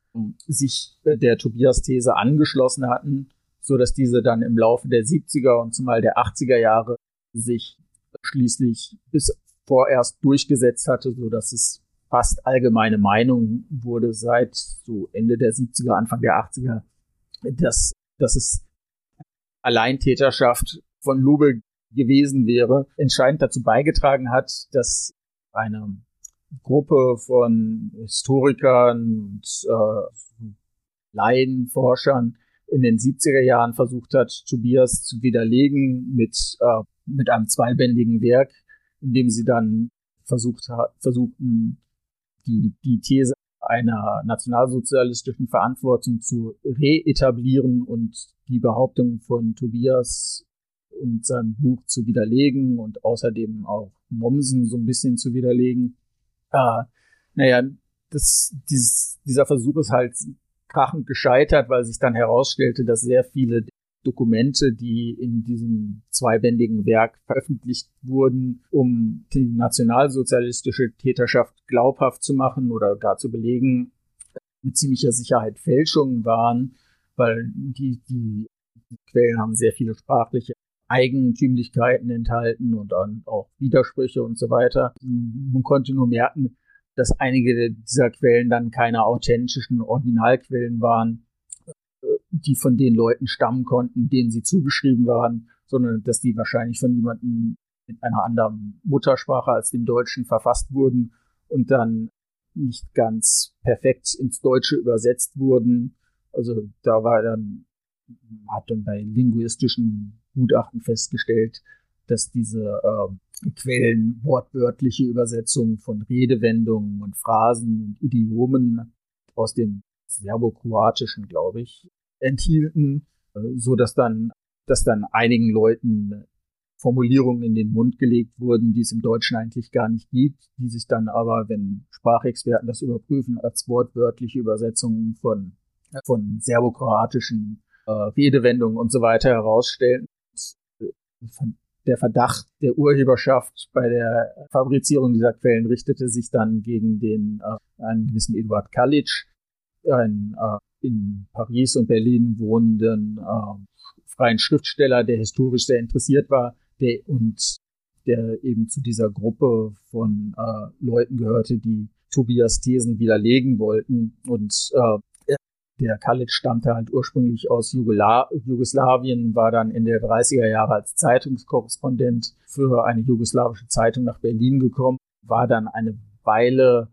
sich äh, der Tobias-These angeschlossen hatten, so dass diese dann im Laufe der 70er und zumal der 80er Jahre sich schließlich bis vorerst durchgesetzt hatte, so dass es fast allgemeine Meinung wurde seit so Ende der 70er, Anfang der 80er, dass, dass es Alleintäterschaft von Lube gewesen wäre, entscheidend dazu beigetragen hat, dass eine Gruppe von Historikern und äh, Laienforschern in den 70er Jahren versucht hat, Tobias zu widerlegen mit, äh, mit einem zweibändigen Werk, in dem sie dann versucht versuchten, die, die These einer nationalsozialistischen Verantwortung zu reetablieren und die Behauptung von Tobias und seinem Buch zu widerlegen und außerdem auch Mommsen so ein bisschen zu widerlegen. Äh, naja, das, dieses, dieser Versuch ist halt krachend gescheitert, weil sich dann herausstellte, dass sehr viele Dokumente, die in diesem zweibändigen Werk veröffentlicht wurden, um die nationalsozialistische Täterschaft glaubhaft zu machen oder gar zu belegen, mit ziemlicher Sicherheit Fälschungen waren, weil die, die Quellen haben sehr viele sprachliche Eigentümlichkeiten enthalten und dann auch Widersprüche und so weiter. Man konnte nur merken, dass einige dieser Quellen dann keine authentischen Originalquellen waren, die von den Leuten stammen konnten, denen sie zugeschrieben waren, sondern dass die wahrscheinlich von jemandem mit einer anderen Muttersprache als dem Deutschen verfasst wurden und dann nicht ganz perfekt ins Deutsche übersetzt wurden. Also da war dann, hat dann bei linguistischen Gutachten festgestellt, dass diese äh, Quellen wortwörtliche Übersetzungen von Redewendungen und Phrasen und Idiomen aus dem Serbokroatischen, glaube ich, enthielten, äh, so dass dann, dass dann einigen Leuten Formulierungen in den Mund gelegt wurden, die es im Deutschen eigentlich gar nicht gibt, die sich dann aber, wenn Sprachexperten das überprüfen, als wortwörtliche Übersetzungen von, von serbokroatischen äh, Redewendungen und so weiter herausstellen. Der Verdacht der Urheberschaft bei der Fabrizierung dieser Quellen richtete sich dann gegen den äh, einen gewissen Eduard Kalic, ein äh, in Paris und Berlin wohnenden äh, freien Schriftsteller, der historisch sehr interessiert war, der und der eben zu dieser Gruppe von äh, Leuten gehörte, die Tobias Thesen widerlegen wollten. Und äh, der Kalic stammte halt ursprünglich aus Jugosla Jugoslawien, war dann in der 30er Jahre als Zeitungskorrespondent für eine jugoslawische Zeitung nach Berlin gekommen, war dann eine Weile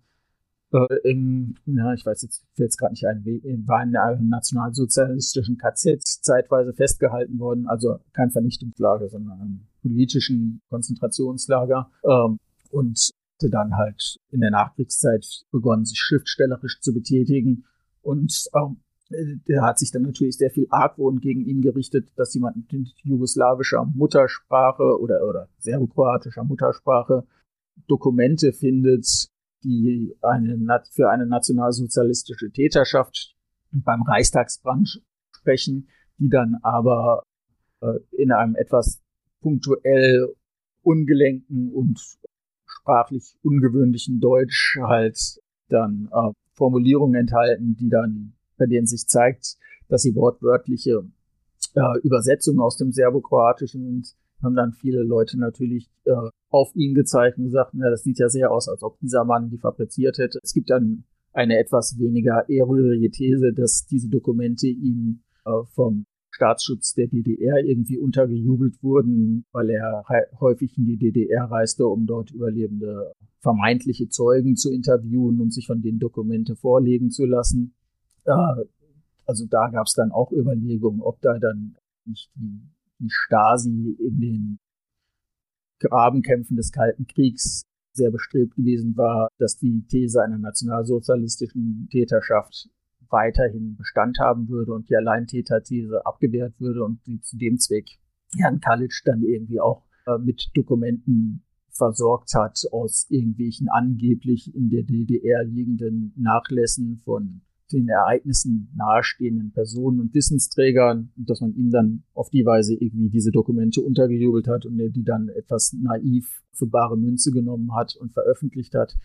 äh, im, ja, ich weiß jetzt, es gerade nicht ein, war in einem nationalsozialistischen KZ zeitweise festgehalten worden, also kein Vernichtungslager, sondern einem politischen Konzentrationslager ähm, und dann halt in der Nachkriegszeit begonnen, sich schriftstellerisch zu betätigen und ähm, der hat sich dann natürlich sehr viel Argwohn gegen ihn gerichtet, dass jemand mit jugoslawischer Muttersprache oder, oder serbokroatischer Muttersprache Dokumente findet, die eine, für eine nationalsozialistische Täterschaft beim Reichstagsbrand sprechen, die dann aber äh, in einem etwas punktuell ungelenken und sprachlich ungewöhnlichen Deutsch halt dann äh, Formulierungen enthalten, die dann, bei denen sich zeigt, dass sie wortwörtliche äh, Übersetzungen aus dem Serbokroatischen sind, haben dann viele Leute natürlich äh, auf ihn gezeigt und gesagt, na, das sieht ja sehr aus, als ob dieser Mann die fabriziert hätte. Es gibt dann eine etwas weniger ehrrührige These, dass diese Dokumente ihm äh, vom Staatsschutz der DDR irgendwie untergejubelt wurden, weil er häufig in die DDR reiste, um dort überlebende vermeintliche Zeugen zu interviewen und sich von den Dokumente vorlegen zu lassen. Also da gab es dann auch Überlegungen, ob da dann nicht die Stasi in den Grabenkämpfen des Kalten Kriegs sehr bestrebt gewesen war, dass die These einer nationalsozialistischen Täterschaft weiterhin Bestand haben würde und die Alleintäterthese abgewehrt würde und die zu dem Zweck Herrn Kalic dann irgendwie auch äh, mit Dokumenten versorgt hat aus irgendwelchen angeblich in der DDR liegenden Nachlässen von den Ereignissen nahestehenden Personen und Wissensträgern dass man ihm dann auf die Weise irgendwie diese Dokumente untergejubelt hat und er die dann etwas naiv für bare Münze genommen hat und veröffentlicht hat.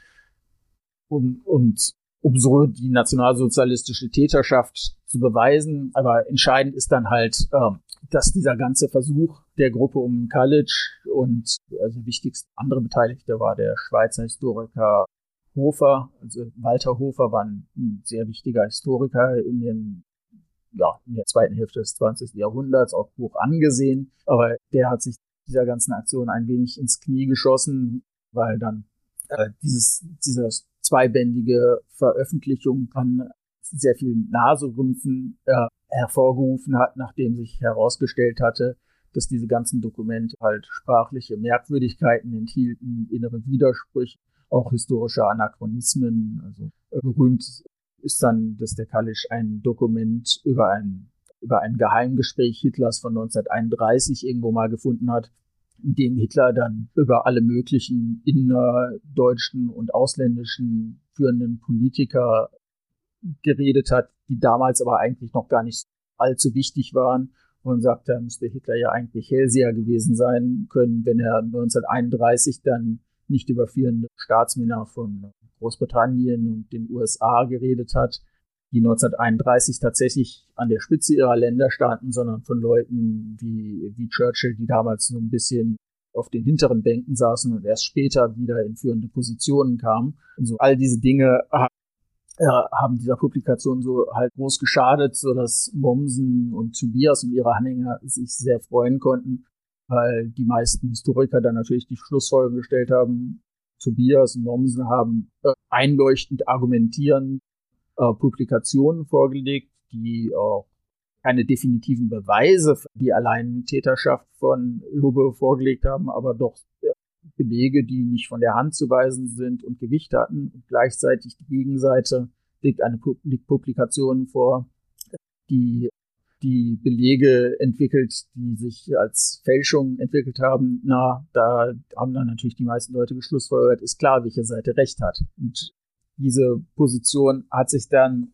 Und, und um so die nationalsozialistische Täterschaft zu beweisen. Aber entscheidend ist dann halt, äh, dass dieser ganze Versuch der Gruppe um College und also wichtigste andere Beteiligte war der Schweizer Historiker Hofer, also Walter Hofer war ein, ein sehr wichtiger Historiker in den ja, in der zweiten Hälfte des 20. Jahrhunderts auch hoch angesehen, aber der hat sich dieser ganzen Aktion ein wenig ins Knie geschossen, weil dann äh, dieses, dieser zweibändige Veröffentlichung kann sehr viel Naserümpfen äh, hervorgerufen hat, nachdem sich herausgestellt hatte, dass diese ganzen Dokumente halt sprachliche Merkwürdigkeiten enthielten, innere Widersprüche auch historische Anachronismen. Also äh, berühmt ist dann, dass der Kalisch ein Dokument über ein, über ein Geheimgespräch Hitlers von 1931 irgendwo mal gefunden hat, dem Hitler dann über alle möglichen innerdeutschen und ausländischen führenden Politiker geredet hat, die damals aber eigentlich noch gar nicht allzu wichtig waren. Und sagt, da müsste Hitler ja eigentlich Hellseher gewesen sein können, wenn er 1931 dann nicht über führende Staatsmänner von Großbritannien und den USA geredet hat, die 1931 tatsächlich an der Spitze ihrer Länder standen, sondern von Leuten wie, wie Churchill, die damals so ein bisschen auf den hinteren Bänken saßen und erst später wieder in führende Positionen kamen. So all diese Dinge haben dieser Publikation so halt groß geschadet, so dass Mommsen und Tobias und ihre Anhänger sich sehr freuen konnten, weil die meisten Historiker dann natürlich die Schlussfolgerung gestellt haben, Tobias und Mommsen haben äh, einleuchtend argumentierend äh, Publikationen vorgelegt, die auch keine definitiven Beweise für die Alleintäterschaft von Lubbe vorgelegt haben, aber doch äh, Belege, die nicht von der Hand zu weisen sind und Gewicht hatten. Und gleichzeitig die Gegenseite legt eine Publikation vor, die die Belege entwickelt, die sich als Fälschung entwickelt haben, na, da haben dann natürlich die meisten Leute geschlussfolgert, ist klar, welche Seite recht hat. Und diese Position hat sich dann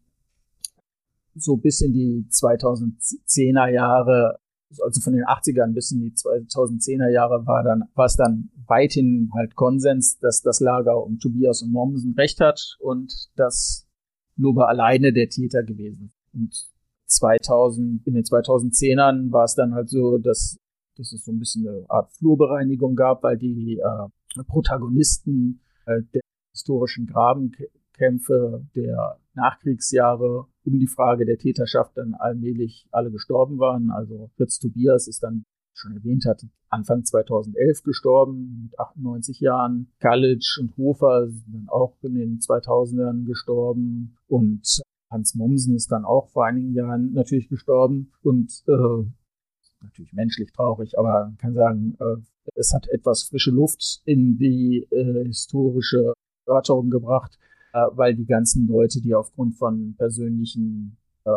so bis in die 2010er Jahre, also von den 80ern bis in die 2010er Jahre war dann, war es dann weithin halt Konsens, dass das Lager um Tobias und Mommsen recht hat und dass Lobe alleine der Täter gewesen. Und 2000, in den 2010ern war es dann halt so, dass, dass es so ein bisschen eine Art Flurbereinigung gab, weil die äh, Protagonisten äh, der historischen Grabenkämpfe der Nachkriegsjahre um die Frage der Täterschaft dann allmählich alle gestorben waren. Also Fritz Tobias ist dann schon erwähnt hat, Anfang 2011 gestorben, mit 98 Jahren. Kalic und Hofer sind dann auch in den 2000ern gestorben und Hans Mommsen ist dann auch vor einigen Jahren natürlich gestorben und äh, natürlich menschlich traurig, aber man kann sagen, äh, es hat etwas frische Luft in die äh, historische Erörterung gebracht, äh, weil die ganzen Leute, die aufgrund von persönlichen äh,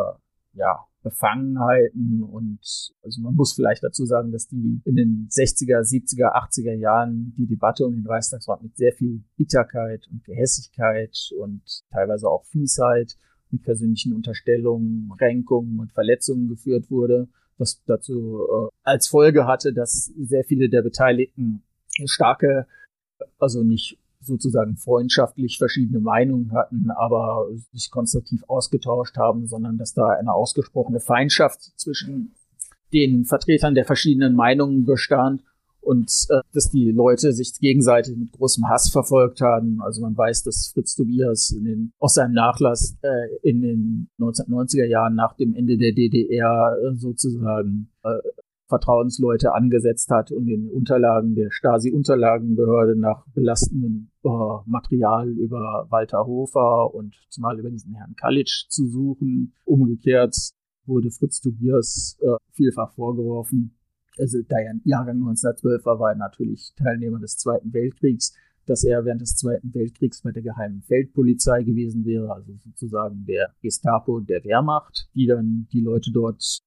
ja, Befangenheiten und also man muss vielleicht dazu sagen, dass die in den 60er, 70er, 80er Jahren die Debatte um den Reichstagsrat mit sehr viel Bitterkeit und Gehässigkeit und teilweise auch Fiesheit mit persönlichen Unterstellungen, Kränkungen und Verletzungen geführt wurde, was dazu äh, als Folge hatte, dass sehr viele der Beteiligten starke, also nicht sozusagen freundschaftlich verschiedene Meinungen hatten, aber sich konstruktiv ausgetauscht haben, sondern dass da eine ausgesprochene Feindschaft zwischen den Vertretern der verschiedenen Meinungen bestand und äh, dass die Leute sich gegenseitig mit großem Hass verfolgt haben. Also man weiß, dass Fritz Tobias in den, aus seinem Nachlass äh, in den 1990er Jahren nach dem Ende der DDR äh, sozusagen äh, Vertrauensleute angesetzt hat, um den Unterlagen der Stasi-Unterlagenbehörde nach belastendem äh, Material über Walter Hofer und zumal über diesen Herrn Kalitsch zu suchen. Umgekehrt wurde Fritz Tobias äh, vielfach vorgeworfen, also da er Jahrgang 1912 war, war er natürlich Teilnehmer des Zweiten Weltkriegs, dass er während des Zweiten Weltkriegs bei der geheimen Feldpolizei gewesen wäre, also sozusagen der Gestapo der Wehrmacht, die dann die Leute dort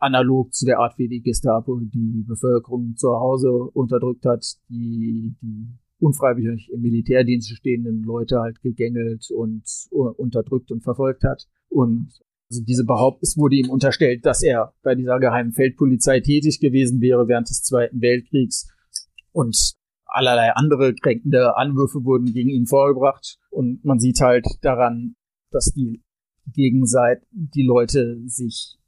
analog zu der Art, wie die Gestapo die Bevölkerung zu Hause unterdrückt hat, die, die unfreiwillig im Militärdienst stehenden Leute halt gegängelt und unterdrückt und verfolgt hat. Und also diese Behauptung, es wurde ihm unterstellt, dass er bei dieser geheimen Feldpolizei tätig gewesen wäre während des Zweiten Weltkriegs und allerlei andere kränkende Anwürfe wurden gegen ihn vorgebracht und man sieht halt daran, dass die Gegenseite, die Leute sich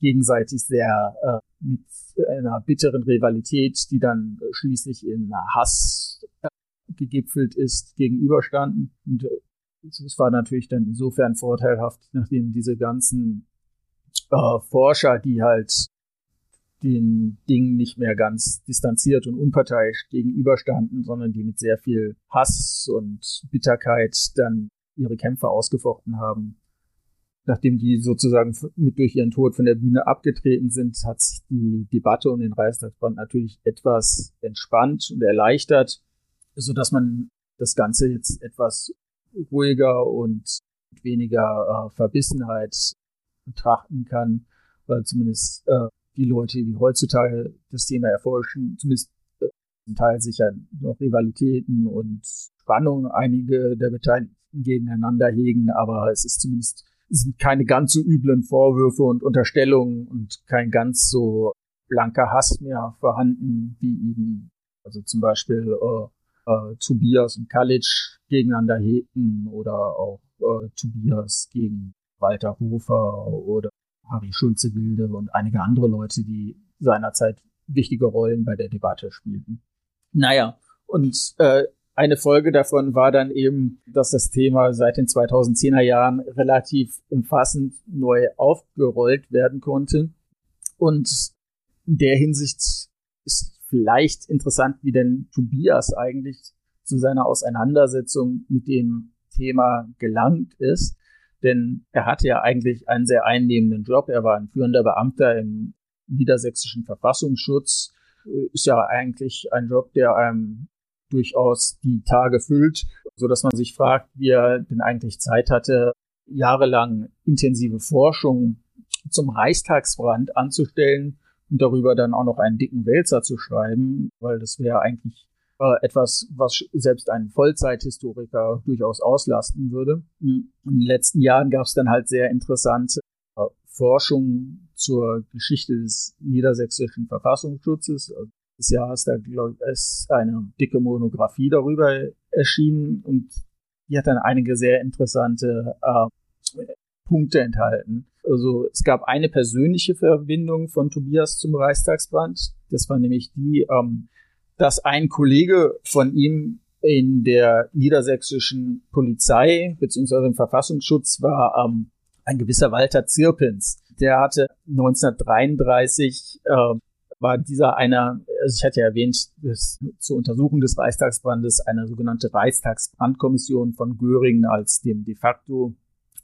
gegenseitig sehr äh, mit einer bitteren Rivalität, die dann schließlich in Hass äh, gegipfelt ist, gegenüberstanden. Und äh, es war natürlich dann insofern vorteilhaft, nachdem diese ganzen äh, Forscher, die halt den Dingen nicht mehr ganz distanziert und unparteiisch gegenüberstanden, sondern die mit sehr viel Hass und Bitterkeit dann ihre Kämpfe ausgefochten haben, nachdem die sozusagen mit durch ihren Tod von der Bühne abgetreten sind, hat sich die Debatte um den Reichstagsbrand natürlich etwas entspannt und erleichtert, so dass man das Ganze jetzt etwas ruhiger und weniger äh, Verbissenheit betrachten kann, weil zumindest äh, die Leute, die heutzutage das Thema erforschen, zumindest äh, Teil sicher noch Rivalitäten und Spannungen einige der Beteiligten gegeneinander hegen, aber es ist zumindest sind keine ganz so üblen Vorwürfe und Unterstellungen und kein ganz so blanker Hass mehr vorhanden, wie ihn, also zum Beispiel äh, äh, Tobias und Kalic gegeneinander hegten oder auch äh, Tobias gegen Walter Hofer oder Harry Schulze-Wilde und einige andere Leute, die seinerzeit wichtige Rollen bei der Debatte spielten. Naja, und äh, eine Folge davon war dann eben, dass das Thema seit den 2010er Jahren relativ umfassend neu aufgerollt werden konnte. Und in der Hinsicht ist vielleicht interessant, wie denn Tobias eigentlich zu seiner Auseinandersetzung mit dem Thema gelangt ist. Denn er hatte ja eigentlich einen sehr einnehmenden Job. Er war ein führender Beamter im niedersächsischen Verfassungsschutz. Ist ja eigentlich ein Job, der einem durchaus die Tage füllt, so dass man sich fragt, wie er denn eigentlich Zeit hatte, jahrelang intensive Forschung zum Reichstagsbrand anzustellen und darüber dann auch noch einen dicken Wälzer zu schreiben, weil das wäre eigentlich äh, etwas, was selbst einen Vollzeithistoriker durchaus auslasten würde. In den letzten Jahren gab es dann halt sehr interessante äh, Forschung zur Geschichte des niedersächsischen Verfassungsschutzes. Also des Jahres, da glaub, ist eine dicke Monographie darüber erschienen und die hat dann einige sehr interessante äh, Punkte enthalten. Also es gab eine persönliche Verbindung von Tobias zum Reichstagsbrand. Das war nämlich die, ähm, dass ein Kollege von ihm in der niedersächsischen Polizei beziehungsweise im Verfassungsschutz war ähm, ein gewisser Walter Zirpens. Der hatte 1933 äh, war dieser einer, also ich hatte ja erwähnt, dass zur Untersuchung des Reichstagsbrandes eine sogenannte Reichstagsbrandkommission von Göring als dem de facto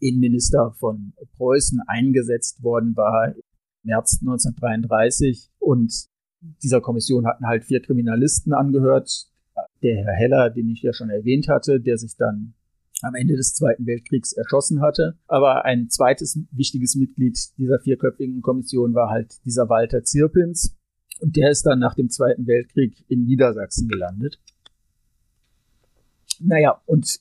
Innenminister von Preußen eingesetzt worden war im März 1933 und dieser Kommission hatten halt vier Kriminalisten angehört. Der Herr Heller, den ich ja schon erwähnt hatte, der sich dann am Ende des Zweiten Weltkriegs erschossen hatte. Aber ein zweites wichtiges Mitglied dieser vierköpfigen Kommission war halt dieser Walter Zirpins. Und der ist dann nach dem Zweiten Weltkrieg in Niedersachsen gelandet. Naja, und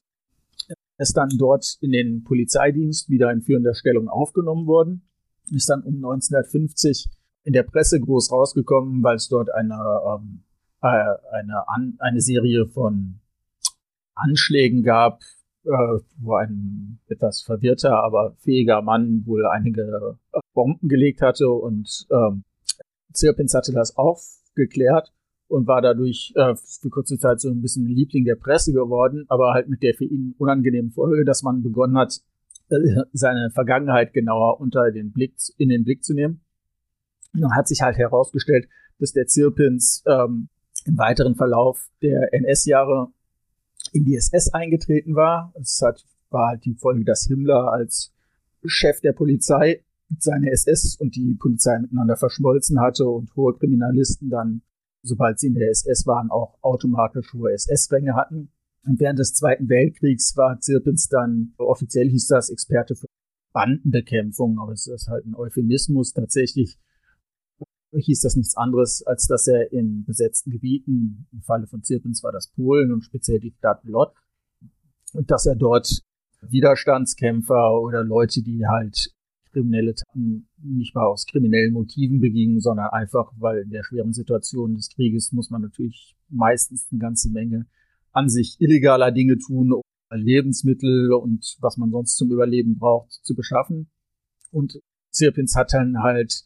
ist dann dort in den Polizeidienst wieder in führender Stellung aufgenommen worden, ist dann um 1950 in der Presse groß rausgekommen, weil es dort eine, ähm, äh, eine, an, eine Serie von Anschlägen gab, äh, wo ein etwas verwirrter, aber fähiger Mann wohl einige Bomben gelegt hatte und ähm, Zirpins hatte das aufgeklärt und war dadurch äh, für kurze Zeit so ein bisschen Liebling der Presse geworden, aber halt mit der für ihn unangenehmen Folge, dass man begonnen hat, äh, seine Vergangenheit genauer unter den Blick, in den Blick zu nehmen. Und dann hat sich halt herausgestellt, dass der Zirpins ähm, im weiteren Verlauf der NS-Jahre in die SS eingetreten war. Es hat, war halt die Folge, dass Himmler als Chef der Polizei seine SS und die Polizei miteinander verschmolzen hatte und hohe Kriminalisten dann, sobald sie in der SS waren, auch automatisch hohe SS-Ränge hatten. Und während des Zweiten Weltkriegs war Zirpitz dann, offiziell hieß das Experte für Bandenbekämpfung, aber es ist halt ein Euphemismus. Tatsächlich hieß das nichts anderes, als dass er in besetzten Gebieten, im Falle von Zirpins war das Polen und speziell die Stadt Lod, dass er dort Widerstandskämpfer oder Leute, die halt kriminelle Taten nicht mal aus kriminellen Motiven begingen, sondern einfach, weil in der schweren Situation des Krieges muss man natürlich meistens eine ganze Menge an sich illegaler Dinge tun, um Lebensmittel und was man sonst zum Überleben braucht, zu beschaffen. Und Zirpins hat dann halt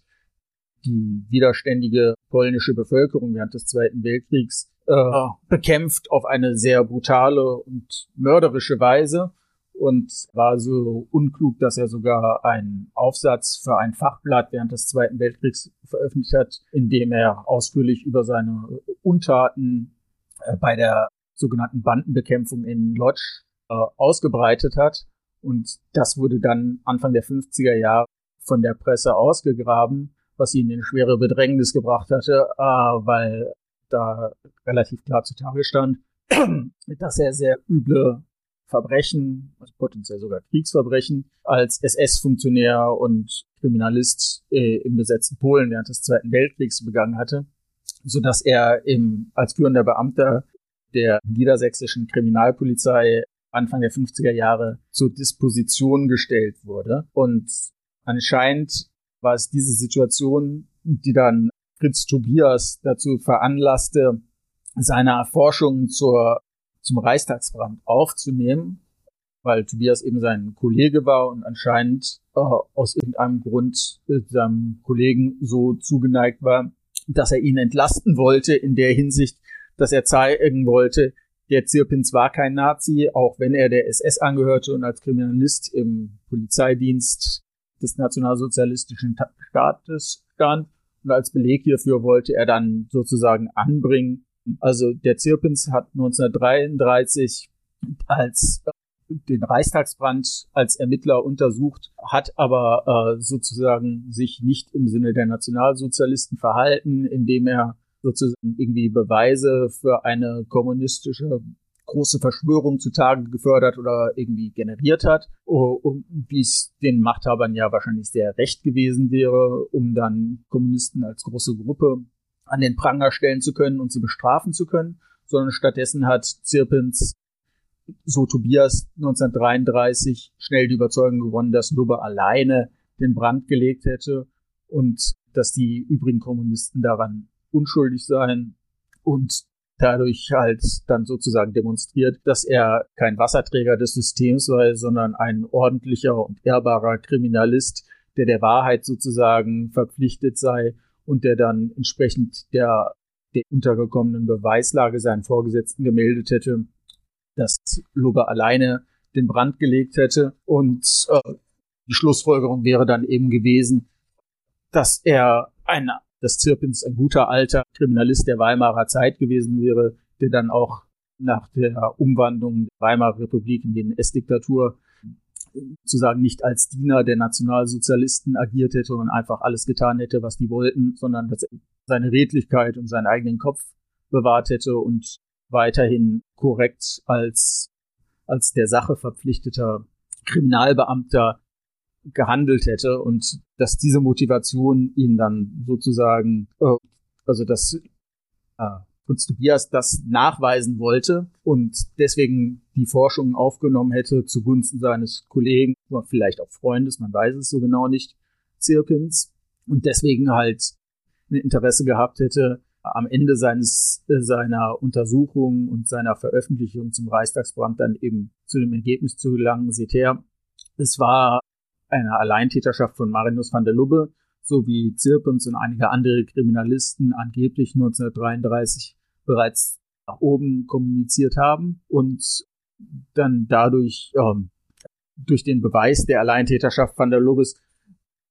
die widerständige polnische Bevölkerung während des Zweiten Weltkriegs äh, bekämpft auf eine sehr brutale und mörderische Weise und war so unklug, dass er sogar einen Aufsatz für ein Fachblatt während des Zweiten Weltkriegs veröffentlicht hat, in dem er ausführlich über seine Untaten äh, bei der sogenannten Bandenbekämpfung in Lodz äh, ausgebreitet hat. Und das wurde dann Anfang der 50er Jahre von der Presse ausgegraben, was ihn in schwere Bedrängnis gebracht hatte, äh, weil da relativ klar zutage stand, dass er sehr üble Verbrechen, also potenziell sogar Kriegsverbrechen, als SS-Funktionär und Kriminalist äh, im besetzten Polen während des Zweiten Weltkriegs begangen hatte, so dass er im, als führender Beamter der niedersächsischen Kriminalpolizei Anfang der 50er Jahre zur Disposition gestellt wurde. Und anscheinend war es diese Situation, die dann Fritz Tobias dazu veranlasste, seine Erforschungen zur zum Reichstagsbrand aufzunehmen, weil Tobias eben sein Kollege war und anscheinend äh, aus irgendeinem Grund äh, seinem Kollegen so zugeneigt war, dass er ihn entlasten wollte in der Hinsicht, dass er zeigen wollte, der Zirpins war kein Nazi, auch wenn er der SS angehörte und als Kriminalist im Polizeidienst des nationalsozialistischen Staates stand. Und als Beleg hierfür wollte er dann sozusagen anbringen, also der Zirpens hat 1933 als den Reichstagsbrand als Ermittler untersucht, hat aber äh, sozusagen sich nicht im Sinne der Nationalsozialisten verhalten, indem er sozusagen irgendwie Beweise für eine kommunistische große Verschwörung zutage gefördert oder irgendwie generiert hat, wie es den Machthabern ja wahrscheinlich sehr recht gewesen wäre, um dann Kommunisten als große Gruppe an den Pranger stellen zu können und sie bestrafen zu können, sondern stattdessen hat Zirpins, so Tobias 1933, schnell die Überzeugung gewonnen, dass Lubbe alleine den Brand gelegt hätte und dass die übrigen Kommunisten daran unschuldig seien. Und dadurch halt dann sozusagen demonstriert, dass er kein Wasserträger des Systems sei, sondern ein ordentlicher und ehrbarer Kriminalist, der der Wahrheit sozusagen verpflichtet sei und der dann entsprechend der, der untergekommenen Beweislage seinen Vorgesetzten gemeldet hätte, dass Lubbe alleine den Brand gelegt hätte. Und äh, die Schlussfolgerung wäre dann eben gewesen, dass er ein, dass Zirpins ein guter alter Kriminalist der Weimarer Zeit gewesen wäre, der dann auch nach der Umwandlung der Weimarer Republik in die NS-Diktatur zu sagen, nicht als Diener der Nationalsozialisten agiert hätte und einfach alles getan hätte, was die wollten, sondern dass er seine Redlichkeit und seinen eigenen Kopf bewahrt hätte und weiterhin korrekt als, als der Sache verpflichteter Kriminalbeamter gehandelt hätte und dass diese Motivation ihn dann sozusagen, äh, also dass äh, Prinz Tobias das nachweisen wollte und deswegen die Forschung aufgenommen hätte zugunsten seines Kollegen, oder vielleicht auch Freundes, man weiß es so genau nicht, Zirkins und deswegen halt ein Interesse gehabt hätte, am Ende seines äh, seiner Untersuchung und seiner Veröffentlichung zum Reichstagsbrand dann eben zu dem Ergebnis zu gelangen. Seht her, es war eine Alleintäterschaft von Marinus van der Lubbe sowie Zirpens und einige andere Kriminalisten angeblich 1933 bereits nach oben kommuniziert haben und dann dadurch ähm, durch den Beweis der Alleintäterschaft van der Lubbes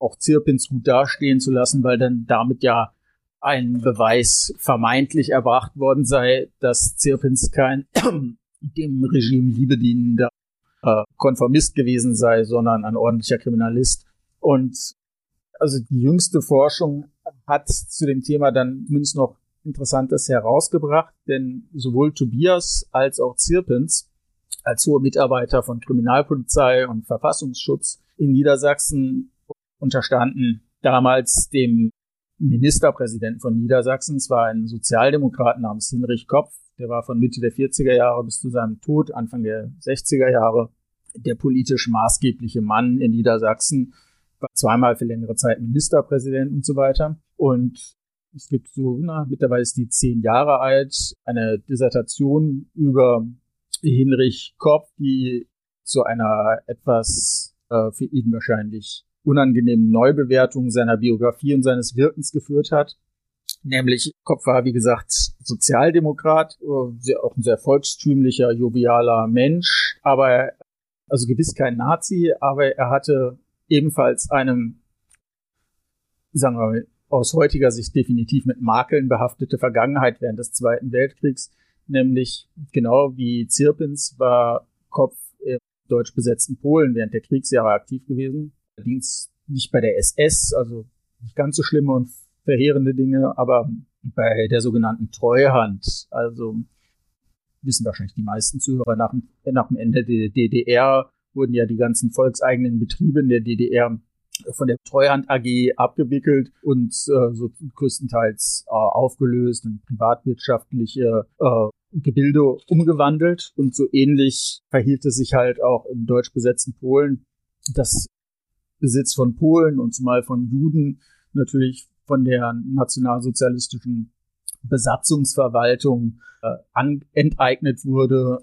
auch Zirpins gut dastehen zu lassen, weil dann damit ja ein Beweis vermeintlich erbracht worden sei, dass Zirpins kein dem Regime liebedienender äh, Konformist gewesen sei, sondern ein ordentlicher Kriminalist. Und also die jüngste Forschung hat zu dem Thema dann zumindest noch Interessantes herausgebracht, denn sowohl Tobias als auch Zirpens als hohe Mitarbeiter von Kriminalpolizei und Verfassungsschutz in Niedersachsen unterstanden damals dem Ministerpräsidenten von Niedersachsen, es war ein Sozialdemokrat namens Hinrich Kopf, der war von Mitte der 40er Jahre bis zu seinem Tod Anfang der 60er Jahre der politisch maßgebliche Mann in Niedersachsen, war zweimal für längere Zeit Ministerpräsident und so weiter. Und es gibt so, na, mittlerweile ist die zehn Jahre alt, eine Dissertation über Hinrich Kopp, die zu einer etwas äh, für ihn wahrscheinlich unangenehmen Neubewertung seiner Biografie und seines Wirkens geführt hat. Nämlich Kopf war, wie gesagt, Sozialdemokrat, äh, auch ein sehr volkstümlicher, jovialer Mensch, aber also gewiss kein Nazi, aber er hatte ebenfalls einem, sagen wir mal, aus heutiger Sicht definitiv mit Makeln behaftete Vergangenheit während des Zweiten Weltkriegs, nämlich genau wie Zirpins war Kopf im deutsch besetzten Polen während der Kriegsjahre aktiv gewesen. Allerdings nicht bei der SS, also nicht ganz so schlimme und verheerende Dinge, aber bei der sogenannten Treuhand, also wissen wahrscheinlich die meisten Zuhörer nach, nach dem Ende der DDR wurden ja die ganzen volkseigenen Betriebe in der DDR von der Treuhand AG abgewickelt und äh, so größtenteils äh, aufgelöst und privatwirtschaftliche äh, Gebilde umgewandelt. Und so ähnlich verhielt es sich halt auch im deutsch besetzten Polen. Das Besitz von Polen und zumal von Juden natürlich von der nationalsozialistischen Besatzungsverwaltung äh, enteignet wurde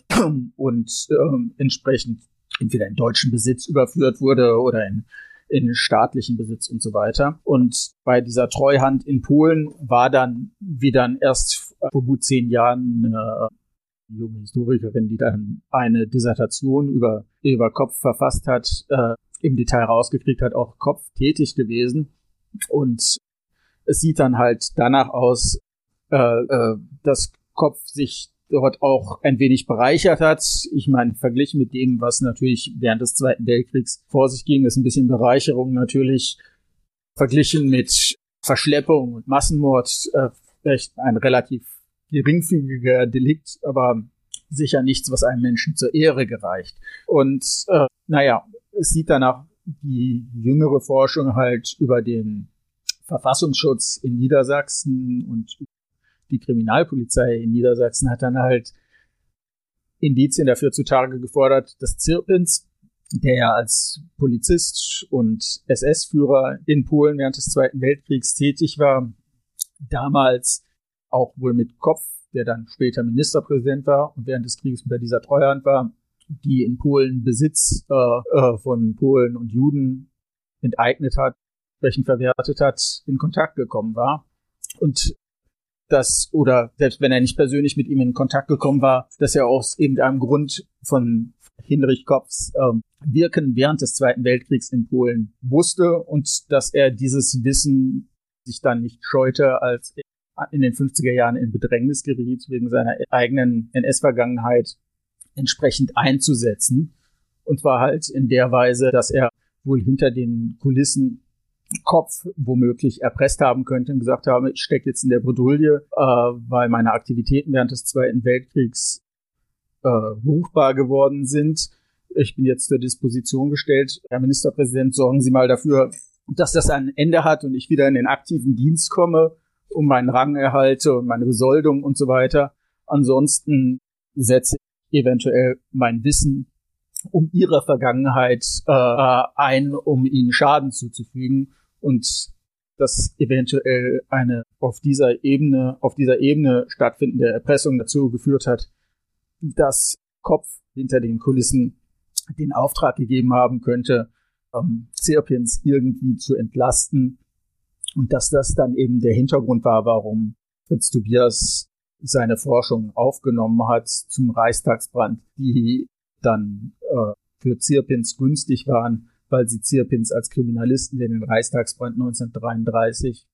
und äh, entsprechend entweder in deutschen Besitz überführt wurde oder in in staatlichen Besitz und so weiter. Und bei dieser Treuhand in Polen war dann, wie dann erst vor gut zehn Jahren eine junge Historikerin, die dann eine Dissertation über, über Kopf verfasst hat, äh, im Detail rausgekriegt hat, auch Kopf tätig gewesen. Und es sieht dann halt danach aus, äh, äh, dass Kopf sich dort auch ein wenig bereichert hat. Ich meine, verglichen mit dem, was natürlich während des Zweiten Weltkriegs vor sich ging, ist ein bisschen Bereicherung natürlich verglichen mit Verschleppung und Massenmord äh, vielleicht ein relativ geringfügiger Delikt, aber sicher nichts, was einem Menschen zur Ehre gereicht. Und äh, naja, es sieht danach die jüngere Forschung halt über den Verfassungsschutz in Niedersachsen und die Kriminalpolizei in Niedersachsen hat dann halt Indizien dafür zutage gefordert, dass Zirpins, der ja als Polizist und SS-Führer in Polen während des Zweiten Weltkriegs tätig war, damals auch wohl mit Kopf der dann später Ministerpräsident war und während des Krieges bei dieser Treuhand war, die in Polen Besitz äh, äh, von Polen und Juden enteignet hat, entsprechend verwertet hat, in Kontakt gekommen war. Und dass, oder selbst wenn er nicht persönlich mit ihm in Kontakt gekommen war, dass er aus irgendeinem Grund von Hinrich Kopfs ähm, Wirken während des Zweiten Weltkriegs in Polen wusste und dass er dieses Wissen sich dann nicht scheute, als er in den 50er Jahren in Bedrängnis geriet wegen seiner eigenen NS-Vergangenheit entsprechend einzusetzen. Und zwar halt in der Weise, dass er wohl hinter den Kulissen Kopf womöglich erpresst haben könnte und gesagt habe, ich stecke jetzt in der Bredouille, äh, weil meine Aktivitäten während des Zweiten Weltkriegs äh, ruchbar geworden sind. Ich bin jetzt zur Disposition gestellt. Herr Ministerpräsident, sorgen Sie mal dafür, dass das ein Ende hat und ich wieder in den aktiven Dienst komme, um meinen Rang erhalte und meine Besoldung und so weiter. Ansonsten setze ich eventuell mein Wissen um ihre Vergangenheit äh, ein, um ihnen Schaden zuzufügen und dass eventuell eine auf dieser Ebene, auf dieser Ebene stattfindende Erpressung dazu geführt hat, dass Kopf hinter den Kulissen den Auftrag gegeben haben könnte, ähm, Zirpins irgendwie zu entlasten und dass das dann eben der Hintergrund war, warum Fritz Tobias seine Forschung aufgenommen hat zum Reichstagsbrand, die dann äh, für Zirpins günstig waren, weil sie Zirpins als Kriminalisten, der den Reichstagsbrand 1933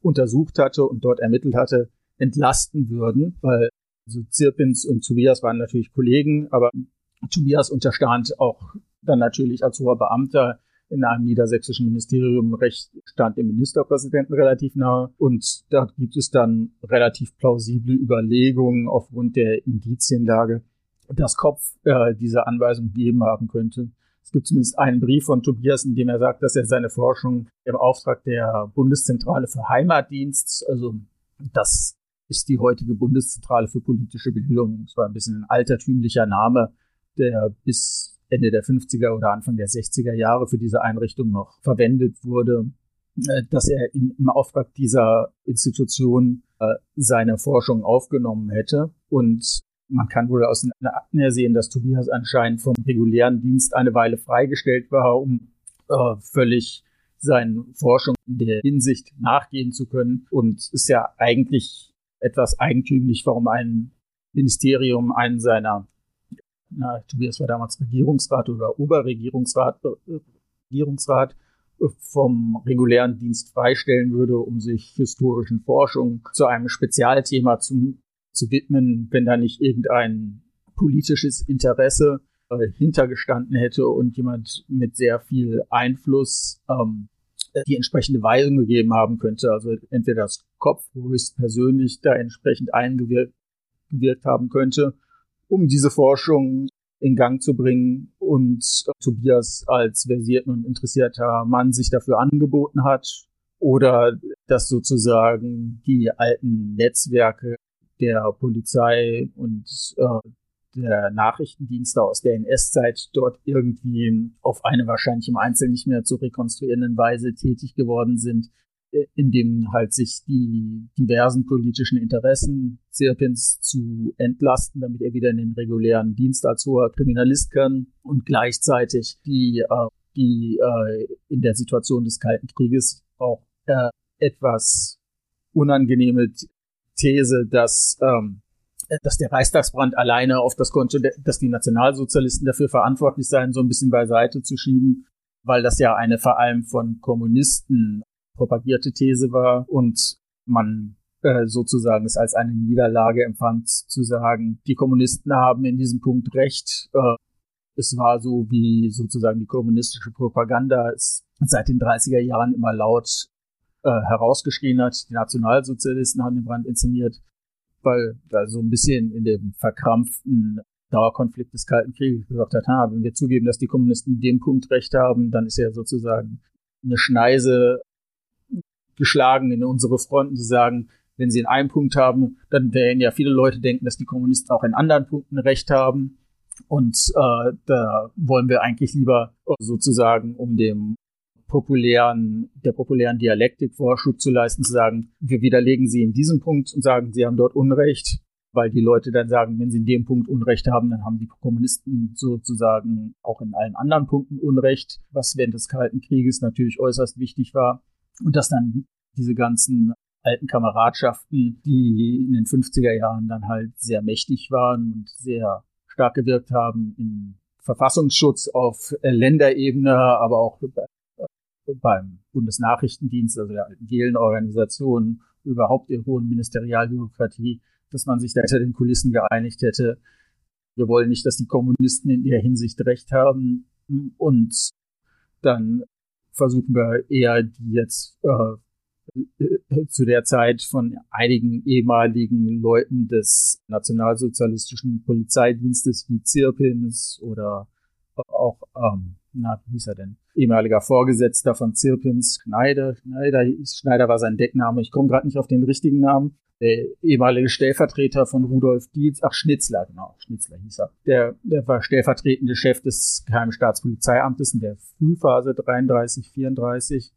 untersucht hatte und dort ermittelt hatte, entlasten würden, weil also Zirpins und Tobias waren natürlich Kollegen, aber Tobias unterstand auch dann natürlich als hoher Beamter in einem niedersächsischen Ministerium recht stand dem Ministerpräsidenten relativ nahe und da gibt es dann relativ plausible Überlegungen aufgrund der Indizienlage, das Kopf äh, diese Anweisung gegeben haben könnte. Es gibt zumindest einen Brief von Tobias, in dem er sagt, dass er seine Forschung im Auftrag der Bundeszentrale für Heimatdienst, also das ist die heutige Bundeszentrale für politische Bildung. Das war ein bisschen ein altertümlicher Name, der bis Ende der 50er oder Anfang der 60er Jahre für diese Einrichtung noch verwendet wurde, äh, dass er im Auftrag dieser Institution äh, seine Forschung aufgenommen hätte und man kann wohl aus den Akten sehen, dass Tobias anscheinend vom regulären Dienst eine Weile freigestellt war, um äh, völlig seinen Forschung in der Hinsicht nachgehen zu können. Und ist ja eigentlich etwas eigentümlich, warum ein Ministerium einen seiner, na, Tobias war damals Regierungsrat oder Oberregierungsrat, äh, Regierungsrat, äh, vom regulären Dienst freistellen würde, um sich historischen Forschungen zu einem Spezialthema zu zu widmen, wenn da nicht irgendein politisches Interesse äh, hintergestanden hätte und jemand mit sehr viel Einfluss ähm, die entsprechende Weisung gegeben haben könnte. Also entweder das Kopf höchstpersönlich da entsprechend eingewirkt gewirkt haben könnte, um diese Forschung in Gang zu bringen und äh, Tobias als versierter und interessierter Mann sich dafür angeboten hat oder dass sozusagen die alten Netzwerke der Polizei und äh, der Nachrichtendienste aus der NS-Zeit dort irgendwie auf eine wahrscheinlich im Einzelnen nicht mehr zu rekonstruierenden Weise tätig geworden sind, äh, indem halt sich die diversen politischen Interessen Zirpins zu entlasten, damit er wieder in den regulären Dienst als hoher Kriminalist kann und gleichzeitig die, äh, die äh, in der Situation des Kalten Krieges auch äh, etwas unangenehme These, dass, ähm, dass der Reichstagsbrand alleine auf das Konto, dass die Nationalsozialisten dafür verantwortlich seien, so ein bisschen beiseite zu schieben, weil das ja eine vor allem von Kommunisten propagierte These war und man äh, sozusagen es als eine Niederlage empfand, zu sagen, die Kommunisten haben in diesem Punkt recht. Äh, es war so, wie sozusagen die kommunistische Propaganda es seit den 30er Jahren immer laut äh, herausgeschrien hat. Die Nationalsozialisten haben den Brand inszeniert, weil da so ein bisschen in dem verkrampften Dauerkonflikt des Kalten Krieges gesagt hat, ha, wenn wir zugeben, dass die Kommunisten in dem Punkt recht haben, dann ist ja sozusagen eine Schneise geschlagen in unsere Fronten zu sagen, wenn sie in einem Punkt haben, dann werden ja viele Leute denken, dass die Kommunisten auch in anderen Punkten recht haben. Und äh, da wollen wir eigentlich lieber sozusagen, um dem populären, der populären Dialektik Vorschub zu leisten, zu sagen, wir widerlegen sie in diesem Punkt und sagen, sie haben dort Unrecht, weil die Leute dann sagen, wenn sie in dem Punkt Unrecht haben, dann haben die Kommunisten sozusagen auch in allen anderen Punkten Unrecht, was während des Kalten Krieges natürlich äußerst wichtig war. Und dass dann diese ganzen alten Kameradschaften, die in den 50er Jahren dann halt sehr mächtig waren und sehr stark gewirkt haben im Verfassungsschutz auf Länderebene, aber auch beim Bundesnachrichtendienst, also der alten Gehlenorganisation, überhaupt der hohen Ministerialbürokratie, dass man sich da hinter den Kulissen geeinigt hätte. Wir wollen nicht, dass die Kommunisten in der Hinsicht recht haben. Und dann versuchen wir eher die jetzt äh, zu der Zeit von einigen ehemaligen Leuten des nationalsozialistischen Polizeidienstes wie Zirpins oder auch, ähm, na, wie hieß er denn? Ehemaliger Vorgesetzter von Zirpins, Schneider, Schneider, Schneider war sein Deckname, ich komme gerade nicht auf den richtigen Namen der ehemalige Stellvertreter von Rudolf Dietz, ach Schnitzler, genau, Schnitzler hieß er. Der, der war stellvertretende Chef des Geheimen Staatspolizeiamtes in der Frühphase 33, 34.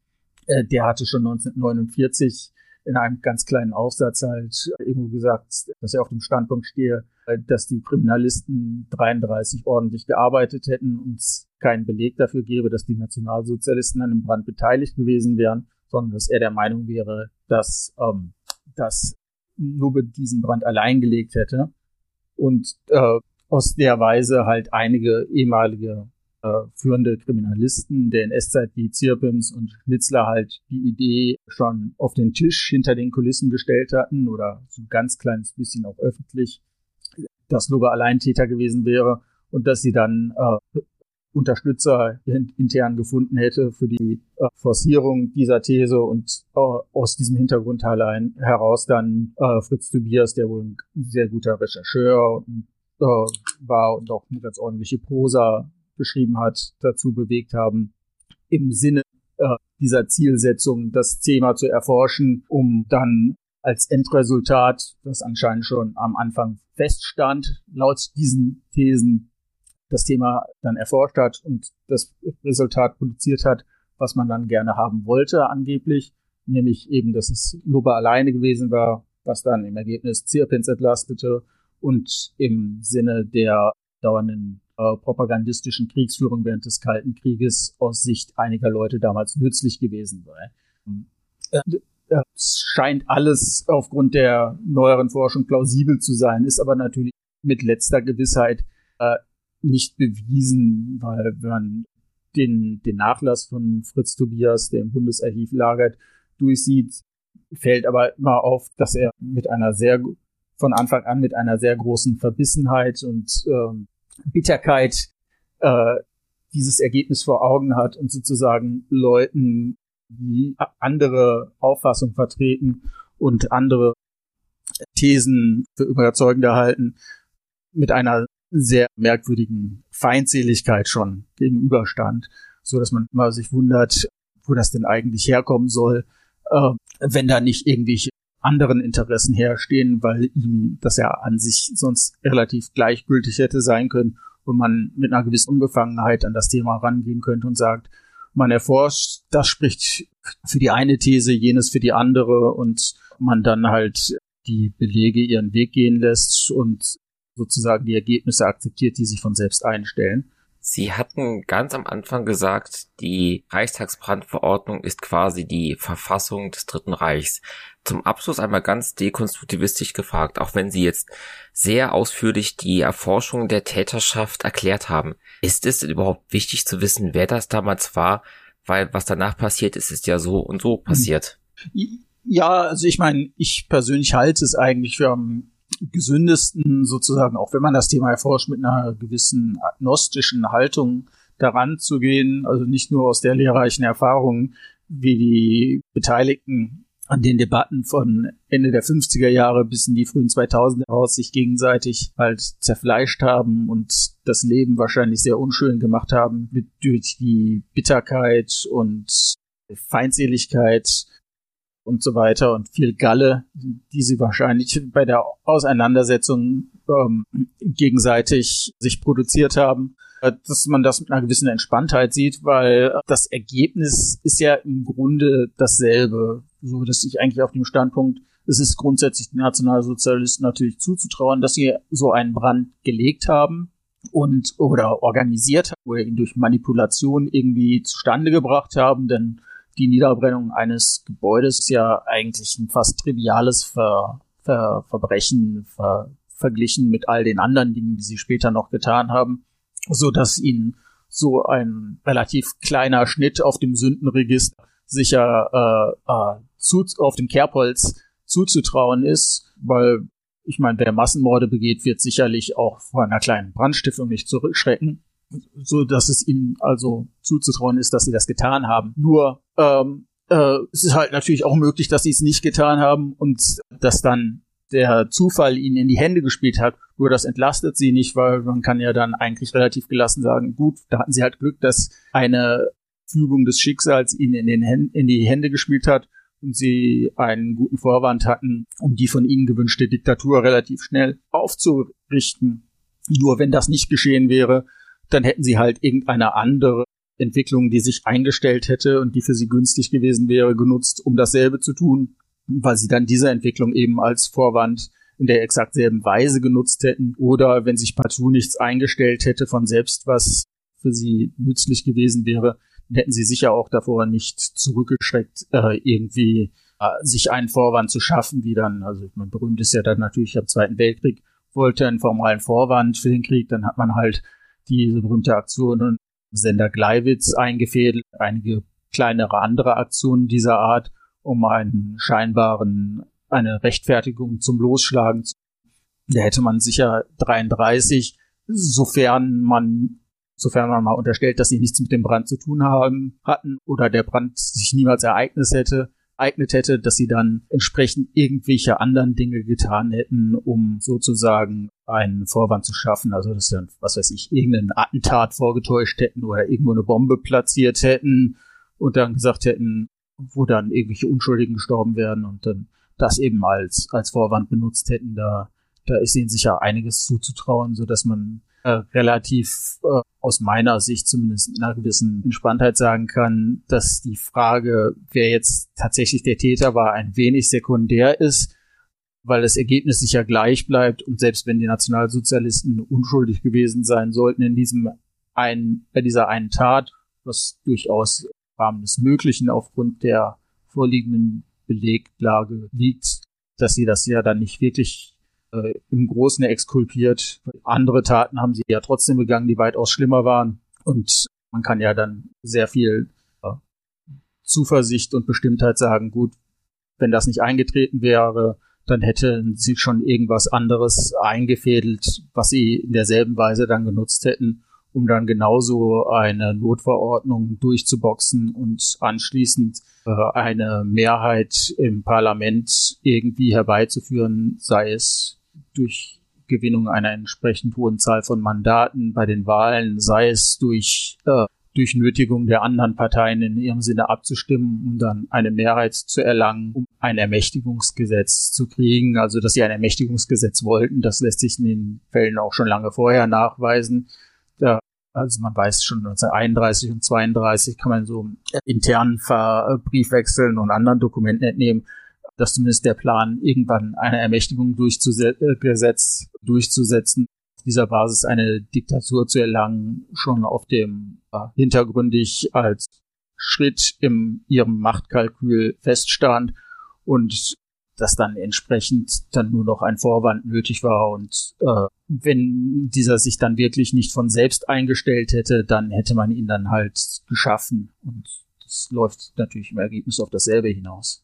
Äh, der hatte schon 1949 in einem ganz kleinen Aufsatz halt irgendwo gesagt, dass er auf dem Standpunkt stehe, dass die Kriminalisten 33 ordentlich gearbeitet hätten und es keinen Beleg dafür gäbe, dass die Nationalsozialisten an dem Brand beteiligt gewesen wären, sondern dass er der Meinung wäre, dass, ähm, dass Lubbe diesen Brand allein gelegt hätte und äh, aus der Weise halt einige ehemalige äh, führende Kriminalisten der NS-Zeit wie Zirpens und Schnitzler halt die Idee schon auf den Tisch hinter den Kulissen gestellt hatten oder so ein ganz kleines bisschen auch öffentlich, dass Lubbe Alleintäter gewesen wäre und dass sie dann äh, Unterstützer intern gefunden hätte für die äh, Forcierung dieser These und äh, aus diesem Hintergrund allein heraus dann äh, Fritz Tobias, der wohl ein sehr guter Rechercheur und, äh, war und auch eine ganz ordentliche Prosa geschrieben hat, dazu bewegt haben, im Sinne äh, dieser Zielsetzung das Thema zu erforschen, um dann als Endresultat, das anscheinend schon am Anfang feststand, laut diesen Thesen das Thema dann erforscht hat und das Resultat produziert hat, was man dann gerne haben wollte angeblich, nämlich eben, dass es Lubbe alleine gewesen war, was dann im Ergebnis Zirpins entlastete und im Sinne der dauernden äh, propagandistischen Kriegsführung während des Kalten Krieges aus Sicht einiger Leute damals nützlich gewesen war. Äh, äh, es scheint alles aufgrund der neueren Forschung plausibel zu sein, ist aber natürlich mit letzter Gewissheit äh, nicht bewiesen, weil wenn man den, den Nachlass von Fritz Tobias, der im Bundesarchiv lagert, durchsieht, fällt aber immer auf, dass er mit einer sehr, von Anfang an mit einer sehr großen Verbissenheit und ähm, Bitterkeit äh, dieses Ergebnis vor Augen hat und sozusagen Leuten, die andere Auffassung vertreten und andere Thesen für überzeugender halten, mit einer sehr merkwürdigen Feindseligkeit schon gegenüberstand, so dass man immer sich wundert, wo das denn eigentlich herkommen soll, äh, wenn da nicht irgendwelche anderen Interessen herstehen, weil ihm das ja an sich sonst relativ gleichgültig hätte sein können und man mit einer gewissen Unbefangenheit an das Thema rangehen könnte und sagt, man erforscht, das spricht für die eine These, jenes für die andere und man dann halt die Belege ihren Weg gehen lässt und sozusagen die Ergebnisse akzeptiert, die sich von selbst einstellen. Sie hatten ganz am Anfang gesagt, die Reichstagsbrandverordnung ist quasi die Verfassung des Dritten Reichs. Zum Abschluss einmal ganz dekonstruktivistisch gefragt, auch wenn Sie jetzt sehr ausführlich die Erforschung der Täterschaft erklärt haben. Ist es überhaupt wichtig zu wissen, wer das damals war? Weil was danach passiert ist, ist ja so und so passiert. Ja, also ich meine, ich persönlich halte es eigentlich für am gesündesten sozusagen, auch wenn man das Thema erforscht, mit einer gewissen agnostischen Haltung daran zu gehen, also nicht nur aus der lehrreichen Erfahrung, wie die Beteiligten an den Debatten von Ende der 50er Jahre bis in die frühen 2000er heraus sich gegenseitig halt zerfleischt haben und das Leben wahrscheinlich sehr unschön gemacht haben mit, durch die Bitterkeit und Feindseligkeit und so weiter und viel Galle, die sie wahrscheinlich bei der Auseinandersetzung ähm, gegenseitig sich produziert haben. äh, dass man das mit einer gewissen Entspanntheit sieht, weil das Ergebnis ist ja im Grunde dasselbe, so dass ich eigentlich auf dem Standpunkt, es ist grundsätzlich den Nationalsozialisten natürlich zuzutrauen, dass sie so einen Brand gelegt haben und oder organisiert haben oder ihn durch Manipulation irgendwie zustande gebracht haben, denn die Niederbrennung eines Gebäudes ist ja eigentlich ein fast triviales Ver, Ver, Verbrechen ver, verglichen mit all den anderen Dingen, die sie später noch getan haben, so dass ihnen so ein relativ kleiner Schnitt auf dem Sündenregister sicher äh, äh, zu, auf dem Kerbholz zuzutrauen ist, weil ich meine, wer Massenmorde begeht, wird sicherlich auch vor einer kleinen Brandstiftung nicht zurückschrecken so dass es ihnen also zuzutrauen ist, dass sie das getan haben. Nur ähm, äh, es ist halt natürlich auch möglich, dass sie es nicht getan haben und dass dann der Zufall ihnen in die Hände gespielt hat. Nur das entlastet sie nicht, weil man kann ja dann eigentlich relativ gelassen sagen, gut, da hatten sie halt Glück, dass eine Fügung des Schicksals ihnen in, den Händen, in die Hände gespielt hat und sie einen guten Vorwand hatten, um die von ihnen gewünschte Diktatur relativ schnell aufzurichten. Nur wenn das nicht geschehen wäre, dann hätten sie halt irgendeine andere Entwicklung, die sich eingestellt hätte und die für sie günstig gewesen wäre, genutzt, um dasselbe zu tun, weil sie dann diese Entwicklung eben als Vorwand in der exakt selben Weise genutzt hätten oder wenn sich partout nichts eingestellt hätte von selbst, was für sie nützlich gewesen wäre, dann hätten sie sicher auch davor nicht zurückgeschreckt, äh, irgendwie äh, sich einen Vorwand zu schaffen, wie dann, also man berühmt ist ja dann natürlich am Zweiten Weltkrieg, wollte einen formalen Vorwand für den Krieg, dann hat man halt diese berühmte Aktion Sender Gleiwitz eingefädelt, einige kleinere andere Aktionen dieser Art, um einen scheinbaren, eine Rechtfertigung zum Losschlagen zu. Da hätte man sicher 33, sofern man, sofern man mal unterstellt, dass sie nichts mit dem Brand zu tun haben, hatten oder der Brand sich niemals ereignet hätte, ereignet hätte, dass sie dann entsprechend irgendwelche anderen Dinge getan hätten, um sozusagen einen Vorwand zu schaffen. Also, dass dann, was weiß ich, irgendeinen Attentat vorgetäuscht hätten oder irgendwo eine Bombe platziert hätten und dann gesagt hätten, wo dann irgendwelche Unschuldigen gestorben werden und dann das eben als, als Vorwand benutzt hätten. Da, da ist ihnen sicher einiges zuzutrauen, so dass man äh, relativ äh, aus meiner Sicht zumindest in einer gewissen Entspanntheit sagen kann, dass die Frage, wer jetzt tatsächlich der Täter war, ein wenig sekundär ist, weil das Ergebnis sicher gleich bleibt und selbst wenn die Nationalsozialisten unschuldig gewesen sein sollten in diesem einen, bei dieser einen Tat, was durchaus im Rahmen des Möglichen aufgrund der vorliegenden Beleglage liegt, dass sie das ja dann nicht wirklich äh, im Großen exkulpiert. Andere Taten haben sie ja trotzdem begangen, die weitaus schlimmer waren. Und man kann ja dann sehr viel äh, Zuversicht und Bestimmtheit sagen, gut, wenn das nicht eingetreten wäre, dann hätten sie schon irgendwas anderes eingefädelt, was sie in derselben Weise dann genutzt hätten, um dann genauso eine Notverordnung durchzuboxen und anschließend äh, eine Mehrheit im Parlament irgendwie herbeizuführen, sei es durch Gewinnung einer entsprechend hohen Zahl von Mandaten bei den Wahlen, sei es durch äh, durch Nötigung der anderen Parteien in ihrem Sinne abzustimmen, um dann eine Mehrheit zu erlangen, um ein Ermächtigungsgesetz zu kriegen. Also, dass sie ein Ermächtigungsgesetz wollten, das lässt sich in den Fällen auch schon lange vorher nachweisen. Da, also man weiß schon 1931 und 32 kann man so internen Briefwechseln und anderen Dokumenten entnehmen, dass zumindest der Plan, irgendwann eine Ermächtigung durchzusetzen, durchzusetzen, dieser Basis eine Diktatur zu erlangen, schon auf dem äh, hintergründig als Schritt in ihrem Machtkalkül feststand und dass dann entsprechend dann nur noch ein Vorwand nötig war und äh, wenn dieser sich dann wirklich nicht von selbst eingestellt hätte, dann hätte man ihn dann halt geschaffen und das läuft natürlich im Ergebnis auf dasselbe hinaus.